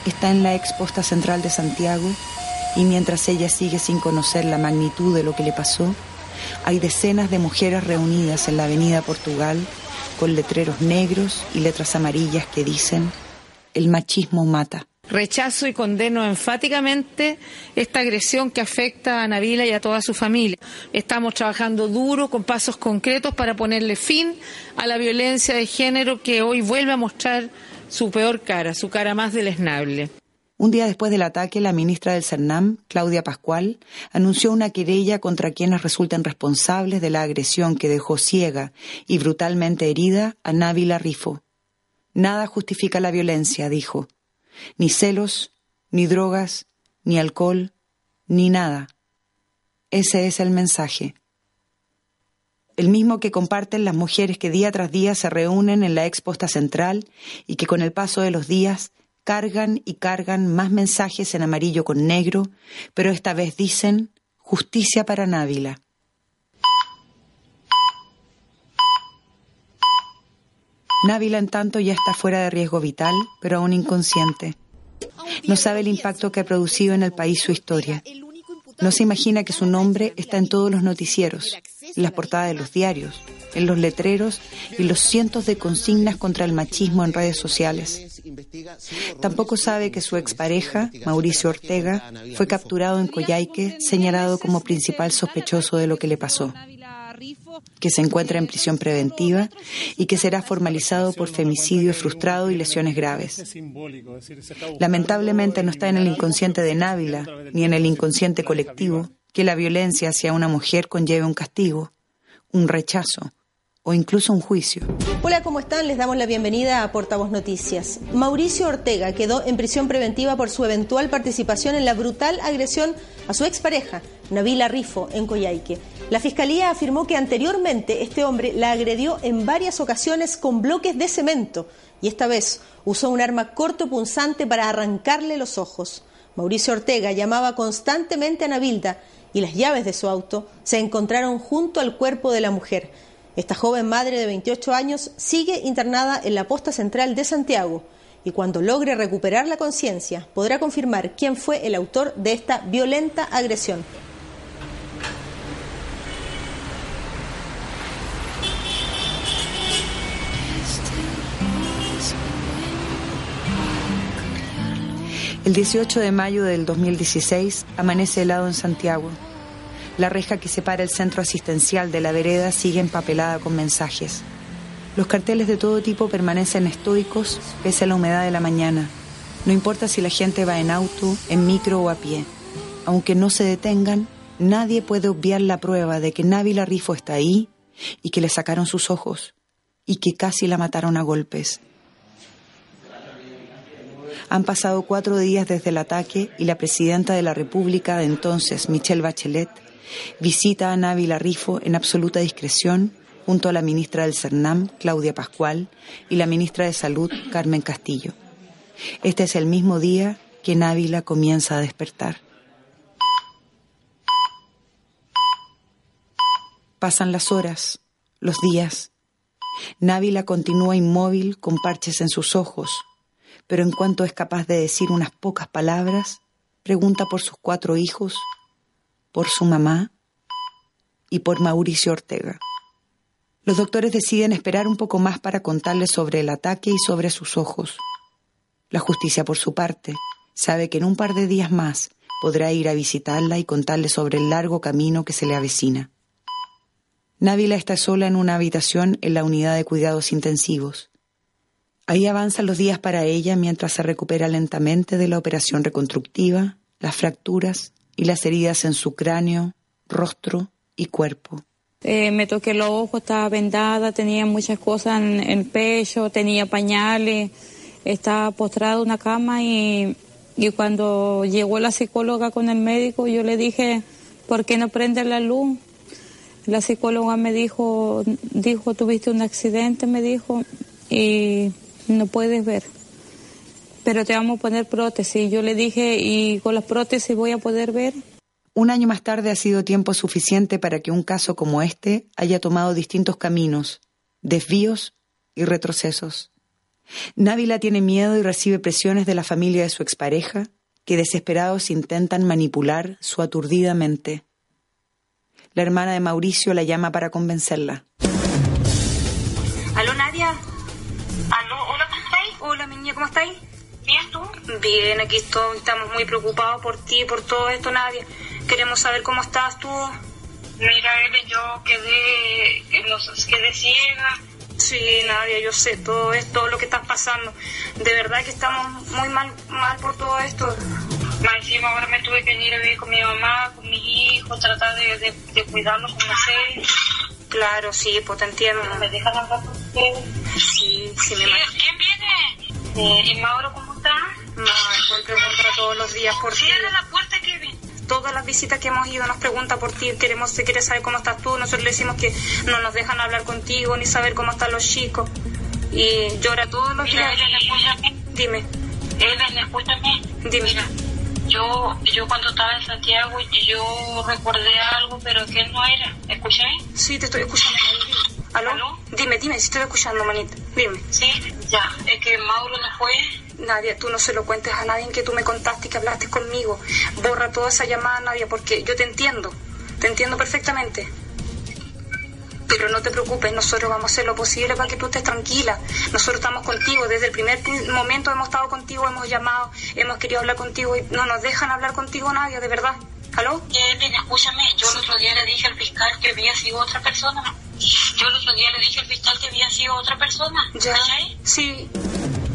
Está en la exposta central de Santiago y mientras ella sigue sin conocer la magnitud de lo que le pasó, hay decenas de mujeres reunidas en la avenida Portugal con letreros negros y letras amarillas que dicen, el machismo mata. Rechazo y condeno enfáticamente esta agresión que afecta a Navila y a toda su familia. Estamos trabajando duro con pasos concretos para ponerle fin a la violencia de género que hoy vuelve a mostrar su peor cara, su cara más deleznable. Un día después del ataque, la ministra del CERNAM, Claudia Pascual, anunció una querella contra quienes resulten responsables de la agresión que dejó ciega y brutalmente herida a Návila Rifo. Nada justifica la violencia, dijo. Ni celos, ni drogas, ni alcohol, ni nada. Ese es el mensaje. El mismo que comparten las mujeres que día tras día se reúnen en la exposta central y que con el paso de los días cargan y cargan más mensajes en amarillo con negro, pero esta vez dicen justicia para Návila. Návila, en tanto, ya está fuera de riesgo vital, pero aún inconsciente. No sabe el impacto que ha producido en el país su historia. No se imagina que su nombre está en todos los noticieros, en las portadas de los diarios, en los letreros y los cientos de consignas contra el machismo en redes sociales. Tampoco sabe que su expareja, Mauricio Ortega, fue capturado en Coyhaique, señalado como principal sospechoso de lo que le pasó que se encuentra en prisión preventiva y que será formalizado por femicidio frustrado y lesiones graves. Lamentablemente no está en el inconsciente de Návila ni en el inconsciente colectivo que la violencia hacia una mujer conlleve un castigo, un rechazo o incluso un juicio. Hola, ¿cómo están? Les damos la bienvenida a Portavoz Noticias. Mauricio Ortega quedó en prisión preventiva por su eventual participación en la brutal agresión a su expareja, Navila Rifo, en Coyhaique. La fiscalía afirmó que anteriormente este hombre la agredió en varias ocasiones con bloques de cemento y esta vez usó un arma cortopunzante para arrancarle los ojos. Mauricio Ortega llamaba constantemente a Navilda y las llaves de su auto se encontraron junto al cuerpo de la mujer. Esta joven madre de 28 años sigue internada en la posta central de Santiago y cuando logre recuperar la conciencia podrá confirmar quién fue el autor de esta violenta agresión. El 18 de mayo del 2016 amanece helado en Santiago. La reja que separa el centro asistencial de la vereda sigue empapelada con mensajes. Los carteles de todo tipo permanecen estoicos pese a la humedad de la mañana. No importa si la gente va en auto, en micro o a pie. Aunque no se detengan, nadie puede obviar la prueba de que Návila Rifo está ahí y que le sacaron sus ojos y que casi la mataron a golpes. Han pasado cuatro días desde el ataque y la presidenta de la República de entonces, Michelle Bachelet, visita a Návila Rifo en absoluta discreción junto a la ministra del CERNAM, Claudia Pascual, y la ministra de Salud, Carmen Castillo. Este es el mismo día que Návila comienza a despertar. Pasan las horas, los días. Návila continúa inmóvil con parches en sus ojos, pero en cuanto es capaz de decir unas pocas palabras, pregunta por sus cuatro hijos, por su mamá y por Mauricio Ortega. Los doctores deciden esperar un poco más para contarle sobre el ataque y sobre sus ojos. La justicia, por su parte, sabe que en un par de días más podrá ir a visitarla y contarle sobre el largo camino que se le avecina. Návila está sola en una habitación en la unidad de cuidados intensivos. Ahí avanzan los días para ella mientras se recupera lentamente de la operación reconstructiva, las fracturas y las heridas en su cráneo, rostro y cuerpo. Eh, me toqué los ojos, estaba vendada, tenía muchas cosas en el pecho, tenía pañales, estaba postrada en una cama y, y cuando llegó la psicóloga con el médico, yo le dije, ¿por qué no prende la luz? La psicóloga me dijo, dijo, tuviste un accidente, me dijo, y no puedes ver. Pero te vamos a poner prótesis. Yo le dije, ¿y con las prótesis voy a poder ver? Un año más tarde ha sido tiempo suficiente para que un caso como este haya tomado distintos caminos, desvíos y retrocesos. Návila tiene miedo y recibe presiones de la familia de su expareja, que desesperados intentan manipular su aturdida mente. La hermana de Mauricio la llama para convencerla. ¿Aló, Nadia? ¿Aló? Hola, ¿cómo estáis? Hola, mi niña, ¿cómo estáis? Bien, ¿tú? Bien, aquí estoy. Estamos muy preocupados por ti, por todo esto, Nadia. Queremos saber cómo estás tú. Mira, Eve, yo quedé, quedé ciega. Sí, Nadia, yo sé todo esto, lo que estás pasando. De verdad que estamos muy mal, mal por todo esto. Más encima ahora me tuve que ir a vivir con mi mamá, con mis hijos, tratar de, de, de cuidarlos como sé. Claro, sí, pues te entiendo. ¿Me dejan hablar con ustedes? Sí, sí, me ¿Quién viene? Eh, ¿Y Mauro cómo está? No, él pregunta todos los días por ti. Cierra la puerta, Kevin. Todas las visitas que hemos ido nos pregunta por ti, queremos, se quiere saber cómo estás tú, nosotros le decimos que no nos dejan hablar contigo ni saber cómo están los chicos. Y llora todos los días. Dime. Ellen, escúchame. Dime. yo, yo cuando estaba en Santiago, yo recordé algo, pero que no era. ¿Escucháis? Sí, te estoy escuchando. Dime. ¿Aló? Dime, dime, si estoy escuchando, manita. Dime. Sí, ya. Es que Mauro no fue. Nadia, tú no se lo cuentes a nadie que tú me contaste y que hablaste conmigo. Borra toda esa llamada, Nadia, porque yo te entiendo. Te entiendo perfectamente. Pero no te preocupes, nosotros vamos a hacer lo posible para que tú estés tranquila. Nosotros estamos contigo, desde el primer momento hemos estado contigo, hemos llamado, hemos querido hablar contigo y no nos dejan hablar contigo nadie, de verdad. ¿Aló? Kevin, escúchame, yo el otro día le dije al fiscal que había sido otra persona. Yo el otro día le dije al fiscal que había sido otra persona. ¿Ya? Sí.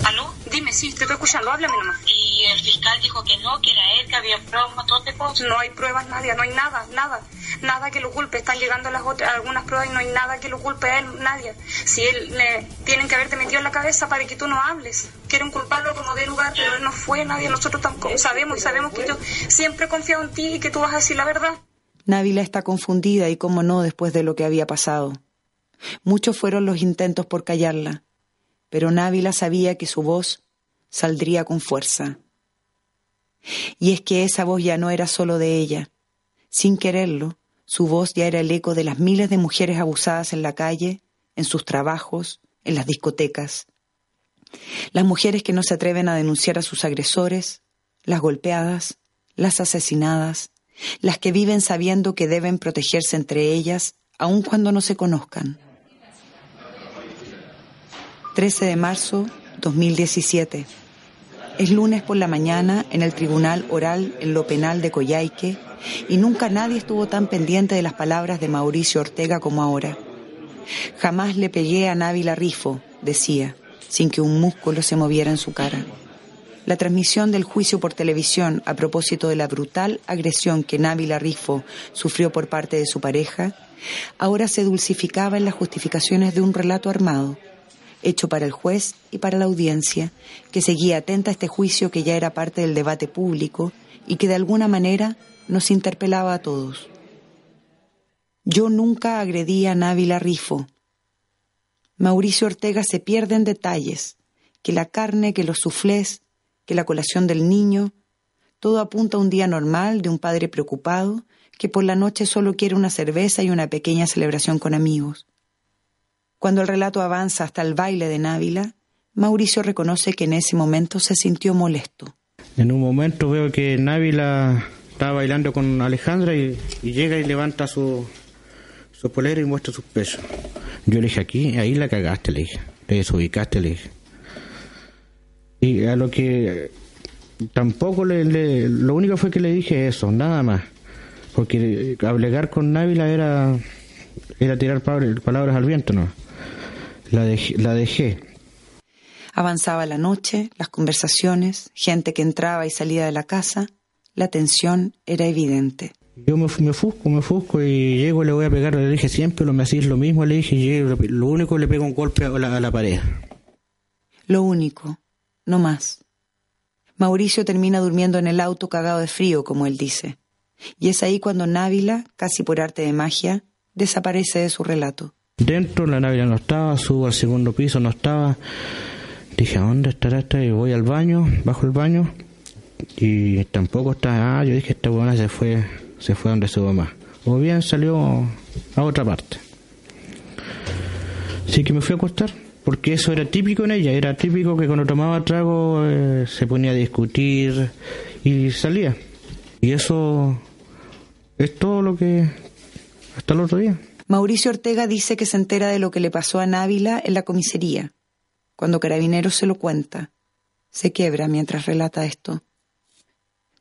¿Aló? Dime, sí, te estoy escuchando, háblame nomás. Y el fiscal dijo que no, que era él, que había pruebas, un montón de cosas. No hay pruebas, Nadia, no hay nada, nada. Nada que lo culpe. Están llegando las otras, algunas pruebas y no hay nada que lo culpe a él, Nadia. Si él le tienen que haberte metido en la cabeza para que tú no hables. Quieren culparlo como de lugar, pero él no fue, Nadia. Nosotros tampoco sabemos y sabemos que yo siempre he confiado en ti y que tú vas a decir la verdad. Návila está confundida y cómo no después de lo que había pasado. Muchos fueron los intentos por callarla, pero Návila sabía que su voz saldría con fuerza. Y es que esa voz ya no era solo de ella. Sin quererlo, su voz ya era el eco de las miles de mujeres abusadas en la calle, en sus trabajos, en las discotecas. Las mujeres que no se atreven a denunciar a sus agresores, las golpeadas, las asesinadas, las que viven sabiendo que deben protegerse entre ellas, aun cuando no se conozcan. 13 de marzo 2017. Es lunes por la mañana en el Tribunal Oral en lo Penal de Coyhaique y nunca nadie estuvo tan pendiente de las palabras de Mauricio Ortega como ahora. Jamás le pegué a Návila Rifo, decía, sin que un músculo se moviera en su cara. La transmisión del juicio por televisión a propósito de la brutal agresión que Návila Rifo sufrió por parte de su pareja, ahora se dulcificaba en las justificaciones de un relato armado, hecho para el juez y para la audiencia, que seguía atenta a este juicio que ya era parte del debate público y que de alguna manera nos interpelaba a todos. Yo nunca agredí a Návila Rifo. Mauricio Ortega se pierde en detalles, que la carne, que los suflés, que la colación del niño, todo apunta a un día normal de un padre preocupado que por la noche solo quiere una cerveza y una pequeña celebración con amigos. Cuando el relato avanza hasta el baile de Návila, Mauricio reconoce que en ese momento se sintió molesto. En un momento veo que Návila estaba bailando con Alejandra y, llega y levanta su, su polera y muestra sus pesos. Yo le dije aquí, ahí la cagaste, le dije. Te desubicaste, le dije. Y a lo que tampoco le, le- lo único fue que le dije eso, nada más. Porque alegar con Návila era, era tirar pal- palabras al viento, ¿no? La dejé, la dejé. Avanzaba la noche, las conversaciones, gente que entraba y salía de la casa. La tensión era evidente. Yo me, me fusco, me fusco y llego le voy a pegar. Le dije siempre lo me hacís lo mismo, le dije, y llego, lo único le pego un golpe a la, a la pared. Lo único, no más. Mauricio termina durmiendo en el auto cagado de frío, como él dice. Y es ahí cuando Návila, casi por arte de magia, desaparece de su relato. Dentro la nave no estaba, subo al segundo piso, no estaba. Dije, ¿a dónde estará esta? Y voy al baño, bajo el baño, y tampoco está. Ah, yo dije, esta buena se fue, se fue donde su mamá. O bien salió a otra parte. Así que me fui a acostar, porque eso era típico en ella, era típico que cuando tomaba trago eh, se ponía a discutir y salía. Y eso es todo lo que... hasta el otro día. Mauricio Ortega dice que se entera de lo que le pasó a Návila en la comisaría. Cuando Carabineros se lo cuenta, se quiebra mientras relata esto.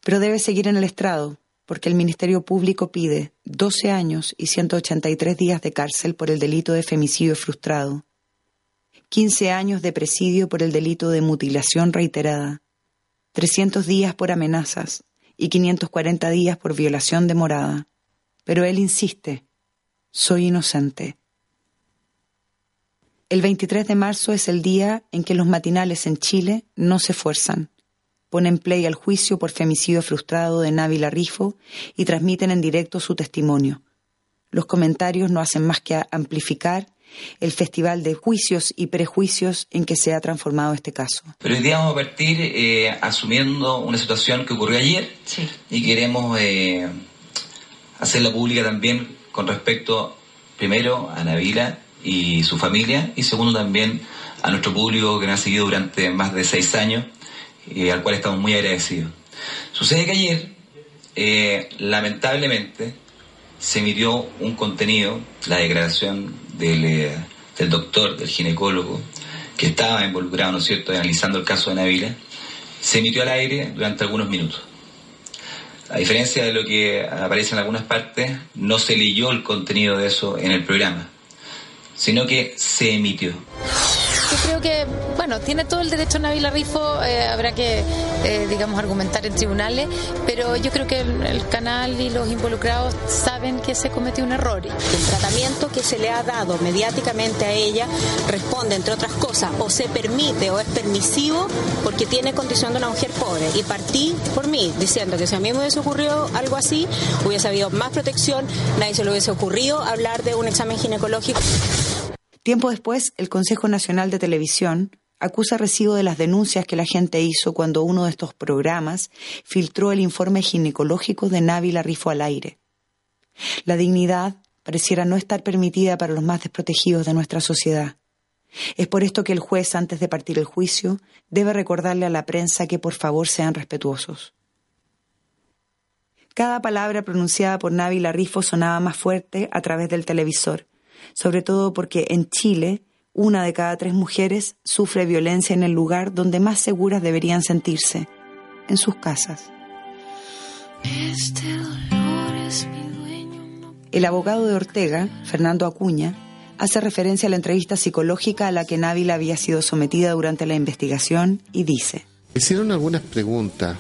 Pero debe seguir en el estrado, porque el Ministerio Público pide 12 años y 183 días de cárcel por el delito de femicidio frustrado, 15 años de presidio por el delito de mutilación reiterada, 300 días por amenazas y 540 días por violación de morada. Pero él insiste, soy inocente. El 23 de marzo es el día en que los matinales en Chile no se esfuerzan. Ponen play al juicio por femicidio frustrado de Návila Rifo y transmiten en directo su testimonio. Los comentarios no hacen más que amplificar el festival de juicios y prejuicios en que se ha transformado este caso. Pero hoy día vamos a partir eh, asumiendo una situación que ocurrió ayer y queremos eh, hacerla pública también con respecto, primero, a Navila y su familia y segundo también a nuestro público que nos ha seguido durante más de seis años y al cual estamos muy agradecidos. Sucede que ayer, eh, lamentablemente, se emitió un contenido, la declaración del, eh, del doctor, del ginecólogo, que estaba involucrado, ¿no es cierto?, analizando el caso de Navila, se emitió al aire durante algunos minutos. A diferencia de lo que aparece en algunas partes, no se leyó el contenido de eso en el programa, sino que se emitió. Yo creo que, bueno, tiene todo el derecho Navila Rifo, eh, habrá que, eh, digamos, argumentar en tribunales, pero yo creo que el, el canal y los involucrados saben que se cometió un error. El tratamiento que se le ha dado mediáticamente a ella responde, entre otras cosas, o se permite o es permisivo porque tiene condición de una mujer pobre. Y partí por mí, diciendo que si a mí me hubiese ocurrido algo así, hubiese habido más protección, nadie se le hubiese ocurrido hablar de un examen ginecológico. Tiempo después, el Consejo Nacional de Televisión acusa recibo de las denuncias que la gente hizo cuando uno de estos programas filtró el informe ginecológico de Návila Rifo al aire. La dignidad pareciera no estar permitida para los más desprotegidos de nuestra sociedad. Es por esto que el juez, antes de partir el juicio, debe recordarle a la prensa que por favor sean respetuosos. Cada palabra pronunciada por Návila Rifo sonaba más fuerte a través del televisor, sobre todo porque en Chile una de cada tres mujeres sufre violencia en el lugar donde más seguras deberían sentirse, en sus casas. Este dolor es mi dueño. El abogado de Ortega, Fernando Acuña, hace referencia a la entrevista psicológica a la que Návila había sido sometida durante la investigación y dice, Hicieron algunas preguntas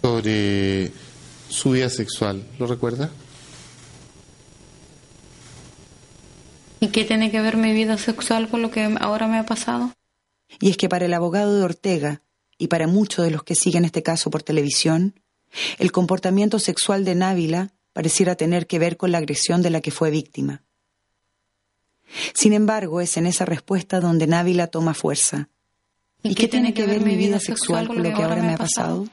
sobre su vida sexual, ¿lo recuerda? ¿Y qué tiene que ver mi vida sexual con lo que ahora me ha pasado? y es que para el abogado de Ortega y para muchos de los que siguen este caso por televisión, el comportamiento sexual de Návila pareciera tener que ver con la agresión de la que fue víctima. Sin embargo, es en esa respuesta donde Návila toma fuerza. ¿Y qué tiene que ver mi vida sexual con lo que ahora me ha pasado?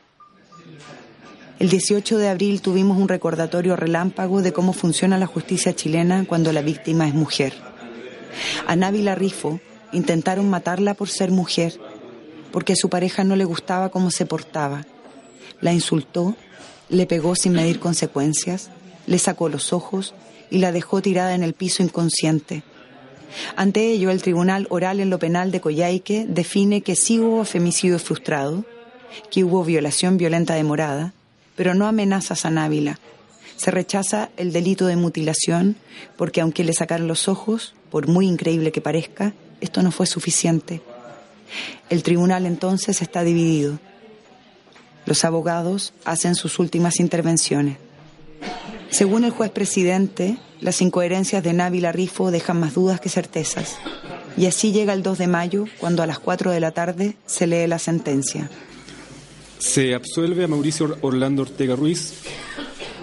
El 18 de abril tuvimos un recordatorio relámpago de cómo funciona la justicia chilena cuando la víctima es mujer. A Návila Rifo intentaron matarla por ser mujer, porque a su pareja no le gustaba cómo se portaba. La insultó, le pegó sin medir consecuencias, le sacó los ojos y la dejó tirada en el piso inconsciente. Ante ello, el Tribunal Oral en lo Penal de Coyhaique define que sí hubo femicidio frustrado, que hubo violación violenta de morada, pero no amenazas a Návila. Se rechaza el delito de mutilación porque aunque le sacaron los ojos, por muy increíble que parezca, esto no fue suficiente. El tribunal entonces está dividido. Los abogados hacen sus últimas intervenciones. Según el juez presidente, las incoherencias de Návila Rifo dejan más dudas que certezas. Y así llega el 2 de mayo, cuando a las 4 de la tarde se lee la sentencia. Se absuelve a Mauricio Orlando Ortega Ruiz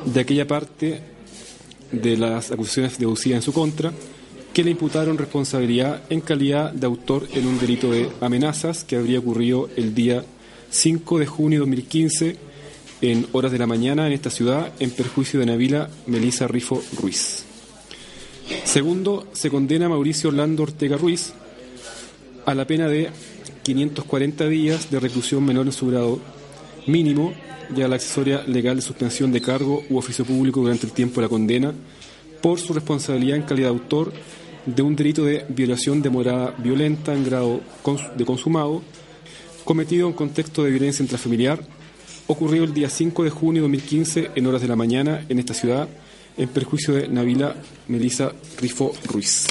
de aquella parte de las acusaciones deducidas en su contra que le imputaron responsabilidad en calidad de autor en un delito de amenazas que habría ocurrido el día 5 de junio de 2015 en horas de la mañana en esta ciudad en perjuicio de Navila Melisa Rifo Ruiz. Segundo, se condena a Mauricio Orlando Ortega Ruiz a la pena de 540 días de reclusión menor en su grado mínimo y a la accesoria legal de suspensión de cargo u oficio público durante el tiempo de la condena por su responsabilidad en calidad de autor de un delito de violación de morada violenta en grado de consumado cometido en contexto de violencia intrafamiliar ocurrido el día 5 de junio de 2015 en horas de la mañana en esta ciudad en perjuicio de Navila Melisa Rifo Ruiz.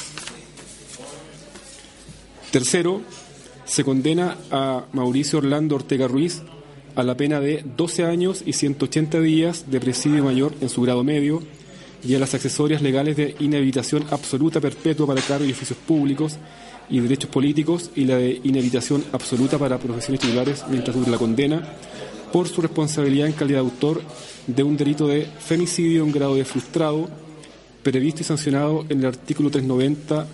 Tercero, se condena a Mauricio Orlando Ortega Ruiz a la pena de 12 años y 180 días de presidio mayor en su grado medio y a las accesorias legales de inhabilitación absoluta perpetua para cargos y oficios públicos y derechos políticos y la de inhabilitación absoluta para profesiones titulares mientras dure la condena por su responsabilidad en calidad de autor de un delito de femicidio en grado de frustrado previsto y sancionado en el artículo 390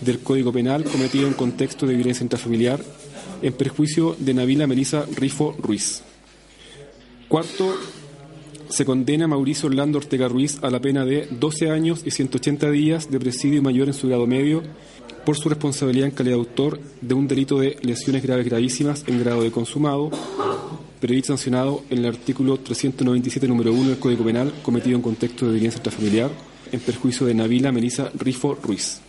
del Código Penal cometido en contexto de violencia intrafamiliar en perjuicio de Navila Melisa Rifo Ruiz. Cuarto, se condena a Mauricio Orlando Ortega Ruiz a la pena de 12 años y 180 días de presidio mayor en su grado medio por su responsabilidad en calidad de autor de un delito de lesiones graves gravísimas en grado de consumado, previsto sancionado en el artículo 397 número 1 del Código Penal cometido en contexto de violencia intrafamiliar en perjuicio de Navila Melisa Rifo Ruiz.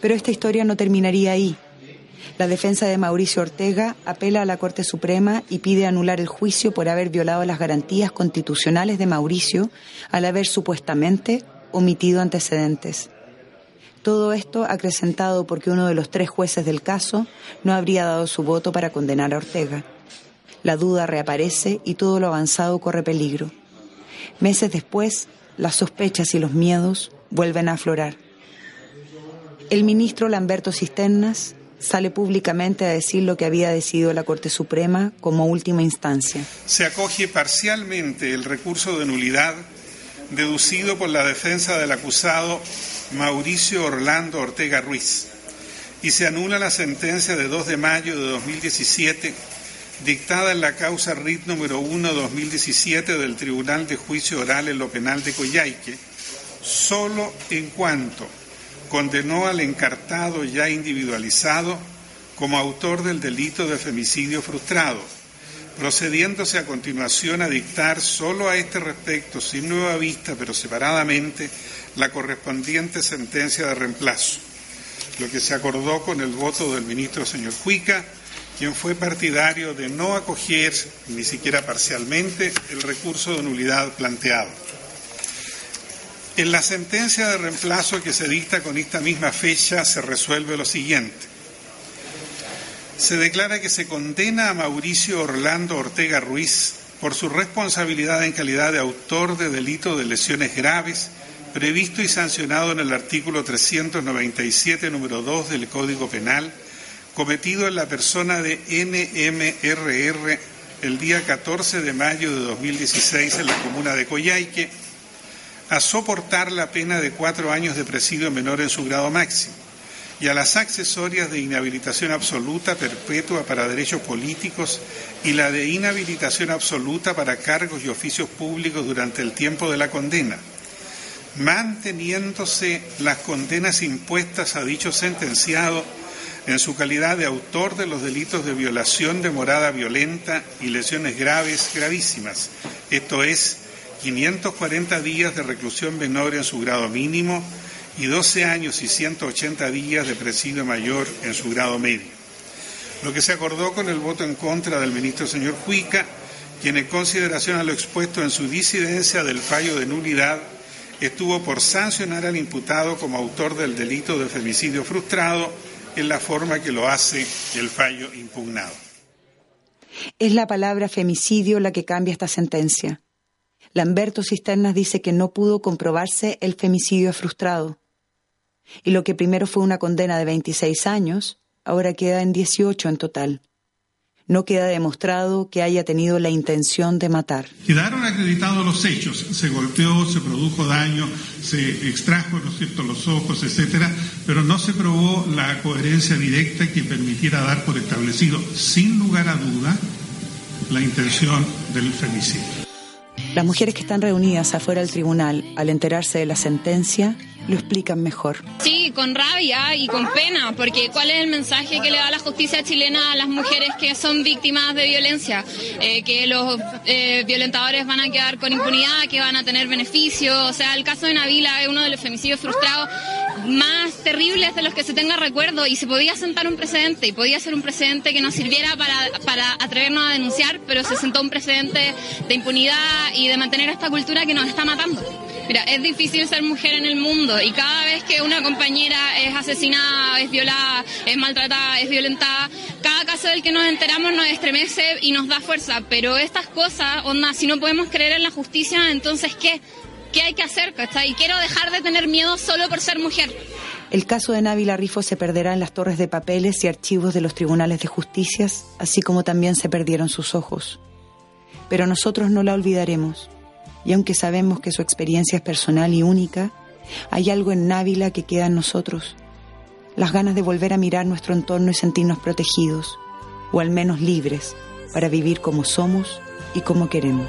Pero esta historia no terminaría ahí. La defensa de Mauricio Ortega apela a la Corte Suprema y pide anular el juicio por haber violado las garantías constitucionales de Mauricio al haber supuestamente omitido antecedentes. Todo esto acrecentado porque uno de los tres jueces del caso no habría dado su voto para condenar a Ortega. La duda reaparece y todo lo avanzado corre peligro. Meses después, las sospechas y los miedos vuelven a aflorar. El ministro Lamberto Cisternas sale públicamente a decir lo que había decidido la Corte Suprema como última instancia. Se acoge parcialmente el recurso de nulidad deducido por la defensa del acusado Mauricio Orlando Ortega Ruiz y se anula la sentencia de 2 de mayo de 2017 dictada en la causa RIT número 1-2017 del Tribunal de Juicio Oral en lo Penal de Coyhaique, solo en cuanto condenó al encartado ya individualizado como autor del delito de femicidio frustrado, procediéndose a continuación a dictar solo a este respecto, sin nueva vista, pero separadamente, la correspondiente sentencia de reemplazo, lo que se acordó con el voto del ministro señor Cuica, quien fue partidario de no acoger, ni siquiera parcialmente, el recurso de nulidad planteado. En la sentencia de reemplazo que se dicta con esta misma fecha se resuelve lo siguiente. Se declara que se condena a Mauricio Orlando Ortega Ruiz por su responsabilidad en calidad de autor de delito de lesiones graves previsto y sancionado en el artículo 397 número 2 del Código Penal cometido en la persona de NMRR el día 14 de mayo de 2016 en la comuna de Coyhaique a soportar la pena de cuatro años de presidio menor en su grado máximo, y a las accesorias de inhabilitación absoluta perpetua para derechos políticos y la de inhabilitación absoluta para cargos y oficios públicos durante el tiempo de la condena, manteniéndose las condenas impuestas a dicho sentenciado en su calidad de autor de los delitos de violación de morada violenta y lesiones graves, gravísimas, esto es, 540 días de reclusión menor en su grado mínimo y 12 años y 180 días de presidio mayor en su grado medio. Lo que se acordó con el voto en contra del ministro señor Cuica, quien en consideración a lo expuesto en su disidencia del fallo de nulidad, estuvo por sancionar al imputado como autor del delito de femicidio frustrado en la forma que lo hace el fallo impugnado. Es la palabra femicidio la que cambia esta sentencia. Lamberto Cisternas dice que no pudo comprobarse el femicidio frustrado. Y lo que primero fue una condena de 26 años, ahora queda en 18 en total. No queda demostrado que haya tenido la intención de matar. Quedaron acreditados los hechos, se golpeó, se produjo daño, se extrajo ¿no cierto? los ojos, etcétera, pero no se probó la coherencia directa que permitiera dar por establecido, sin lugar a duda, la intención del femicidio. Las mujeres que están reunidas afuera del tribunal, al enterarse de la sentencia, lo explican mejor. Sí, con rabia y con pena, porque ¿cuál es el mensaje que le da la justicia chilena a las mujeres que son víctimas de violencia? Eh, que los eh, violentadores van a quedar con impunidad, que van a tener beneficios. O sea, el caso de Navila es uno de los femicidios frustrados más terribles de los que se tenga recuerdo y se podía sentar un precedente y podía ser un precedente que nos sirviera para, para atrevernos a denunciar, pero se sentó un precedente de impunidad y de mantener esta cultura que nos está matando. Mira, es difícil ser mujer en el mundo y cada vez que una compañera es asesinada, es violada, es maltratada, es violentada, cada caso del que nos enteramos nos estremece y nos da fuerza. Pero estas cosas, onda, si no podemos creer en la justicia, entonces ¿qué? ¿Qué hay que hacer? Y quiero dejar de tener miedo solo por ser mujer. El caso de Návila Rifo se perderá en las torres de papeles y archivos de los tribunales de justicias, así como también se perdieron sus ojos. Pero nosotros no la olvidaremos. Y aunque sabemos que su experiencia es personal y única, hay algo en Návila que queda en nosotros. Las ganas de volver a mirar nuestro entorno y sentirnos protegidos, o al menos libres, para vivir como somos y como queremos.